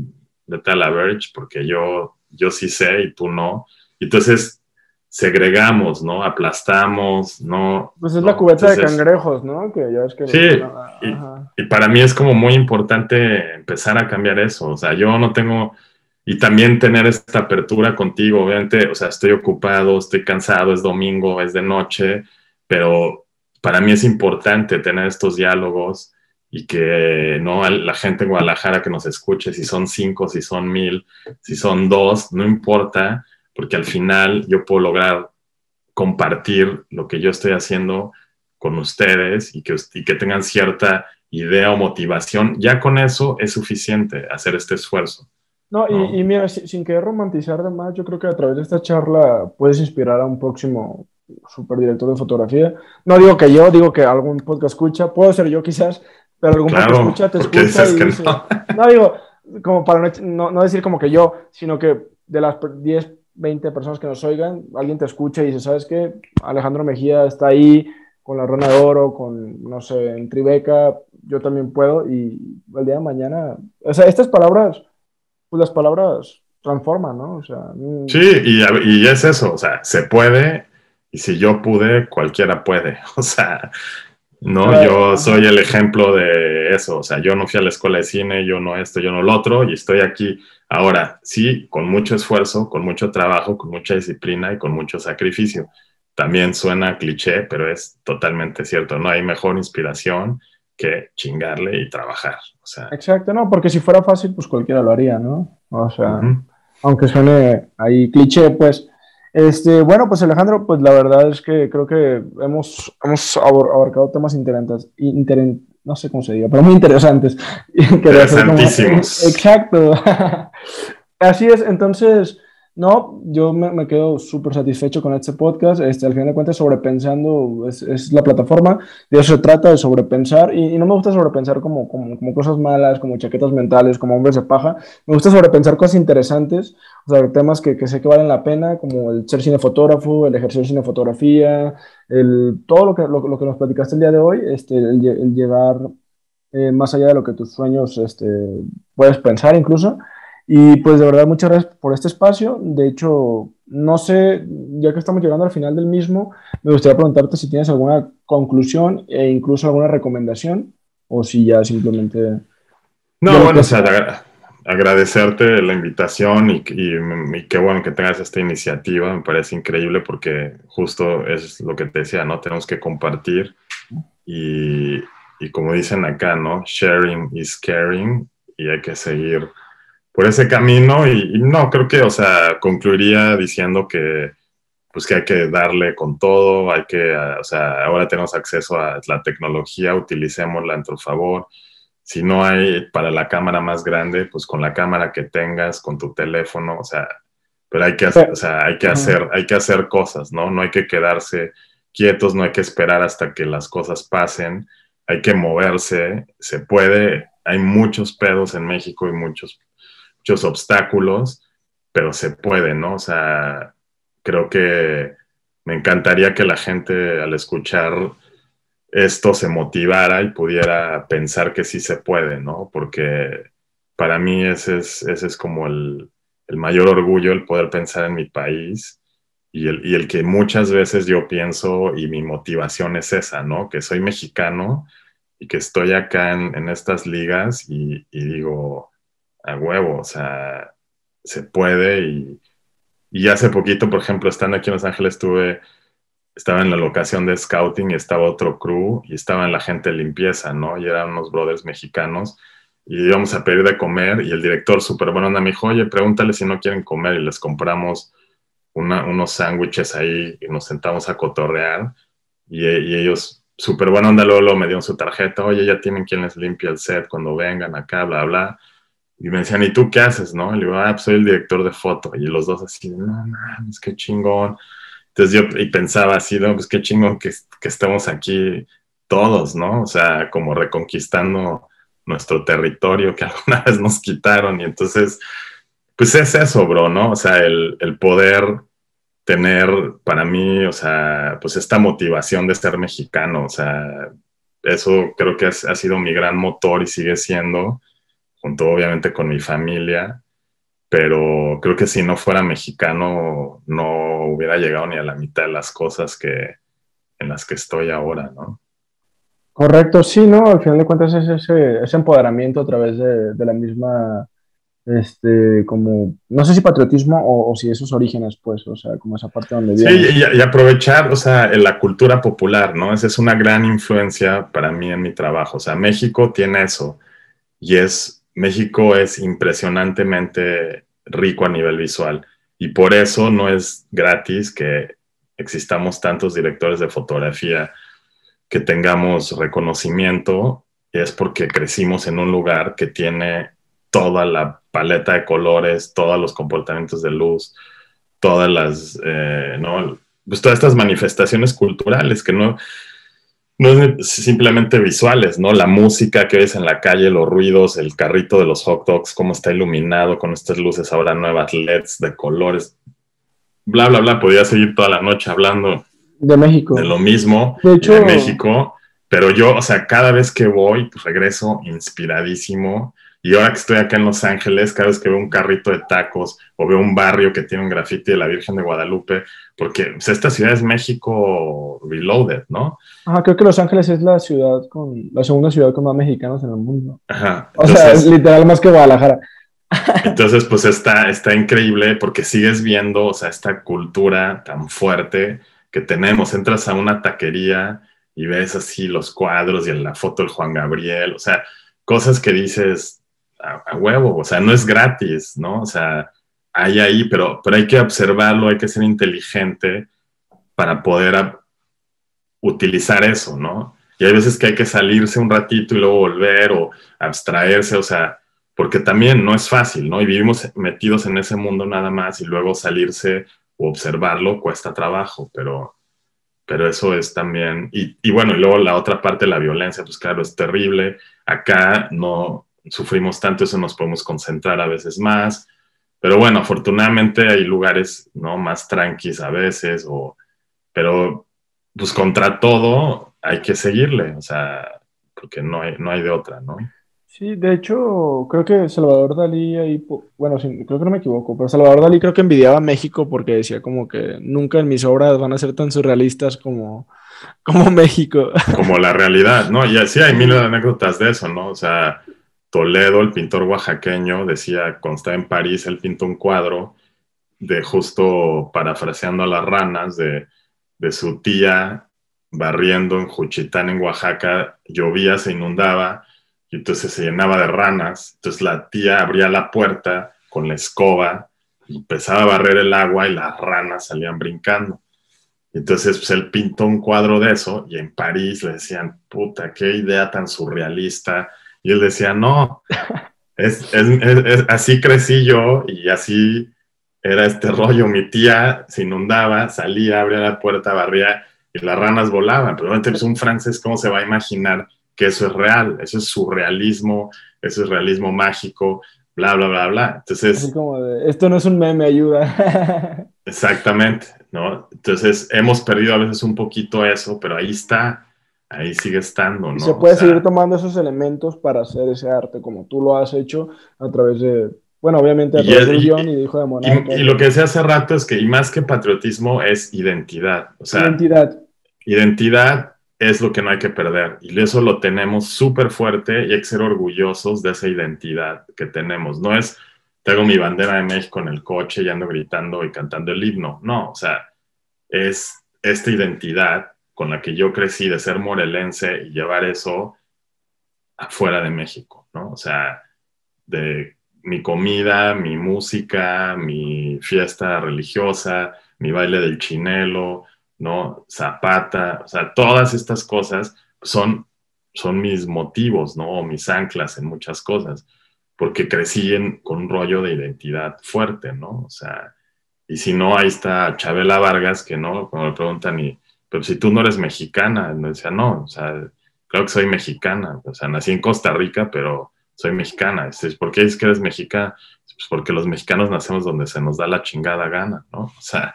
vete a la Verge porque yo, yo sí sé y tú no. Entonces segregamos, ¿no? Aplastamos, ¿no? Pues es la cubeta de cangrejos, ¿no? Que ya es que sí, y, para mí es como muy importante empezar a cambiar eso, o sea, yo no tengo... Y también tener esta apertura contigo, obviamente, o sea, estoy ocupado, estoy cansado, es domingo, es de noche, pero para mí es importante tener estos diálogos y que no la gente en Guadalajara que nos escuche, si son cinco, si son mil, si son dos, no importa, porque al final yo puedo lograr compartir lo que yo estoy haciendo con ustedes y que, y que tengan cierta idea o motivación. Ya con eso es suficiente hacer este esfuerzo. No, Y, mira, sin querer romantizar de más, yo creo que a través de esta charla puedes inspirar a un próximo super director de fotografía. No digo que yo, digo que algún podcast escucha, puedo ser yo quizás, pero algún podcast escucha, te escucha y dice, no? digo, como para no, no, decir como que yo, sino que de las 10, 20 personas que nos oigan, alguien te escucha y dice, ¿sabes qué? Alejandro Mejía está ahí con la Rona de Oro, con, no sé, en Tribeca, yo también puedo y el día de mañana, o sea, estas palabras, pues las palabras transforman, ¿no? O sea, mm. sí, y, y es eso, o sea, se puede y si yo pude, cualquiera puede. O sea, no, yo soy el ejemplo de eso. O sea, yo no fui a la escuela de cine, yo no esto, yo no lo otro, y estoy aquí ahora, sí, con mucho esfuerzo, con mucho trabajo, con mucha disciplina y con mucho sacrificio. También suena cliché, pero es totalmente cierto. No hay mejor inspiración que chingarle y trabajar. O sea, Exacto, no, porque si fuera fácil, pues cualquiera lo haría, ¿no? O sea, aunque suene ahí cliché, pues este, bueno, pues Alejandro, pues la verdad es que creo que hemos, hemos abarcado temas interesantes, no sé cómo se diga, pero muy interesantes. Interesantísimos. Exacto. Así es, entonces, no, yo me, quedo súper satisfecho con este podcast. Este, al final de cuentas, sobrepensando es, es, la plataforma. De eso se trata, de sobrepensar. Y, no me gusta sobrepensar como, como, como, cosas malas, como chaquetas mentales, como hombres de paja. Me gusta sobrepensar cosas interesantes, o sea, temas que, que sé que valen la pena, como el ser cinefotógrafo, el ejercer cinefotografía, el, todo lo que, lo, que nos platicaste el día de hoy, este, el, el llegar eh, más allá de lo que tus sueños este, puedes pensar incluso. Y pues de verdad, muchas gracias por este espacio. De hecho, no sé, ya que estamos llegando al final del mismo, me gustaría preguntarte si tienes alguna conclusión e incluso alguna recomendación o si ya simplemente... No, bueno, o sea, agradecerte la invitación y, y, qué bueno que tengas esta iniciativa, me parece increíble porque justo es lo que te decía, ¿no? Tenemos que compartir y, y como dicen acá, ¿no? Sharing is caring y hay que seguir por ese camino y, no, creo que, o sea, concluiría diciendo que pues que hay que darle con todo, hay que, o sea, ahora tenemos acceso a la tecnología, utilicémosla en tu favor. Si no hay para la cámara más grande, pues con la cámara que tengas, con tu teléfono, o sea, pero hay que hacer, o sea, hay que hacer, hay que hacer cosas, ¿no? No hay que quedarse quietos, no hay que esperar hasta que las cosas pasen, hay que moverse, se puede, hay muchos pedos en México y muchos muchos obstáculos, pero se puede, ¿no? O sea, creo que me encantaría que la gente al escuchar esto se motivara y pudiera pensar que sí se puede, ¿no? Porque para mí ese es, ese es como el, el mayor orgullo, el poder pensar en mi país y el, y el, que muchas veces yo pienso y mi motivación es esa, ¿no? Que soy mexicano y que estoy acá en, en estas ligas y, y digo, a huevo, o sea, se puede y, y hace poquito, por ejemplo, estando aquí en Los Ángeles, estuve, estaba en la locación de scouting y estaba otro crew y estaban la gente de limpieza, ¿no? Y eran unos brothers mexicanos y íbamos a pedir de comer y el director súper bueno me dijo, oye, pregúntale si no quieren comer y les compramos unos sándwiches ahí y nos sentamos a cotorrear y, y ellos súper buena onda luego, me dieron su tarjeta, oye, ya tienen quien les limpia el set cuando vengan acá, bla, bla. Y me decían, ¿y tú qué haces? ¿No? Y le digo, ah, pues soy el director de foto. Y los dos así, no mames, qué chingón. Entonces yo y pensaba así, no, pues qué chingón que, que estemos aquí todos, ¿no? O sea, como reconquistando nuestro territorio que alguna vez nos quitaron. Y entonces, pues es eso, bro, ¿no? O sea, el, el poder tener para mí, o sea, pues esta motivación de ser mexicano, o sea, eso creo que ha sido mi gran motor y sigue siendo junto obviamente con mi familia, pero creo que si no fuera mexicano no hubiera llegado ni a la mitad de las cosas que, en las que estoy ahora, ¿no? Correcto, sí, ¿no? Al final de cuentas es ese, ese empoderamiento a través de, de, la misma, este, como, no sé si patriotismo o, o, si esos orígenes, pues, o sea, como esa parte donde viene. Sí, y, y, aprovechar, o sea, la cultura popular, ¿no? Esa es una gran influencia para mí en mi trabajo, o sea, México tiene eso y es México es impresionantemente rico a nivel visual y por eso no es gratis que existamos tantos directores de fotografía, que tengamos reconocimiento, es porque crecimos en un lugar que tiene toda la paleta de colores, todos los comportamientos de luz, todas las, eh, ¿no? Pues todas estas manifestaciones culturales que no, no es simplemente visuales, ¿no? La música que ves en la calle, los ruidos, el carrito de los hot dogs, cómo está iluminado con estas luces ahora nuevas, LEDs de colores, bla, bla, bla. Podría seguir toda la noche hablando de México. De lo mismo, de, hecho, de México. Pero yo, o sea, cada vez que voy, pues regreso inspiradísimo y ahora que estoy acá en Los Ángeles, cada vez que veo un carrito de tacos o veo un barrio que tiene un grafiti de la Virgen de Guadalupe, porque esta ciudad es México reloaded, ¿no? Ajá, creo que Los Ángeles es la ciudad con, la segunda ciudad con más mexicanos en el mundo. Ajá. o sea, es literal más que Guadalajara. Entonces, pues está, está increíble porque sigues viendo, o sea, esta cultura tan fuerte que tenemos. Entras a una taquería y ves así los cuadros y en la foto del Juan Gabriel, o sea, cosas que dices, a, huevo, o sea, no es gratis, ¿no? O sea, hay ahí, pero, pero hay que observarlo, hay que ser inteligente para poder utilizar eso, ¿no? Y hay veces que hay que salirse un ratito y luego volver o abstraerse, o sea, porque también no es fácil, ¿no? Y vivimos metidos en ese mundo nada más y luego salirse o observarlo cuesta trabajo, pero, pero eso es también, y, y bueno, y luego la otra parte, la violencia, pues claro, es terrible. Acá no, sufrimos tanto, eso nos podemos concentrar a veces más. Pero bueno, afortunadamente hay lugares ¿no? más tranquis a veces, o, pero pues contra todo hay que seguirle, o sea, porque no hay, no hay de otra, ¿no? Sí, de hecho, creo que Salvador Dalí ahí, bueno, sí, creo que no me equivoco, pero Salvador Dalí creo que envidiaba a México porque decía como que nunca en mis obras van a ser tan surrealistas como, como México. Como la realidad, ¿no? Y así hay miles de anécdotas de eso, ¿no? O sea, Toledo, el pintor oaxaqueño, decía, cuando estaba en París, él pintó un cuadro de justo parafraseando a las ranas de, de su tía barriendo en Juchitán, en Oaxaca, llovía, se inundaba y entonces se llenaba de ranas. Entonces la tía abría la puerta con la escoba y empezaba a barrer el agua y las ranas salían brincando. Entonces pues, él pintó un cuadro de eso y en París le decían, puta, qué idea tan surrealista. Y él decía, no, es, así crecí yo y así era este rollo. Mi tía se inundaba, salía, abría la puerta, barría y las ranas volaban. Pero es pues, un francés, ¿cómo se va a imaginar que eso es real? Eso es surrealismo, eso es realismo mágico, bla, bla, bla, bla. Entonces... como esto no es un meme, ayuda. exactamente, ¿no? Entonces hemos perdido a veces un poquito eso, pero ahí está, ahí sigue estando, ¿no? se puede seguir tomando esos elementos para hacer ese arte, como tú lo has hecho a través de bueno, obviamente a través del guion y, de Hijo de Monarca. Y, lo que decía hace rato es que, y más que patriotismo, es identidad. O sea, identidad. Identidad es lo que no hay que perder. Y eso lo tenemos súper fuerte y hay que ser orgullosos de esa identidad que tenemos. No es, tengo mi bandera de México en el coche y ando gritando y cantando el himno. No, o sea, es esta identidad con la que yo crecí de ser morelense y llevar eso afuera de México, ¿no? O sea, de mi comida, mi música, mi fiesta religiosa, mi baile del chinelo, ¿no? Zapata, o sea, todas estas cosas son, son mis motivos, ¿no? Mis anclas en muchas cosas, porque crecí con un rollo de identidad fuerte, ¿no? O sea, y si no, ahí está Chabela Vargas, que no, cuando me preguntan, y, pero si tú no eres mexicana, me decía, no, o sea, creo que soy mexicana, o sea, nací en Costa Rica, pero soy mexicana. ¿Por qué dices que eres mexicana? Pues porque los mexicanos nacemos donde se nos da la chingada gana, ¿no? O sea,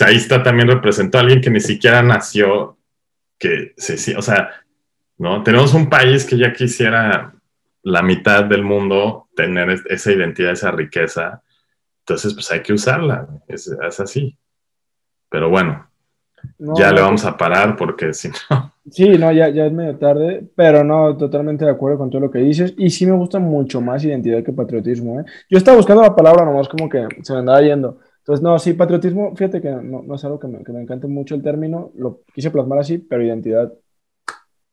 ahí está también representado alguien que ni siquiera nació, que se, o sea, ¿no? Tenemos un país que ya quisiera la mitad del mundo tener esa identidad, esa riqueza. Entonces, pues hay que usarla, es así. Pero bueno, ya le vamos a parar porque si no... Sí, no, ya, ya es medio tarde, pero no, totalmente de acuerdo con todo lo que dices. Y sí me gusta mucho más identidad que patriotismo. ¿eh? Yo estaba buscando la palabra nomás como que se me andaba yendo. Entonces, no, sí, patriotismo, fíjate que no, no es algo que me, que me encante mucho el término, lo quise plasmar así, pero identidad,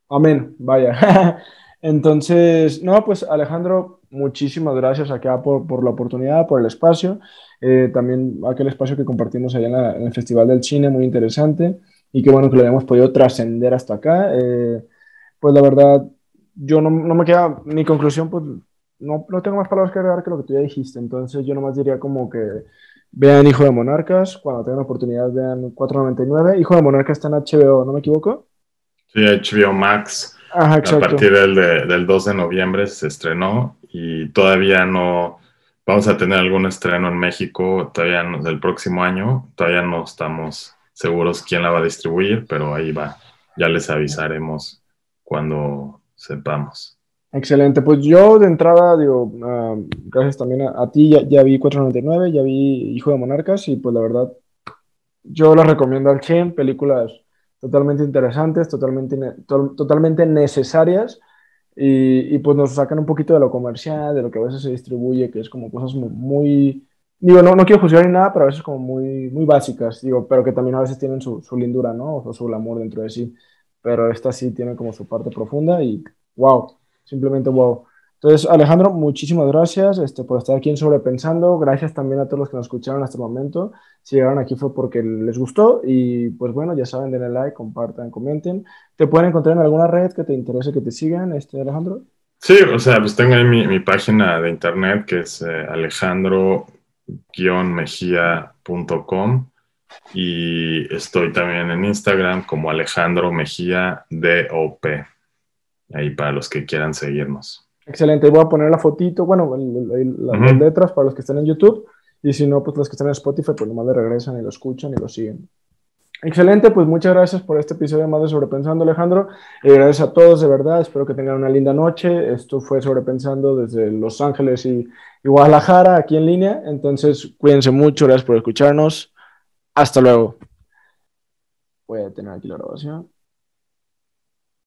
amén, vaya. Entonces, no, pues Alejandro, muchísimas gracias acá por, por la oportunidad, por el espacio, eh, también aquel espacio que compartimos allá en, el Festival del Cine, muy interesante, y qué bueno que lo hayamos podido trascender hasta acá. Eh, pues la verdad, yo no, no, me queda, mi conclusión, pues no, no tengo más palabras que agregar que lo que tú ya dijiste, entonces yo nomás diría como que Vean Hijo de Monarcas, cuando tengan oportunidad vean 4.99. Hijo de Monarcas está en HBO, ¿no me equivoco? Sí, HBO Max. Ajá, a partir del, del 2 de noviembre se estrenó y todavía no vamos a tener algún estreno en México todavía no, del próximo año. Todavía no estamos seguros quién la va a distribuir, pero ahí va. Ya les avisaremos cuando sepamos. Excelente, pues yo de entrada digo, ah, gracias también a, ti, ya, ya, vi 499, ya vi Hijo de Monarcas y pues la verdad, yo las recomiendo al 100, películas totalmente interesantes, totalmente, totalmente necesarias y, y, pues nos sacan un poquito de lo comercial, de lo que a veces se distribuye, que es como cosas muy, digo, no, no quiero juzgar ni nada, pero a veces como muy, muy básicas, digo, pero que también a veces tienen su, su lindura, ¿no? O su amor dentro de sí, pero esta sí tiene como su parte profunda y wow simplemente wow. Entonces, Alejandro, muchísimas gracias este, por estar aquí en Sobrepensando. Gracias también a todos los que nos escucharon hasta el momento. Si llegaron aquí fue porque les gustó y pues bueno, ya saben, denle like, compartan, comenten. ¿Te pueden encontrar en alguna red que te interese que te sigan, este, Alejandro? Sí, o sea, pues tengo ahí mi, página de internet que es eh, alejandro-mejía.com y estoy también en Instagram como Alejandro Mejía DOP ahí para los que quieran seguirnos. Excelente, voy a poner la fotito, bueno, las letras para los que están en YouTube, y si no, pues los que están en Spotify, pues nomás le regresan y lo escuchan y lo siguen. Excelente, pues muchas gracias por este episodio más de Sobrepensando, Alejandro. Eh, gracias a todos, de verdad. Espero que tengan una linda noche. Esto fue Sobrepensando desde Los Ángeles y, y Guadalajara, aquí en línea. Entonces, cuídense mucho. Gracias por escucharnos. Hasta luego. Voy a tener aquí la grabación.